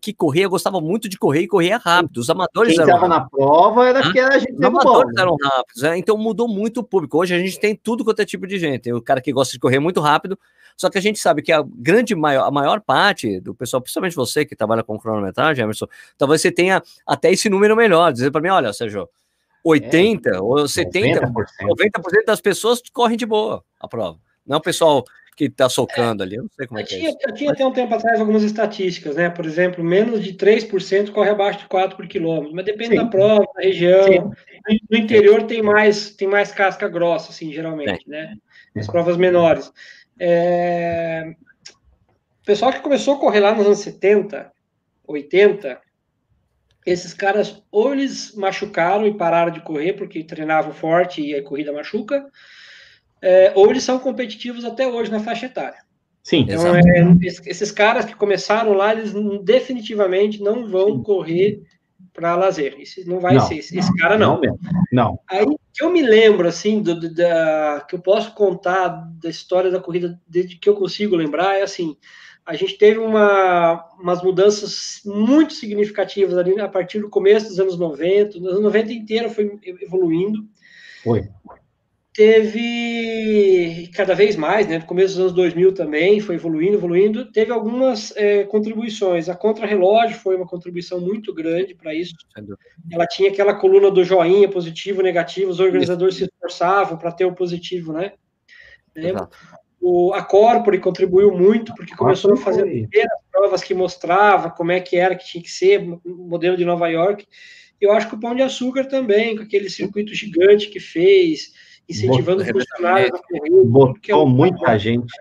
A: que corria gostava muito de correr e corria rápido. Os amadores
C: Quem
A: eram.
C: na prova era que era gente Os
A: amadores bom, eram rápidos, né? então mudou muito o público. Hoje a gente tem tudo quanto é tipo de gente. Tem o cara que gosta de correr muito rápido, só que a gente sabe que a grande maior, a maior parte do pessoal, principalmente você que trabalha com cronometragem, Emerson, talvez você tenha até esse número melhor. Dizer para mim, olha, Sérgio, 80 é, ou 70, 90%. 90% das pessoas correm de boa a prova. Não é pessoal que está socando ali, eu não sei como é que é
B: tinha,
A: é isso.
B: Eu tinha até um tempo atrás algumas estatísticas, né? Por exemplo, menos de 3% corre abaixo de 4 por quilômetro, mas depende Sim. da prova, da região. Sim. No interior tem mais, tem mais casca grossa, assim, geralmente, Sim. né? As provas menores. É... O pessoal que começou a correr lá nos anos 70, 80, esses caras ou eles machucaram e pararam de correr porque treinavam forte e a corrida machuca, é, ou eles são competitivos até hoje na faixa etária.
C: Sim,
B: então, é, esses caras que começaram lá, eles definitivamente não vão correr para lazer. Isso não vai não, ser. Esse, esse cara não.
C: Não, não.
B: Aí que eu me lembro, assim, do, do, da, que eu posso contar da história da corrida, desde que eu consigo lembrar, é assim, a gente teve uma, umas mudanças muito significativas ali a partir do começo dos anos 90, nos anos 90 inteiro foi evoluindo.
C: Foi
B: teve cada vez mais, né, no começo dos anos 2000 também, foi evoluindo, evoluindo, teve algumas é, contribuições. A Contra-Relógio foi uma contribuição muito grande para isso. Ela tinha aquela coluna do joinha, positivo, negativo, os organizadores isso. se esforçavam para ter o positivo, né? O, a Corpore contribuiu muito, porque começou a fazer primeiras provas que mostrava como é que era, que tinha que ser, modelo de Nova York, Eu acho que o Pão de Açúcar também, com aquele circuito gigante que fez, incentivando os funcionários a
C: correr. Botou é muita gente.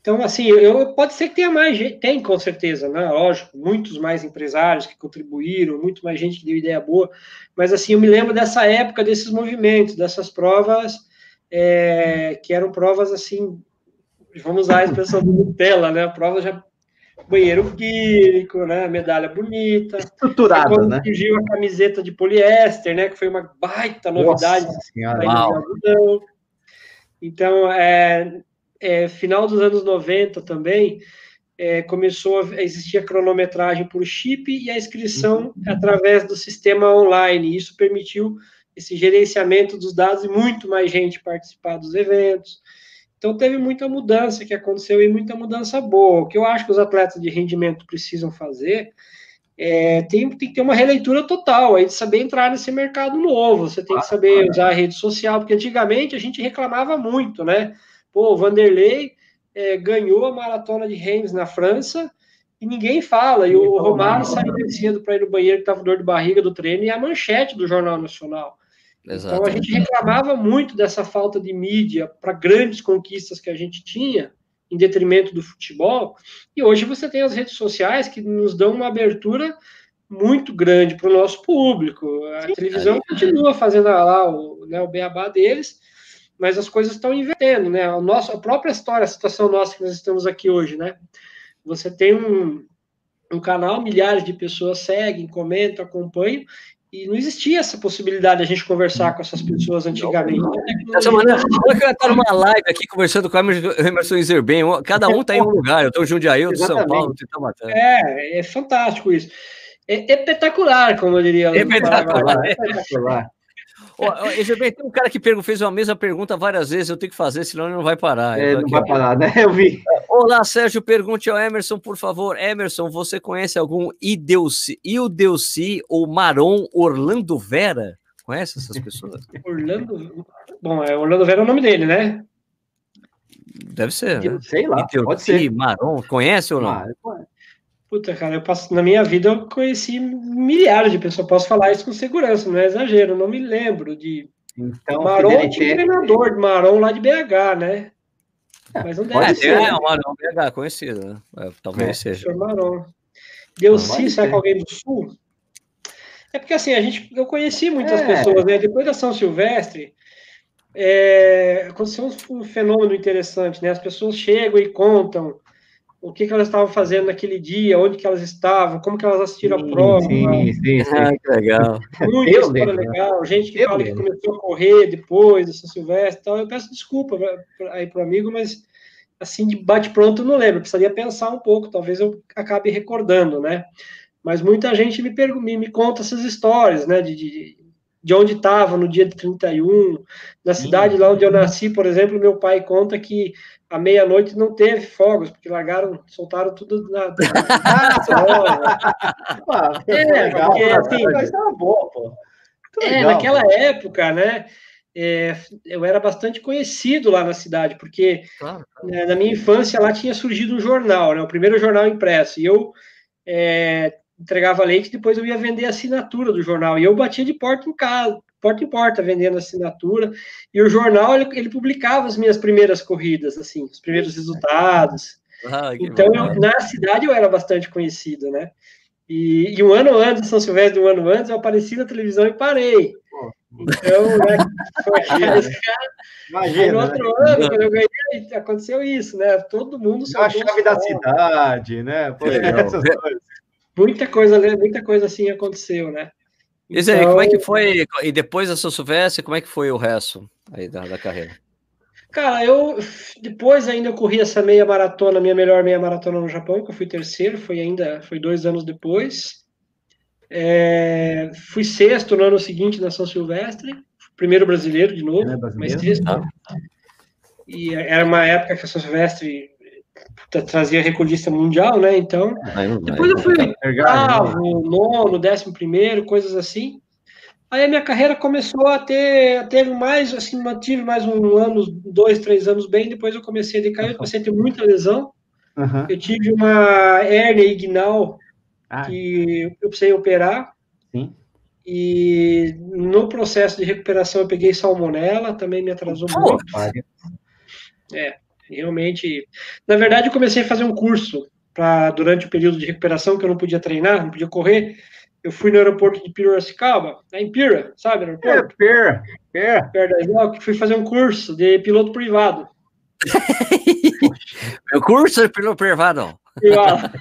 B: Então, assim, eu, pode ser que tenha mais gente, tem com certeza, né? Lógico, muitos mais empresários que contribuíram, muito mais gente que deu ideia boa, mas assim, eu me lembro dessa época, desses movimentos, dessas provas, é, que eram provas assim, vamos usar a expressão do Nutella, né? Prova já banheiro químico, né? Medalha bonita.
C: Estruturada, quando né?
B: surgiu a camiseta de poliéster, né? Que foi uma baita novidade. Nossa senhora, então, é, é, final dos anos 90 também, é, começou a existir a cronometragem por chip e a inscrição uhum. através do sistema online. Isso permitiu esse gerenciamento dos dados e muito mais gente participar dos eventos. Então, teve muita mudança que aconteceu e muita mudança boa. O que eu acho que os atletas de rendimento precisam fazer é, tem, tem que ter uma releitura total aí de saber entrar nesse mercado novo. Você tem que saber usar a rede social, porque antigamente a gente reclamava muito, né? Pô, o Vanderlei é, ganhou a maratona de Reims na França e ninguém fala. E o Romário saiu cedo para ir no banheiro que estava dor de barriga do treino e a manchete do Jornal Nacional. Exato. Então a gente reclamava muito dessa falta de mídia para grandes conquistas que a gente tinha, em detrimento do futebol. E hoje você tem as redes sociais que nos dão uma abertura muito grande para o nosso público. A Sim, televisão é. continua fazendo lá o, né, o beabá deles, mas as coisas estão invertendo, né? A, nossa, a própria história, a situação nossa que nós estamos aqui hoje, né? Você tem um, um canal, milhares de pessoas seguem, comentam, acompanham, e não existia essa possibilidade de a gente conversar com essas pessoas antigamente.
A: Dessa maneira, olha que eu estou numa live aqui conversando com o Emerson Iserben, cada um está em um lugar, eu estou em Jundiaí, eu estou em São Paulo, você está
B: matando. É, é fantástico isso. É, é espetacular, como eu diria.
A: É espetacular. É espetacular. Tem um cara que fez a mesma pergunta várias vezes, eu tenho que fazer, senão ele não vai parar.
C: É, não vai parar, né? Eu vi.
A: Olá, Sérgio, pergunte ao Emerson, por favor. Emerson, você conhece algum Ideuci, Ildelci ou Maron Orlando Vera? Conhece essas pessoas?
B: Orlando. Bom, é Orlando Vera é o nome dele, né?
A: Deve ser. Né?
C: Sei lá. Ideuci, pode ser.
A: Maron, conhece ou não? Ah,
B: Puta, cara, eu passo, na minha vida eu conheci milhares de pessoas. Posso falar isso com segurança, não é exagero. não me lembro de. Então, Maron um treinador de Maron lá de BH, né?
A: É, Mas não deve é, ser. É, o Maron BH, conhecido, né? É, talvez é, seja.
B: Maron. Deuci, será que alguém do Sul? É porque assim, a gente, eu conheci muitas é. pessoas, né? Depois da São Silvestre, é, aconteceu um fenômeno interessante, né? As pessoas chegam e contam o que, que elas estavam fazendo naquele dia, onde que elas estavam, como que elas assistiram sim, a prova. Sim, sim,
A: sim. Ah, que legal.
B: Muita eu história lembro. legal. Gente que eu fala lembro. que começou a correr depois do São Silvestre e tal. Eu peço desculpa aí para o amigo, mas assim, de bate-pronto, não lembro. Precisaria pensar um pouco, talvez eu acabe recordando, né? Mas muita gente me, me, me conta essas histórias, né? De, de, de onde estava no dia de 31. Na cidade lá onde eu nasci, por exemplo, meu pai conta que à meia-noite não teve fogos, porque largaram, soltaram tudo na. ah, é, legal, porque assim. Mas boa, pô. é, legal, naquela pô. época, né? É, eu era bastante conhecido lá na cidade, porque claro, claro. Né, na minha infância lá tinha surgido um jornal, né, o primeiro jornal impresso, e eu é, entregava leite, depois eu ia vender a assinatura do jornal, e eu batia de porta em casa, porta em porta vendendo assinatura. E o jornal ele, ele publicava as minhas primeiras corridas, assim, os primeiros resultados. Ah, então, eu, na cidade eu era bastante conhecido, né? E, e, um ano antes, São Silvestre, um ano antes, eu apareci na televisão e parei. Então, né, foi, Imagina, no outro né? ano, quando eu ganhei, aconteceu isso, né? Todo mundo
C: A chave da cidade, né? Pô,
B: muita coisa, muita coisa assim aconteceu, né?
A: Isso aí, como é que então foi? E depois da São Silvestre, como é que foi o resto aí da, da carreira?
B: Cara, eu depois ainda eu corri essa meia maratona, minha melhor meia maratona no Japão, que eu fui terceiro, foi ainda, foi dois anos depois. É, fui sexto no ano seguinte na São Silvestre, primeiro brasileiro de novo, é mas sexto. Ah. E era uma época que a São Silvestre trazia recordista mundial, né? Então, depois eu fui oitavo, nono, décimo primeiro, coisas assim. Aí a minha carreira começou a ter, teve mais, assim, mantive mais um ano, dois, três anos bem, depois eu comecei a decair, eu comecei a ter muita lesão. Uhum. Eu tive uma hérnia ignal ah. que eu precisei operar. Sim. E no processo de recuperação eu peguei salmonela, também me atrasou Pô, muito. É, realmente. Na verdade, eu comecei a fazer um curso para durante o período de recuperação que eu não podia treinar, não podia correr. Eu fui no aeroporto de Piracicaba, em Pira, sabe? Aeroporto?
C: É, Pira, Pira.
B: Perto que fui fazer um curso de piloto privado.
A: Meu curso é piloto privado.
B: Privado.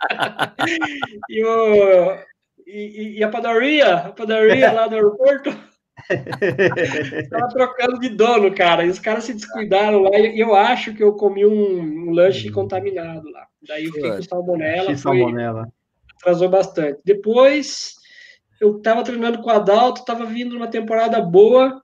B: e, o, e, e, a padaria, a padaria lá do aeroporto, tava trocando de dono, cara. E os caras se descuidaram lá. E eu acho que eu comi um, um lanche contaminado lá. Daí eu fiquei com salmonela. Foi, salmonela. Atrasou bastante. Depois, eu tava treinando com o Adalto, tava vindo uma temporada boa.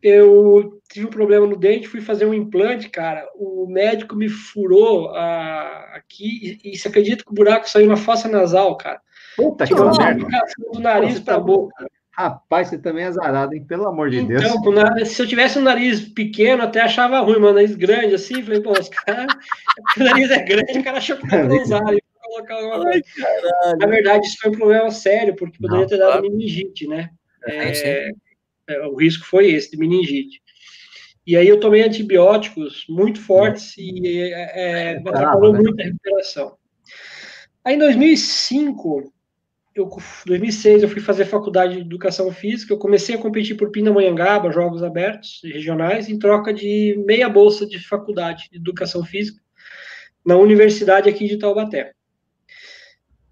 B: Eu tive um problema no dente, fui fazer um implante, cara. O médico me furou a, aqui e, e você acredita que o buraco saiu na fossa nasal, cara.
C: Puta que merda.
B: Do nariz para a boca.
C: Rapaz, você também é azarado, hein? Pelo amor de Deus.
B: Então, se eu tivesse um nariz pequeno, até achava ruim, mas um nariz grande assim, falei, pô, os caras. o nariz é grande, o cara achou que não usar. Colocar alguma Ai, Na verdade, isso foi um problema sério, porque poderia não, ter dado meningite, né? É, é, é, o risco foi esse, de meningite. E aí eu tomei antibióticos muito fortes e é, é, atrapalhou né? muito a recuperação. Aí em 2005, eu, 2006 eu fui fazer faculdade de educação física, eu comecei a competir por Pindamonhangaba, jogos abertos regionais, em troca de meia bolsa de faculdade de educação física na universidade aqui de Taubaté.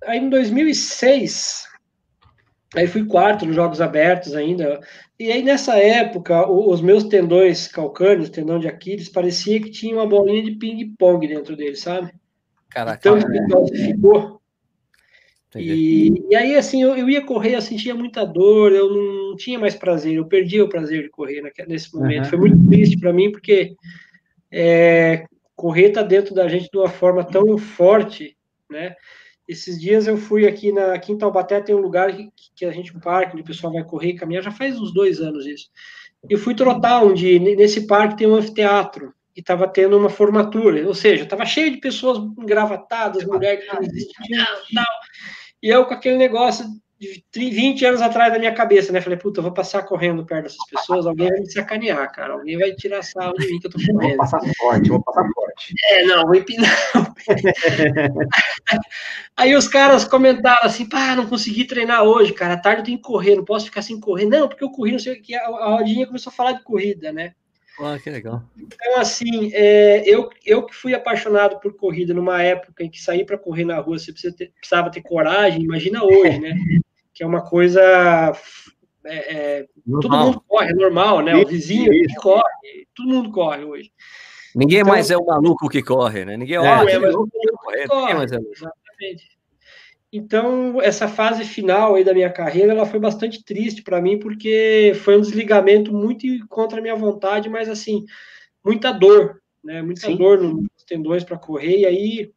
B: Aí em 2006, aí fui quarto nos jogos abertos ainda, e aí nessa época os meus tendões calcâneos, tendão de Aquiles, parecia que tinha uma bolinha de ping-pong dentro dele, sabe?
A: Caraca. Tanto
B: que ficou e, e, aí, assim, eu, eu, ia correr, eu sentia muita dor, eu não tinha mais prazer, eu perdi o prazer de correr nesse momento. Uhum. Foi muito triste para mim, porque é, correr tá dentro da gente de uma forma tão forte, né? Esses dias eu fui aqui na aqui em Taubaté, tem um lugar que, que a gente, um parque, onde o pessoal vai correr e caminhar, já faz uns dois anos isso. Eu fui trotar onde, nesse parque tem um anfiteatro, e estava tendo uma formatura, ou seja, estava cheio de pessoas engravatadas, mulheres que não existiam tal. E eu com aquele negócio de 20 anos atrás da minha cabeça, né? Falei, puta, eu vou passar correndo perto dessas pessoas, alguém vai me sacanear, cara. Alguém vai tirar sarro de mim que eu tô correndo.
C: Vou passar forte, vou passar forte.
B: É, não, vou empinar. Aí os caras comentaram assim, pá, não consegui treinar hoje, cara. À tarde eu tenho que correr, não posso ficar sem correr. Não, porque eu corri, não sei o que. A, a rodinha começou a falar de corrida, né?
A: Ah, que legal.
B: Então, assim, é, eu, eu que fui apaixonado por corrida numa época em que sair para correr na rua você ter, precisava ter coragem, imagina hoje, né? Que é uma coisa. É, é, todo mundo corre, é normal, né? O vizinho isso. corre, todo mundo corre hoje.
A: Ninguém então, mais é o maluco que corre, né? Ninguém é,
B: é, é o maluco que corre. Exatamente. Então, essa fase final aí da minha carreira, ela foi bastante triste para mim, porque foi um desligamento muito contra a minha vontade, mas assim, muita dor, né? Muita Sim. dor nos tendões para correr, e aí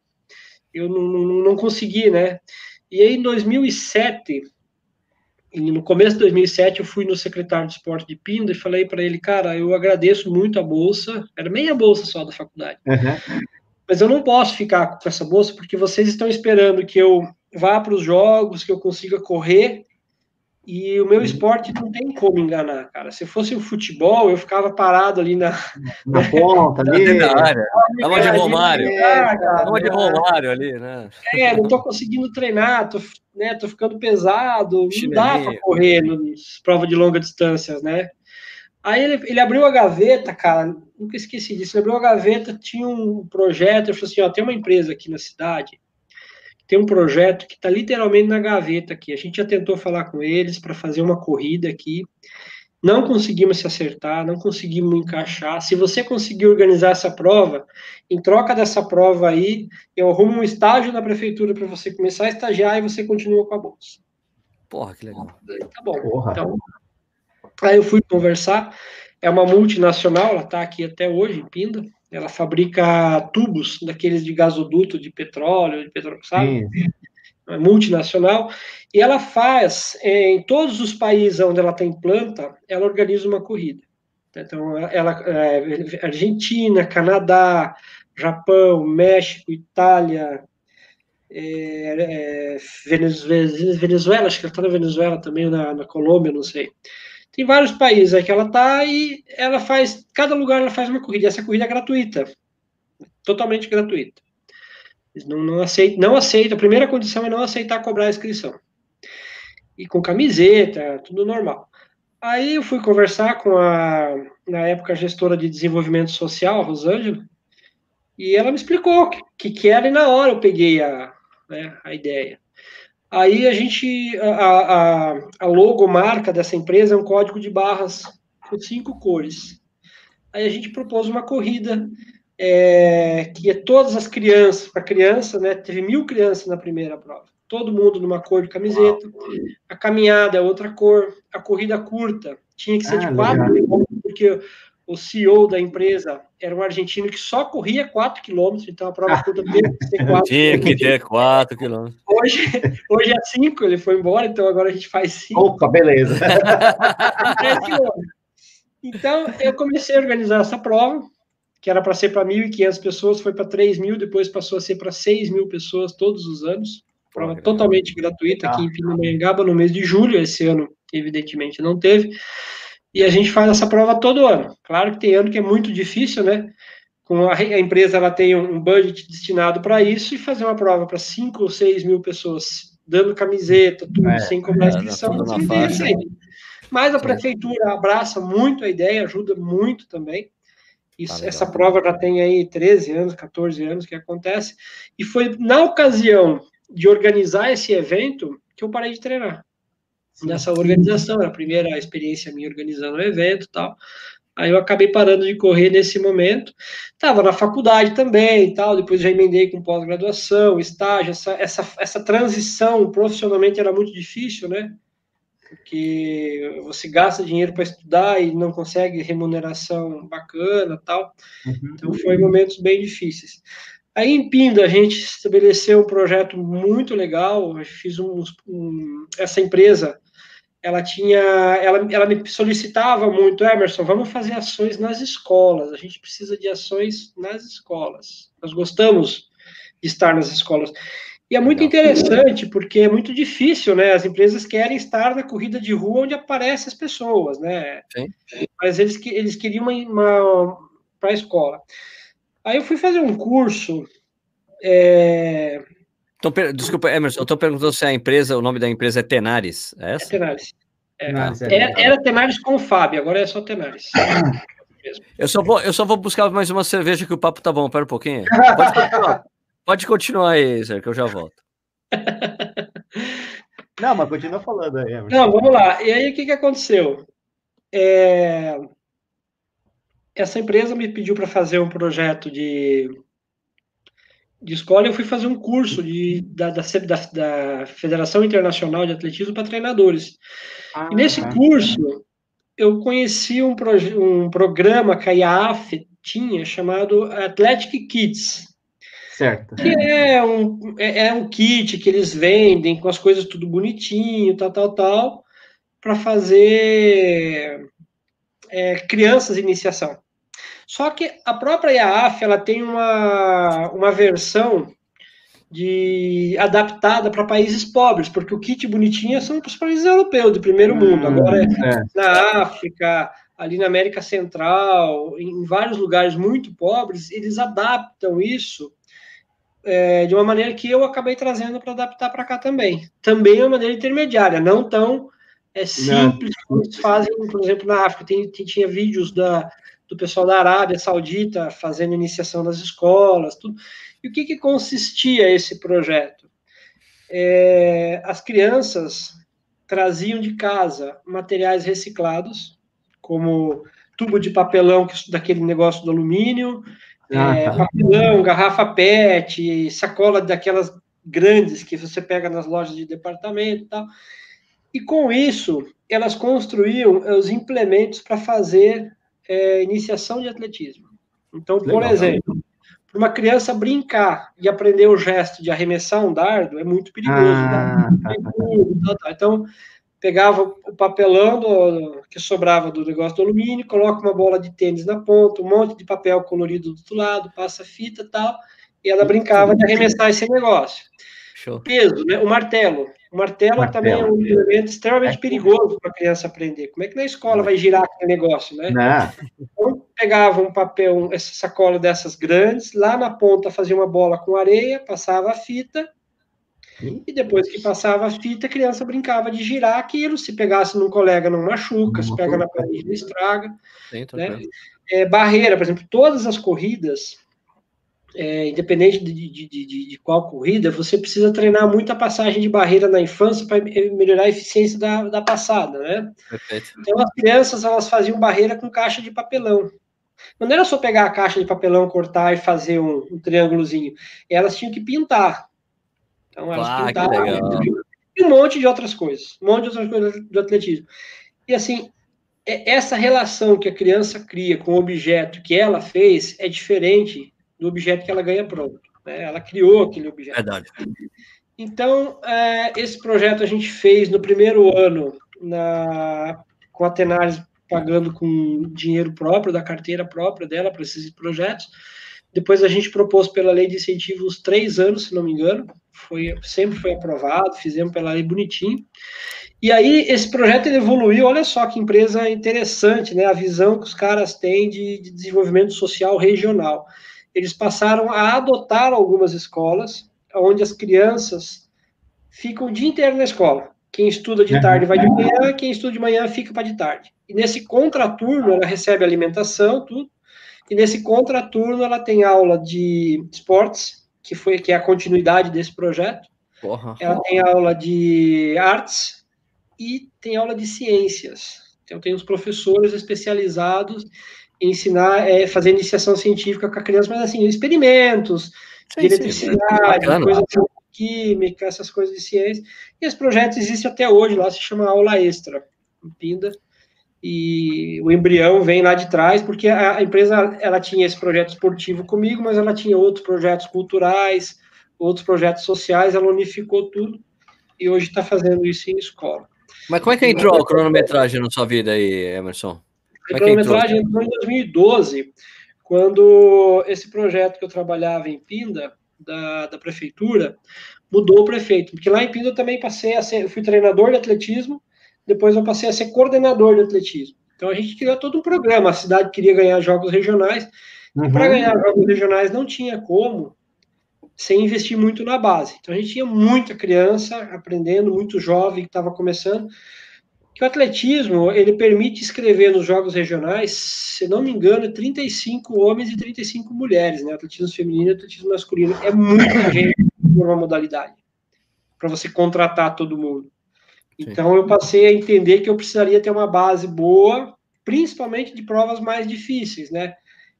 B: eu não, não, não, consegui, né? E aí, em 2007, no começo de 2007, eu fui no secretário de esporte de Pinda e falei para ele, cara, eu agradeço muito a bolsa, era meia bolsa só da faculdade, uhum. mas eu não posso ficar com essa bolsa porque vocês estão esperando que eu vá para os jogos, que eu consiga correr. E o meu esporte não tem como enganar, cara. Se fosse o futebol, eu ficava parado ali na,
C: na ponta, ali.
A: Na área. Tava de Romário. Tava de Romário ali, né?
B: É, não tô conseguindo treinar, tô, né, tô ficando pesado, não dá para correr nas provas de longa distância, né? Aí ele, ele abriu a gaveta, cara, nunca esqueci disso. Ele abriu a gaveta, tinha um projeto, ele falou assim: ó, tem uma empresa aqui na cidade tem um projeto que está literalmente na gaveta aqui. A gente já tentou falar com eles para fazer uma corrida aqui. Não conseguimos se acertar, não conseguimos encaixar. Se você conseguir organizar essa prova, em troca dessa prova aí, eu arrumo um estágio na prefeitura para você começar a estagiar e você continua com a bolsa.
A: Porra, que legal.
B: Tá bom. Porra. Então, aí eu fui conversar. É uma multinacional, ela está aqui até hoje, em Pinda ela fabrica tubos daqueles de gasoduto de petróleo, de petróleo, sabe? Sim. É multinacional, e ela faz, é, em todos os países onde ela tem planta, ela organiza uma corrida. Então, ela, é, Argentina, Canadá, Japão, México, Itália, é, é, Venezuela, acho que ela está na Venezuela também, na, na Colômbia, não sei. Tem vários países aí que ela está e ela faz, cada lugar ela faz uma corrida, e essa corrida é gratuita, totalmente gratuita. Não, não não aceita, a primeira condição é não aceitar cobrar a inscrição. E com camiseta, tudo normal. Aí eu fui conversar com a, na época, gestora de desenvolvimento social, Rosângela, e ela me explicou o que, que era, e na hora eu peguei a, né, a ideia. Aí a gente, a, a, a logomarca dessa empresa é um código de barras com cinco cores. Aí a gente propôs uma corrida é, que é todas as crianças, para criança, né, teve mil crianças na primeira prova, todo mundo numa cor de camiseta, a caminhada é outra cor, a corrida curta tinha que ser ah, de quatro, porque o CEO da empresa era um argentino que só corria 4 quilômetros, então a prova curta teve que ser 4
A: Tinha que ter 4 quilômetros.
B: Hoje, hoje é 5, ele foi embora, então agora a gente faz 5.
C: Opa, beleza.
B: então, eu comecei a organizar essa prova, que era para ser para 1.500 pessoas, foi para 3.000, depois passou a ser para 6.000 pessoas todos os anos. Prova oh, totalmente gratuita aqui em Pindamonhangaba, no mês de julho, esse ano, evidentemente, não teve. E a gente faz essa prova todo ano. Claro que tem ano que é muito difícil, né? Com a, a empresa ela tem um budget destinado para isso e fazer uma prova para 5 ou 6 mil pessoas dando camiseta, tudo é, sem cobrar é, inscrição. É, Mas a prefeitura abraça muito a ideia, ajuda muito também. Isso, tá essa prova já tem aí 13 anos, 14 anos que acontece. E foi na ocasião de organizar esse evento que eu parei de treinar nessa organização, era a primeira experiência minha organizando o evento e tal. Aí eu acabei parando de correr nesse momento. Estava na faculdade também e tal, depois já emendei com pós-graduação, estágio, essa, essa, essa transição profissionalmente era muito difícil, né? Porque você gasta dinheiro para estudar e não consegue remuneração bacana tal. Uhum. Então foi momentos bem difíceis. Aí em Pinda a gente estabeleceu um projeto muito legal. Fiz um, um essa empresa ela tinha, ela, ela me solicitava muito, Emerson, vamos fazer ações nas escolas, a gente precisa de ações nas escolas. Nós gostamos de estar nas escolas. E é muito interessante, porque é muito difícil, né? As empresas querem estar na corrida de rua onde aparecem as pessoas, né? Sim. Mas eles, eles queriam uma, uma para a escola. Aí eu fui fazer um curso é,
A: então, desculpa, Emerson, eu estou perguntando se a empresa, o nome da empresa é Tenares. É, essa?
B: é Tenares. É, é, era, era Tenares com o Fábio, agora é só Tenares.
A: Eu só, vou, eu só vou buscar mais uma cerveja que o papo tá bom. Pera um pouquinho. Pode continuar, Pode continuar aí, Zé, que eu já volto.
C: Não, mas continua falando aí. Emerson.
B: Não, vamos lá. E aí, o que, que aconteceu? É... Essa empresa me pediu para fazer um projeto de de escola, eu fui fazer um curso de, da, da, da Federação Internacional de Atletismo para treinadores. Ah, e nesse tá. curso, eu conheci um, um programa que a IAAF tinha chamado Athletic Kids.
C: Certo.
B: Que é um, é, é um kit que eles vendem com as coisas tudo bonitinho, tal, tal, tal, para fazer é, crianças iniciação. Só que a própria IAAF ela tem uma, uma versão de adaptada para países pobres, porque o kit bonitinho são para os países europeus, do primeiro mundo. Hum, Agora, é. na África, ali na América Central, em vários lugares muito pobres, eles adaptam isso é, de uma maneira que eu acabei trazendo para adaptar para cá também. Também é uma maneira intermediária, não tão é, simples não. como eles fazem, por exemplo, na África. Tem, tem, tinha vídeos da, do pessoal da Arábia Saudita fazendo iniciação das escolas, tudo. E o que, que consistia esse projeto? É, as crianças traziam de casa materiais reciclados, como tubo de papelão, daquele negócio do alumínio, ah, é, papelão, garrafa PET, sacola daquelas grandes que você pega nas lojas de departamento e tal. E com isso, elas construíam os implementos para fazer é, iniciação de atletismo. Então, Legal. por exemplo, para uma criança brincar e aprender o gesto de arremessar um dardo é muito perigoso. Ah, tá, tá, tá. Então, pegava o papelão do, que sobrava do negócio do alumínio, coloca uma bola de tênis na ponta, um monte de papel colorido do outro lado, passa fita e tal, e ela brincava de arremessar esse negócio. Show. Peso, né? O martelo. O martelo, martelo também é um elemento extremamente é. perigoso para a criança aprender. Como é que na escola vai girar aquele negócio, né? Não. Então, pegava um papel, essa sacola dessas grandes, lá na ponta fazia uma bola com areia, passava a fita, e depois que passava a fita, a criança brincava de girar aquilo. Se pegasse num colega, não machuca, se pega na parede, não estraga. Sim, né? é, barreira, por exemplo, todas as corridas, é, independente de, de, de, de, qual corrida, você precisa treinar muito a passagem de barreira na infância para melhorar a eficiência da, da passada, né? Perfeito. Então, as crianças, elas faziam barreira com caixa de papelão. Não era só pegar a caixa de papelão, cortar e fazer um, um triângulozinho. Elas tinham que pintar. Então, elas ah, pintavam. E um monte de outras coisas. Um monte de outras coisas do atletismo. E, assim, é, essa relação que a criança cria com o objeto que ela fez é diferente do objeto que ela ganha pronto. Né? Ela criou aquele objeto. Verdade. Então, é, esse projeto a gente fez no primeiro ano na, com a Tenares pagando com dinheiro próprio, da carteira própria dela para esses projetos. Depois a gente propôs pela lei de incentivos três anos, se não me engano. Foi, sempre foi aprovado, fizemos pela lei bonitinho. E aí, esse projeto evoluiu, olha só que empresa interessante, né? A visão que os caras têm de, de desenvolvimento social regional. Eles passaram a adotar algumas escolas, onde as crianças ficam o dia inteiro na escola. Quem estuda de tarde vai de manhã, quem estuda de manhã fica para de tarde. E nesse contraturno, ela recebe alimentação, tudo. E nesse contraturno, ela tem aula de esportes, que foi que é a continuidade desse projeto. Porra. Ela tem aula de artes, e tem aula de ciências. Então, tem os professores especializados ensinar, é, fazer iniciação científica com a criança, mas assim, experimentos, sim, eletricidade, sim, é coisas de química, essas coisas de ciência. E esse projeto existe até hoje, lá se chama Aula Extra, em Pinda. E o embrião vem lá de trás, porque a, a empresa ela tinha esse projeto esportivo comigo, mas ela tinha outros projetos culturais, outros projetos sociais, ela unificou tudo e hoje está fazendo isso em escola.
A: Mas como é que entrou a cronometragem na sua vida aí, Emerson?
B: A entrou? entrou em 2012, quando esse projeto que eu trabalhava em Pinda, da, da prefeitura, mudou o prefeito. Porque lá em Pinda eu também passei a ser, eu fui treinador de atletismo, depois eu passei a ser coordenador de atletismo. Então a gente criou todo um programa, a cidade queria ganhar jogos regionais, uhum. e para ganhar jogos regionais não tinha como sem investir muito na base. Então a gente tinha muita criança aprendendo, muito jovem que estava começando. Que o atletismo ele permite escrever nos jogos regionais, se não me engano, 35 homens e 35 mulheres, né? Atletismo feminino e atletismo masculino. É muita gente por uma modalidade para você contratar todo mundo. Então eu passei a entender que eu precisaria ter uma base boa, principalmente de provas mais difíceis, né?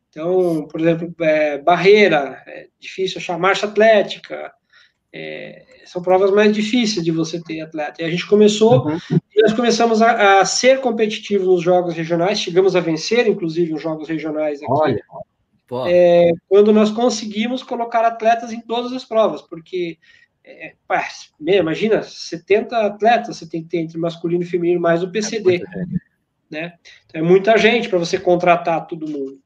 B: Então, por exemplo, é, barreira, é difícil achar marcha atlética, é, são provas mais difíceis de você ter atleta. E a gente começou, uhum. Nós começamos a, a, ser competitivo nos jogos regionais, chegamos a vencer, inclusive, os jogos regionais aqui. Olha. É, quando nós conseguimos colocar atletas em todas as provas, porque é, pá, imagina, 70 atletas você tem que ter entre masculino e feminino, mais o PCD. É né? Então, é muita gente para você contratar todo mundo.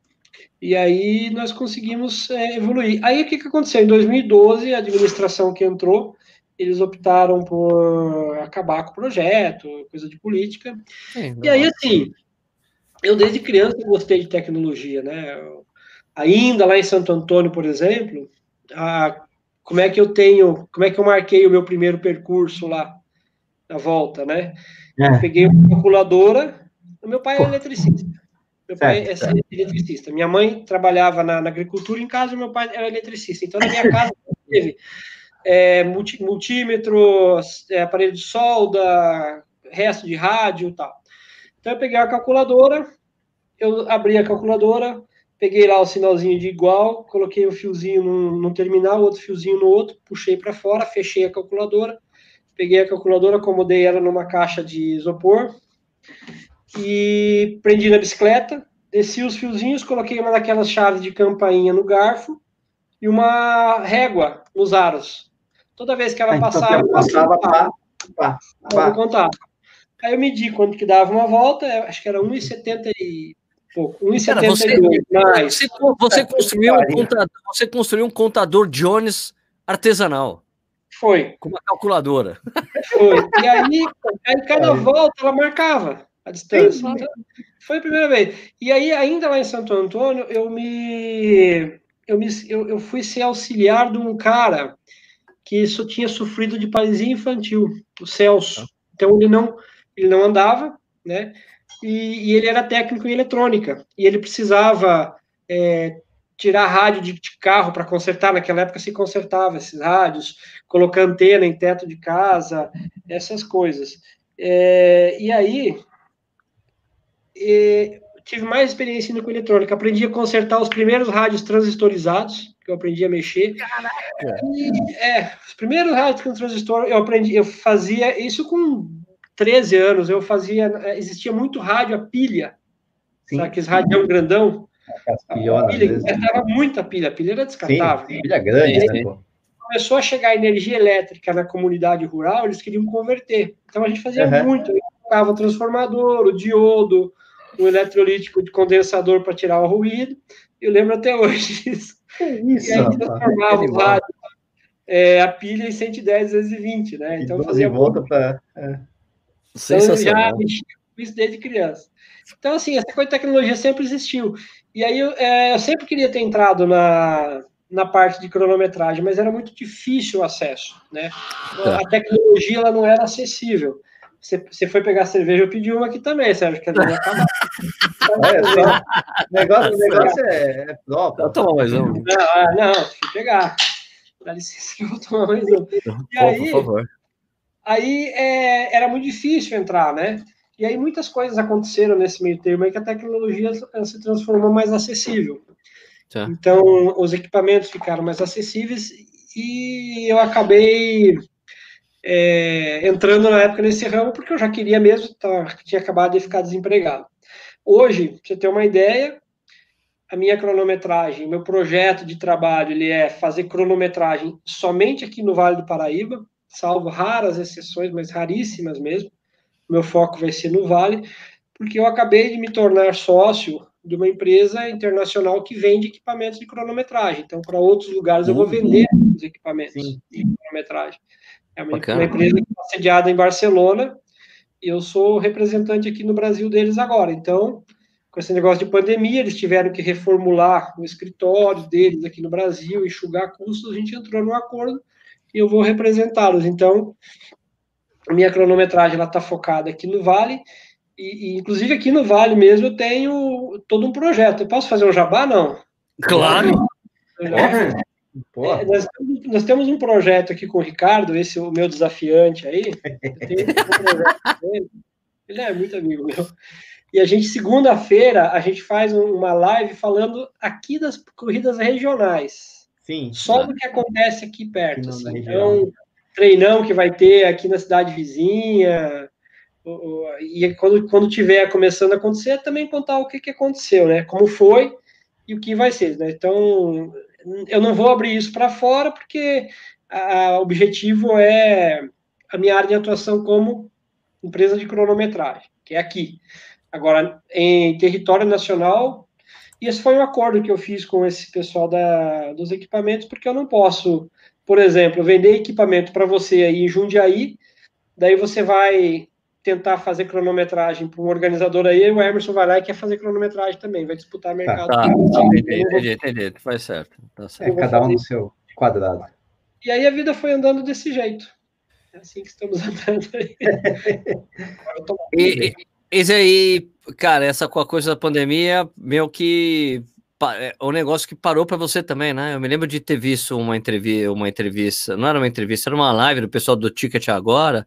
B: E aí nós conseguimos é, evoluir. Aí o que, que aconteceu? Em 2012, a administração que entrou, eles optaram por acabar com o projeto, coisa de política. É, e aí, assim, eu desde criança gostei de tecnologia, né? Ainda lá em Santo Antônio, por exemplo, a, como é que eu tenho, como é que eu marquei o meu primeiro percurso lá, na volta, né? É. peguei uma calculadora, o meu pai é eletricista. Meu pai é eletricista. Minha mãe trabalhava na, na, agricultura em casa, meu pai era eletricista. Então, na minha casa, teve é, multi, multímetro, é, aparelho de solda, resto de rádio e tal. Então, eu peguei a calculadora, eu abri a calculadora, peguei lá o sinalzinho de igual, coloquei um fiozinho num, num terminal, outro fiozinho no outro, puxei para fora, fechei a calculadora, peguei a calculadora, acomodei ela numa caixa de isopor, e prendi na bicicleta, desci os fiozinhos, coloquei uma daquelas chaves de campainha no garfo e uma régua nos aros. Toda vez que ela então, passava, eu passava, pá, pá, pá. contar. Aí eu medi quanto que dava uma volta, acho que era 1,70 e pouco. 1,72. Você,
A: você, você, construiu um contador, você construiu um contador Jones artesanal.
B: Foi.
A: Com uma calculadora.
B: Foi. E aí, aí cada é. volta ela marcava a distância. Então, foi a primeira vez. E aí, ainda lá em Santo Antônio, eu me. Eu, me, eu, eu fui ser auxiliar de um cara que isso tinha sofrido de paralisia infantil, o Celso. Então ele não, ele não andava, né? E, e ele era técnico em eletrônica e ele precisava é, tirar rádio de, de carro para consertar. Naquela época se consertava esses rádios, colocar antena em teto de casa, essas coisas. É, e aí é, tive mais experiência com eletrônica. Aprendi a consertar os primeiros rádios transistorizados, que eu aprendi a mexer. Caraca! E, é, os primeiros rádios com transistor, eu aprendi, eu fazia isso com 13 anos, eu fazia, existia muito rádio a pilha, Sim. sabe, aqueles rádio grandão, a pilha, gastava muita pilha, a pilha era descartável.
C: Sim, pilha grande,
B: né, Começou a chegar energia elétrica na comunidade rural, eles queriam converter. Então a gente fazia uhum. muito, colocava o transformador, o diodo, o eletrolítico de condensador para tirar o ruído. Eu lembro até hoje disso.
C: isso, e aí
B: transformava o rádio, é, a pilha em 110 vezes 20, né?
C: Então fazia volta para. É.
B: Sensacional. Então, já isso desde criança. Então, assim, essa coisa de tecnologia sempre existiu. E aí eu, é, eu sempre queria ter entrado na, na parte de cronometragem, mas era muito difícil o acesso, né? Tá. A tecnologia ela não era acessível. Você, você foi pegar cerveja, eu pedi uma aqui também, Sérgio, que a gente acabar.
C: É, só, negócio, o negócio é, é
A: próprio. Toma mais um.
B: Não, ah, não, eu pegar. Dá licença que eu vou tomar mais um. E aí, por favor. Aí é, era muito difícil entrar, né? E aí muitas coisas aconteceram nesse meio termo aí que a tecnologia se transformou mais acessível. Tá. Então, os equipamentos ficaram mais acessíveis e eu acabei é, entrando na época nesse ramo porque eu já queria mesmo, tá, tinha acabado de ficar desempregado. Hoje, para você ter uma ideia, a minha cronometragem, meu projeto de trabalho, ele é fazer cronometragem somente aqui no Vale do Paraíba, salvo raras exceções, mas raríssimas mesmo meu foco vai ser no Vale, porque eu acabei de me tornar sócio de uma empresa internacional que vende equipamentos de cronometragem. Então, para outros lugares, eu vou vender os equipamentos Sim. de cronometragem. É uma, uma empresa que está sediada em Barcelona e eu sou representante aqui no Brasil deles agora. Então, com esse negócio de pandemia, eles tiveram que reformular o escritório deles aqui no Brasil, enxugar custos, a gente entrou num acordo e eu vou representá-los. Então, a minha cronometragem está focada aqui no Vale, e, e, inclusive aqui no Vale mesmo eu tenho todo um projeto. Eu posso fazer um jabá, não?
A: Claro!
B: É, nós, nós, temos um projeto aqui com o Ricardo, esse é o meu desafiante aí. Um ele é muito amigo meu. E a gente, segunda-feira, a gente faz uma live falando aqui das corridas regionais.
C: Sim.
B: Só do que acontece aqui perto. Assim. Então, treinão que vai ter aqui na cidade vizinha, e quando, quando tiver começando a acontecer, também contar o que, que aconteceu, né? Como foi e o que vai ser, né? Então, eu não vou abrir isso para fora, porque o objetivo é a minha área de atuação como empresa de cronometragem, que é aqui. Agora, em território nacional, e esse foi um acordo que eu fiz com esse pessoal da, dos equipamentos, porque eu não posso por exemplo, vender equipamento para você aí em Jundiaí, daí você vai tentar fazer cronometragem para um organizador aí, e o Emerson vai lá e quer fazer cronometragem também, vai disputar tá. mercado. Tá, tá,
A: entendi, entendi, entendi, faz certo. Tá
C: certo. É, cada um no seu quadrado.
B: E aí a vida foi andando desse jeito. É assim que estamos andando aí.
A: e, esse aí, cara, essa com a coisa da pandemia, meio que é um negócio que parou para você também, né? Eu me lembro de ter visto uma entrevista, uma entrevista, não era uma entrevista, era uma live do pessoal do Ticket agora,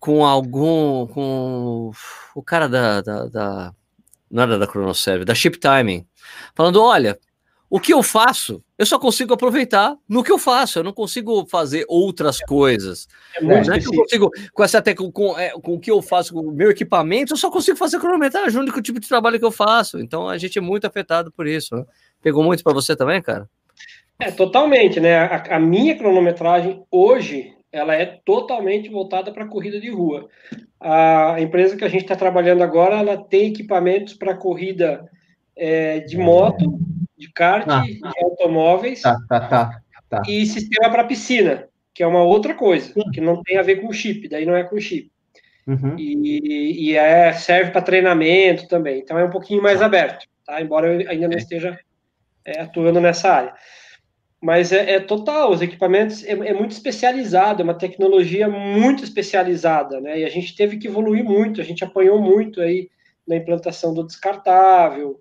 A: com algum, com o cara da, da, da não era da Chronoserve, da Ship Timing, falando, olha, o que eu faço, eu só consigo aproveitar no que eu faço, eu não consigo fazer outras coisas. É muito não é que eu consigo, com essa até com, com, é, com o que eu faço com o meu equipamento, eu só consigo fazer cronometragem, o único tipo de trabalho que eu faço. Então a gente é muito afetado por isso. Né? Pegou muito para você também, cara?
B: É, totalmente, né? A, a minha cronometragem hoje, ela é totalmente voltada para corrida de rua. A empresa que a gente está trabalhando agora, ela tem equipamentos para corrida é, de moto, de kart, ah, de automóveis
C: tá, tá, tá,
B: e sistema para piscina. que é uma outra coisa, que não tem a ver com chip, daí não é com chip. Uhum. E, e é, serve para treinamento também, então é um pouquinho mais aberto, tá? embora eu ainda não esteja é, atuando nessa área. Mas é, é total, os equipamentos é, é, muito especializado, é uma tecnologia muito especializada, né? E a gente teve que evoluir muito, a gente apanhou muito aí na implantação do descartável,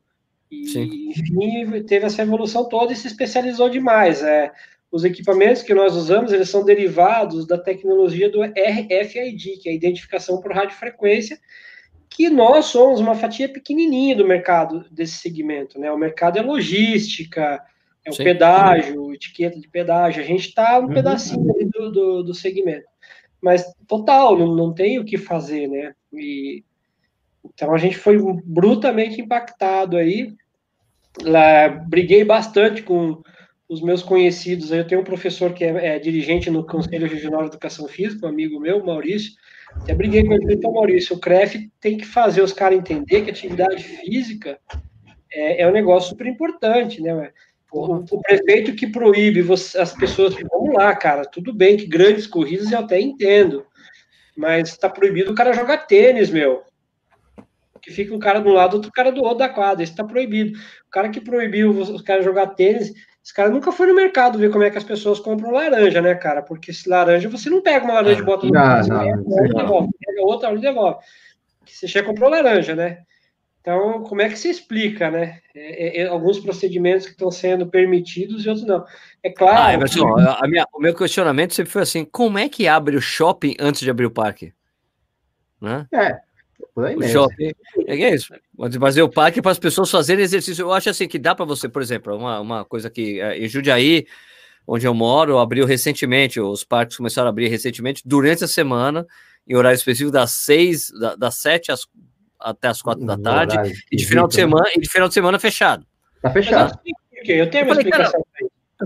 B: e, Sim. enfim, teve essa evolução toda e se especializou demais. É, os equipamentos que nós usamos, eles são derivados da tecnologia do RFID, que é a identificação por radiofrequência, que nós somos uma fatia pequenininha do mercado desse segmento, né? O mercado é logística, é o Sim. pedágio, etiqueta de pedágio, a gente está um uhum. pedacinho do, do, do, segmento. Mas, total, não, não tem o que fazer, né? E, então, a gente foi brutalmente impactado aí. Lá, briguei bastante com os meus conhecidos. Eu tenho um professor que é, é, dirigente no Conselho Regional de Educação Física, um amigo meu, Maurício. Até briguei com ele, então, Maurício, o CREF tem que fazer os caras entender que atividade física é, é um negócio super importante, né? O, o, prefeito que proíbe você, as pessoas, vamos lá, cara, tudo bem que grandes corridas eu até entendo, mas está proibido o cara jogar tênis, meu que fica um cara de um lado, outro cara do outro da quadra. Isso está proibido. O cara que proibiu os caras jogar tênis, esse cara nunca foi no mercado ver como é que as pessoas compram laranja, né, cara? Porque se laranja, você não pega uma laranja e bota no não, não, pega, devolve, pega outra e devolve. Você já comprou laranja, né? Então, como é que se explica, né? É, é, é alguns procedimentos que estão sendo permitidos e outros não. É claro. Ah,
A: Emerson, que... minha, o meu questionamento sempre foi assim: como é que abre o shopping antes de abrir o parque? Né? É, por aí mesmo. Shopping. É, é isso. Fazer o parque para as pessoas fazerem exercício. Eu acho assim que dá para você, por exemplo, uma, uma coisa que é, em Jundiaí, onde eu moro, abriu recentemente, os parques começaram a abrir recentemente, durante a semana, em horário específico, das seis, da, das sete às, até as quatro da tarde, e de final de né? semana, e de final de semana fechado.
C: Tá fechado.
B: Mas, eu tenho uma explicação.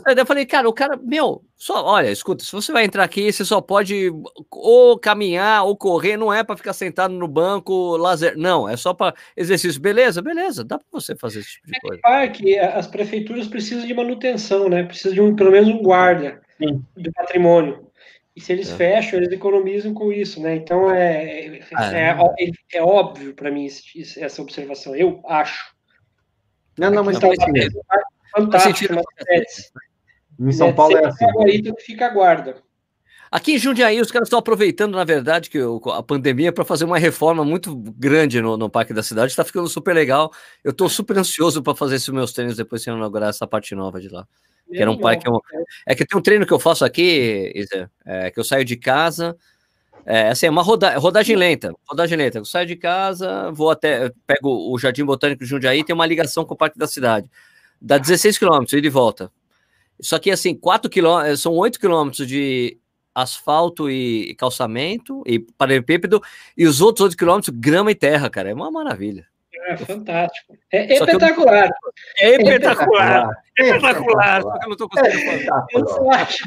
B: Cara,
A: eu falei, cara, o cara, meu, só, olha, escuta, se você vai entrar aqui, você só pode ou caminhar ou correr, não é para ficar sentado no banco, lazer, não, é só para exercício. Beleza, beleza, dá para você fazer esse tipo de é coisa.
B: É que as prefeituras precisam de manutenção, né? Precisa de um, pelo menos um guarda Sim. do patrimônio. E se eles é. fecham, eles economizam com isso, né? Então é, é, ah, é, é, é óbvio para mim essa observação, eu acho.
C: Não, não, mas está mesmo
B: fantástico.
C: Em São Paulo é assim.
B: Aí fica a guarda.
A: Aqui em Jundiaí, os caras estão aproveitando, na verdade, que a pandemia para fazer uma reforma muito grande no, no Parque da Cidade. Está ficando super legal. Eu estou super ansioso para fazer esses meus treinos depois que inaugurar essa parte nova de lá. Que era um parque. É que tem um treino que eu faço aqui, Isa, é, que eu saio de casa. É assim, é uma roda, rodagem lenta. Rodagem lenta. Eu saio de casa, vou até. Pego o Jardim Botânico de Jundiaí, tem uma ligação com o Parque da Cidade dá 16 quilômetros, ida e volta. Só que, assim, 4 quilômetros, são 8 quilômetros de asfalto e calçamento e paralelepípedo, e os outros 8 quilômetros, grama e terra, cara. É uma maravilha.
B: É fantástico. É, espetacular.
A: Eu... É espetacular. É espetacular. Só que eu não estou conseguindo
B: fazer.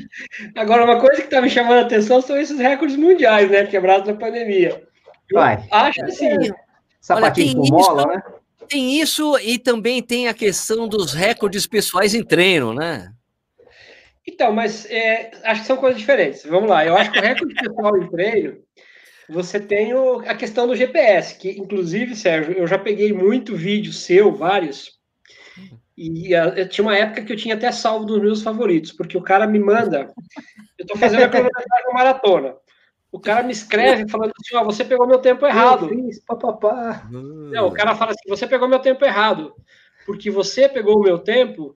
B: Agora, uma coisa que está me chamando a atenção são esses recordes mundiais, né? Quebrados na pandemia. Eu Vai. acho assim.
C: Sapatinho com mola, né?
A: Tem isso e também tem a questão dos recordes pessoais em treino, né?
B: Então, mas é, acho que são coisas diferentes. Vamos lá, eu acho que o recorde pessoal em treino, você tem o, a questão do GPS, que inclusive, Sérgio, eu já peguei muito vídeo seu, vários, e a, tinha uma época que eu tinha até salvo dos meus favoritos, porque o cara me manda, eu estou fazendo a cronometragem maratona. O cara me escreve falando assim: ó, você pegou meu tempo errado. Eu fiz,
C: papapá.
B: Não, o cara fala assim: você pegou meu tempo errado. Porque você pegou o meu tempo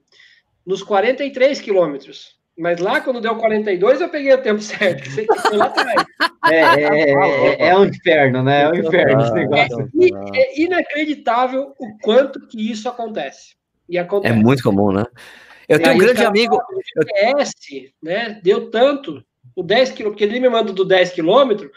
B: nos 43 quilômetros. Mas lá, quando deu 42, eu peguei o tempo certo. Você foi lá atrás.
C: É, é, é, é um inferno, né? É um inferno esse negócio.
B: É, é inacreditável o quanto que isso acontece. E acontece.
A: É muito comum, né? Eu tenho um grande amigo. O
B: GPS, né? Deu tanto o 10 km, porque ele me manda do 10 km,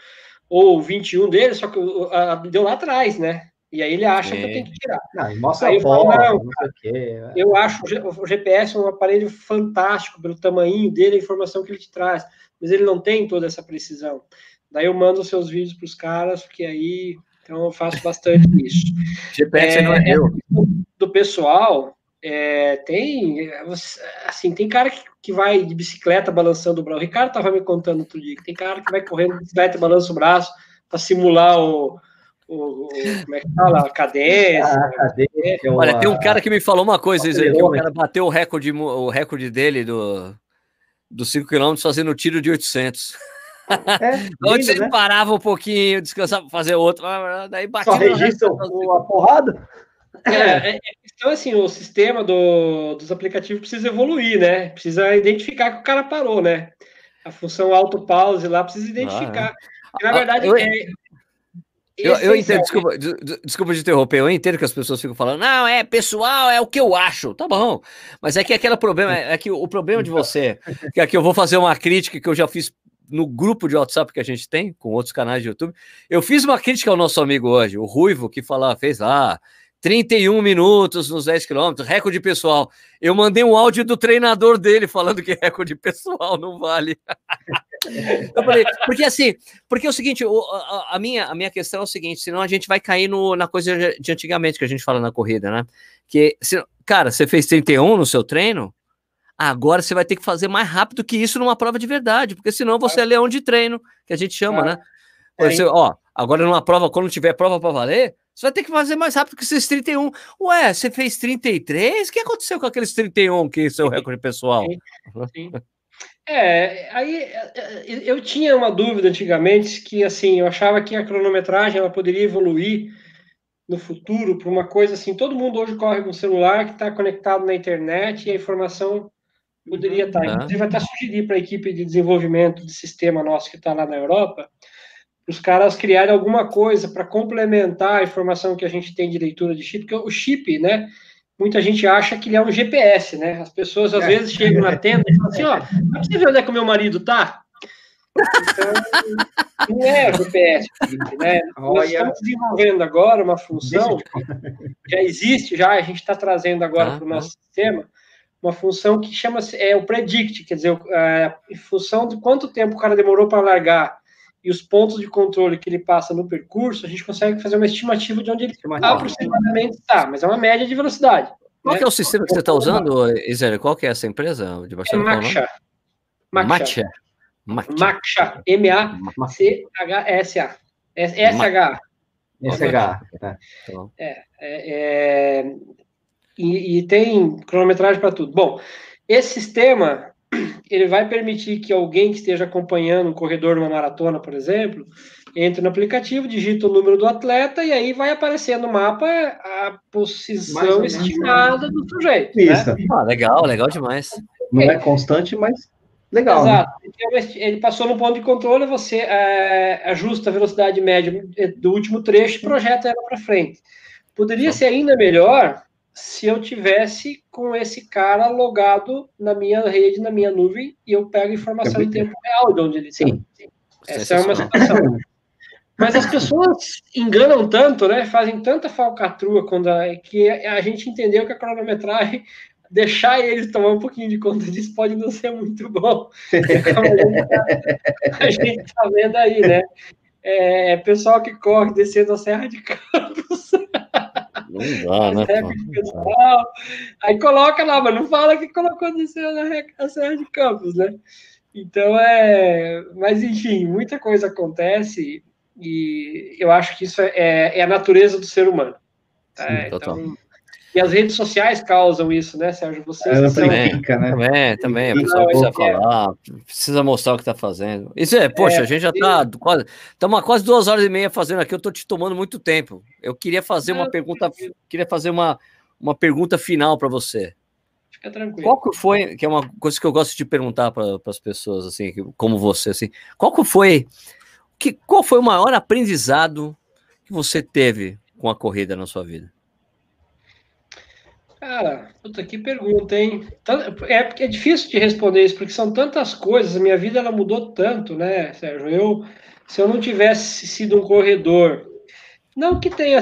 B: ou 21 dele, só que a, deu lá atrás, né? E aí ele acha Sim. que eu tenho que tirar.
C: Não, mostra aí eu, falo, não,
B: cara, né? eu acho o GPS um aparelho fantástico pelo tamanho dele, a informação que ele te traz, mas ele não tem toda essa precisão. Daí eu mando os seus vídeos para os caras, porque aí então eu faço bastante isso.
A: GPS é, não é eu.
B: Do pessoal, É, tem, assim, tem cara que, que vai de bicicleta balançando o braço. O Ricardo estava me contando outro dia que tem cara que vai correndo de bicicleta e balança o braço para simular o, o, o, como é que fala? A cadência. Ah, cadência
A: Olha, tem um cara que me falou uma coisa, Isaí, que o cara bateu o recorde, o recorde dele do, dos 5 km fazendo tiro de 800. É, Onde você né? parava um pouquinho, descansava, fazer outro, daí batia. Só
C: registra a porrada.
B: É, é, então, assim, o sistema do, dos aplicativos precisa evoluir, né? Precisa identificar que o cara parou, né? A função auto-pause lá precisa identificar. Ah, é. na verdade, eu, é,
A: eu, eu entendo, desculpa, desculpa de interromper, eu entendo que as pessoas ficam falando, não, é pessoal, é o que eu acho, tá bom, mas é que aquele problema, é que o problema de você, que aqui eu vou fazer uma crítica que eu já fiz no grupo de WhatsApp que a gente tem, com outros canais de YouTube, eu fiz uma crítica ao nosso amigo hoje, o Ruivo, que falava, fez lá, 31 minutos nos 10 quilômetros, recorde pessoal. Eu mandei um áudio do treinador dele falando que recorde pessoal não vale. falei, porque assim, porque é o seguinte, a, minha, a minha questão é o seguinte, senão a gente vai cair no, na coisa de antigamente que a gente fala na corrida, né? Que, se, cara, você fez 31 no seu treino, agora você vai ter que fazer mais rápido que isso numa prova de verdade, porque senão você é leão de treino, que a gente chama, é. né? Você, ó, agora numa prova, quando tiver prova para valer, você vai ter que fazer mais rápido que esses 31. Ué, você fez 33? O que aconteceu com aqueles 31 que é seu recorde pessoal? Sim, sim.
B: É, aí é, é, eu tinha uma dúvida antigamente que assim, eu achava que a cronometragem ela poderia evoluir no futuro para uma coisa assim, todo mundo hoje corre com um celular que está conectado na internet e a informação poderia estar. Tá. Uhum. Inclusive, até sugerir para a equipe de desenvolvimento de sistema nosso que está lá na Europa, os caras criarem alguma coisa para complementar a informação que a gente tem de leitura de chip, porque o chip, né? Muita gente acha que ele é um GPS, né? As pessoas às é. vezes chegam na tenda e falam assim: ó, oh, você ver onde é que o meu marido tá? Então, não é GPS, né? Nós estamos desenvolvendo agora uma função, já existe, já a gente está trazendo agora para o nosso sistema, uma função que chama-se é o predict, quer dizer, a, em função de quanto tempo o cara demorou para largar e os pontos de controle que ele passa no percurso, a gente consegue fazer uma estimativa de onde ele aproximadamente está, mas é uma média de velocidade.
A: Qual né? é o sistema que você está usando, Isera? Qual que é essa empresa de?
B: É Maxa.
A: Maxa.
B: Maxa. M-A-C-H-S-A. S-H.
C: S-H.
B: É, é, é, e, e tem cronometragem para tudo. Bom, esse sistema ele vai permitir que alguém que esteja acompanhando um corredor numa maratona, por exemplo, entre no aplicativo, digita o número do atleta e aí vai aparecer no mapa a posição estimada do sujeito. Né? Isso.
A: Né? Ah, legal, legal demais.
C: Não é constante, mas legal.
B: Né? Exato. Né? Ele passou no ponto de controle, você é, ajusta a velocidade média do último trecho e projeta ela para frente. Poderia ser ainda melhor se eu tivesse com esse cara logado na minha rede, na minha nuvem, e eu pego informação em tempo real de onde ele está. Sim. Essa é uma situação. Mas as pessoas enganam tanto, né? Fazem tanta falcatrua quando a, que a gente entendeu que a cronometragem deixar eles tomar um pouquinho de conta disso pode não ser muito bom. a gente está vendo aí, né? É, pessoal que corre descendo a Serra de Campos.
A: Não dá, né?
B: Aí coloca lá, mas não fala que colocou desceu na Serra de Campos, né? Então é. Mas enfim, muita coisa acontece e eu acho que isso é, é a natureza do ser humano. Sim, é, então, e as redes sociais causam isso, né, Sérgio? Vocês
A: é, também, fica, né? também, também, a pessoa precisa é. falar, precisa mostrar o que está fazendo. Isso é, poxa, é, a gente já está quase, estamos quase duas horas e meia fazendo aqui, eu estou te tomando muito tempo. Eu queria fazer uma pergunta, queria fazer uma, uma pergunta final para você.
B: Fica tranquilo.
A: Qual que foi, que é uma coisa que eu gosto de perguntar para as pessoas, assim, como você, assim, qual que foi, que, qual foi o maior aprendizado que você teve com a corrida na sua vida?
B: Cara, puta, que pergunta, hein? É, é difícil de responder isso, porque são tantas coisas, a minha vida ela mudou tanto, né, Sérgio? Eu, se eu não tivesse sido um corredor, não que tenha,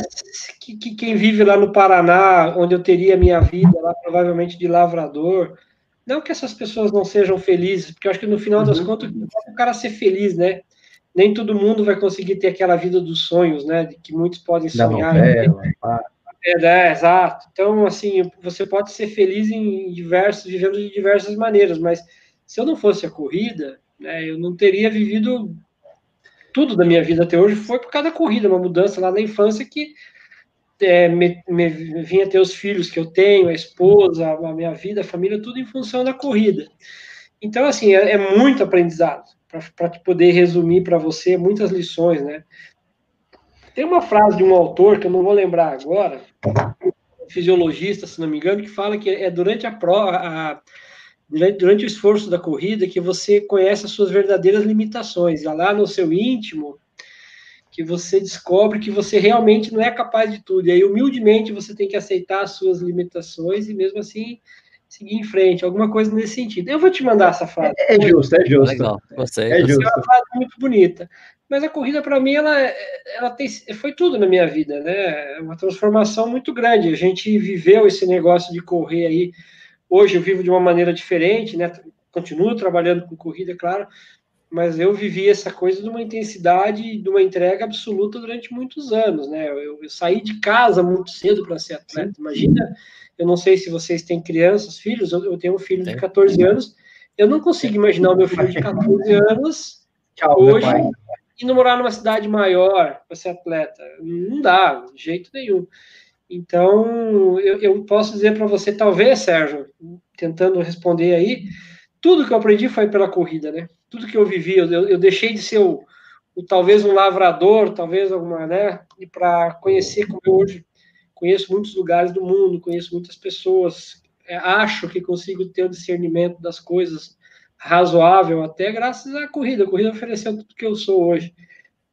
B: que, que quem vive lá no Paraná, onde eu teria minha vida lá, provavelmente de lavrador, não que essas pessoas não sejam felizes, porque eu acho que no final das uhum. contas, o cara ser feliz, né? Nem todo mundo vai conseguir ter aquela vida dos sonhos, né? De que muitos podem sonhar. Novela, É, é, exato. Então, assim, você pode ser feliz em diversos, vivendo de diversas maneiras, mas se eu não fosse a corrida, né, eu não teria vivido tudo da minha vida até hoje foi por causa da corrida, uma mudança lá na infância que é, me, me, vinha ter os filhos que eu tenho, a esposa, a minha vida, a família, tudo em função da corrida. Então, assim, é, é muito aprendizado para poder resumir para você muitas lições, né? Tem uma frase de um autor que eu não vou lembrar agora, fisiologista, se não me engano, que fala que é durante a prova, durante o esforço da corrida que você conhece as suas verdadeiras limitações. É lá no seu íntimo que você descobre que você realmente não é capaz de tudo. E aí, humildemente, você tem que aceitar as suas limitações e mesmo assim seguir em frente, alguma coisa nesse sentido. Eu vou te mandar essa frase.
C: É, é justo, é justo. Legal.
A: É, justo.
B: é uma frase muito bonita. Mas a corrida, para mim, ela, ela tem, foi tudo na minha vida, né? É uma transformação muito grande. A gente viveu esse negócio de correr aí. Hoje eu vivo de uma maneira diferente, né? Continuo trabalhando com corrida, é claro, mas eu vivi essa coisa de uma intensidade, de uma entrega absoluta durante muitos anos, né? Eu, eu saí de casa muito cedo para ser atleta. Imagina eu não sei se vocês têm crianças, filhos, eu, eu tenho um filho de 14 anos. Eu não consigo imaginar o meu filho de 14 anos Tchau, hoje não morar numa cidade maior para ser atleta. Não dá, de jeito nenhum. Então, eu, eu posso dizer para você, talvez, Sérgio, tentando responder aí, tudo que eu aprendi foi pela corrida, né? Tudo que eu vivi, eu, eu deixei de ser o, o, talvez um lavrador, talvez alguma, né? E para conhecer como eu hoje conheço muitos lugares do mundo, conheço muitas pessoas, é, acho que consigo ter o discernimento das coisas razoável até graças à corrida. A corrida ofereceu tudo que eu sou hoje.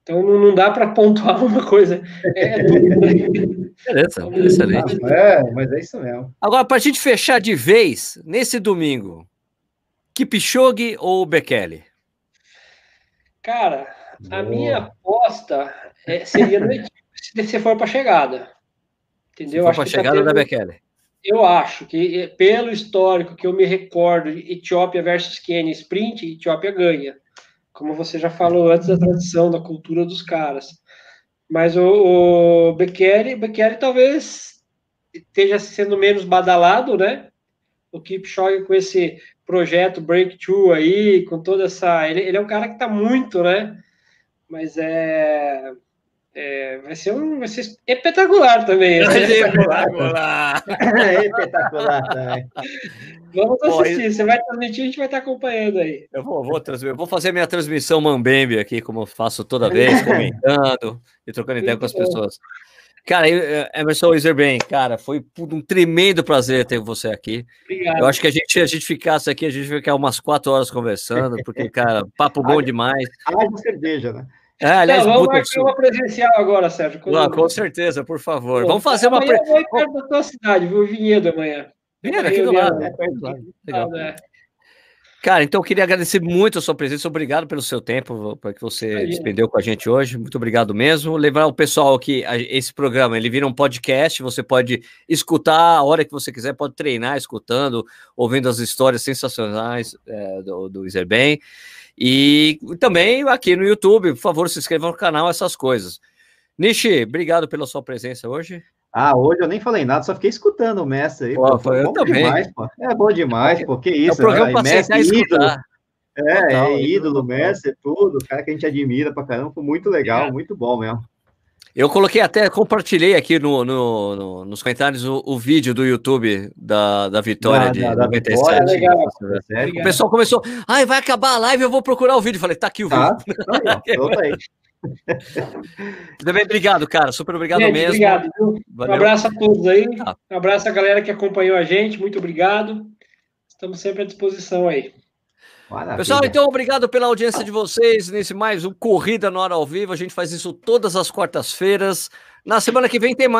B: Então não, não dá para pontuar uma coisa. É, é
A: excelente.
C: É, mas é isso mesmo.
A: Agora, para a gente fechar de vez, nesse domingo, Kipchoge ou Bekele?
B: Cara, a Boa. minha aposta é, seria no se você for para a chegada. Entendeu?
A: Acho a tá chegada da Bekele.
B: Eu acho que, pelo histórico que eu me recordo, Etiópia versus Quênia, sprint, Etiópia ganha. Como você já falou antes da tradição, da cultura dos caras. Mas o, o Bekele, Bekele talvez esteja sendo menos badalado, né? O Kipchoge com esse projeto Breakthrough aí, com toda essa... Ele, ele é um cara que está muito, né? Mas é é, vai ser um vai ser espetacular também. Vai ser espetacular.
C: é espetacular também.
B: Vamos assistir. Você vai transmitir, a gente vai estar acompanhando aí.
A: Eu vou, vou transmitir. vou fazer minha transmissão Mambembe aqui, como eu faço toda vez, comentando e trocando ideia com as pessoas. Cara, Emerson Iserben, cara, foi um tremendo prazer ter você aqui. Obrigado. Eu acho que a gente, a gente ficasse aqui, a gente ficar umas quatro horas conversando, porque, cara, papo bom demais.
C: Haja cerveja, né?
B: É, aliás, então, vamos marcar uma presencial agora, Sérgio.
A: Ah, com certeza, por favor. Pô, vamos fazer uma.
B: Amanhã eu vou perto da tua cidade, vou Vinhedo amanhã.
A: Vinhedo, aqui do lado. Legal. É. Cara, então eu queria agradecer muito a sua presença. Obrigado pelo seu tempo, que você despendeu com a gente hoje. Muito obrigado mesmo. Lembrar o pessoal que esse programa ele vira um podcast. Você pode escutar a hora que você quiser, pode treinar escutando, ouvindo as histórias sensacionais é, do, do Iserben. E também aqui no YouTube, por favor, se inscreva no canal, essas coisas. Nishi, obrigado pela sua presença hoje.
C: Ah, hoje eu nem falei nada, só fiquei escutando o mestre aí.
A: Pô, pô, bom também.
C: demais, pô. É bom demais, pô. Que isso,
A: é o programa
C: né?
A: mestre escutar.
C: É, Total, é ídolo, mestre, tudo, cara que a gente admira pra caramba, foi muito legal, é. muito bom mesmo.
A: Eu coloquei até, compartilhei aqui no, no, no nos comentários o, o, vídeo do YouTube da, da vitória da, de da, 97. Vitória, legal. O pessoal começou, ai, vai acabar a live, eu vou procurar o vídeo. Falei, tá aqui o tá, vídeo. Tá, aí, Também obrigado, cara. Super obrigado gente, mesmo.
B: Obrigado. Um abraço a todos aí. Ah. Um abraço a galera que acompanhou a gente. Muito obrigado. Estamos sempre à disposição aí.
A: Maravilha. Pessoal, então obrigado pela audiência de vocês nesse mais um Corrida no Hora ao Vivo. A gente faz isso todas as quartas-feiras. Na semana que vem tem mais.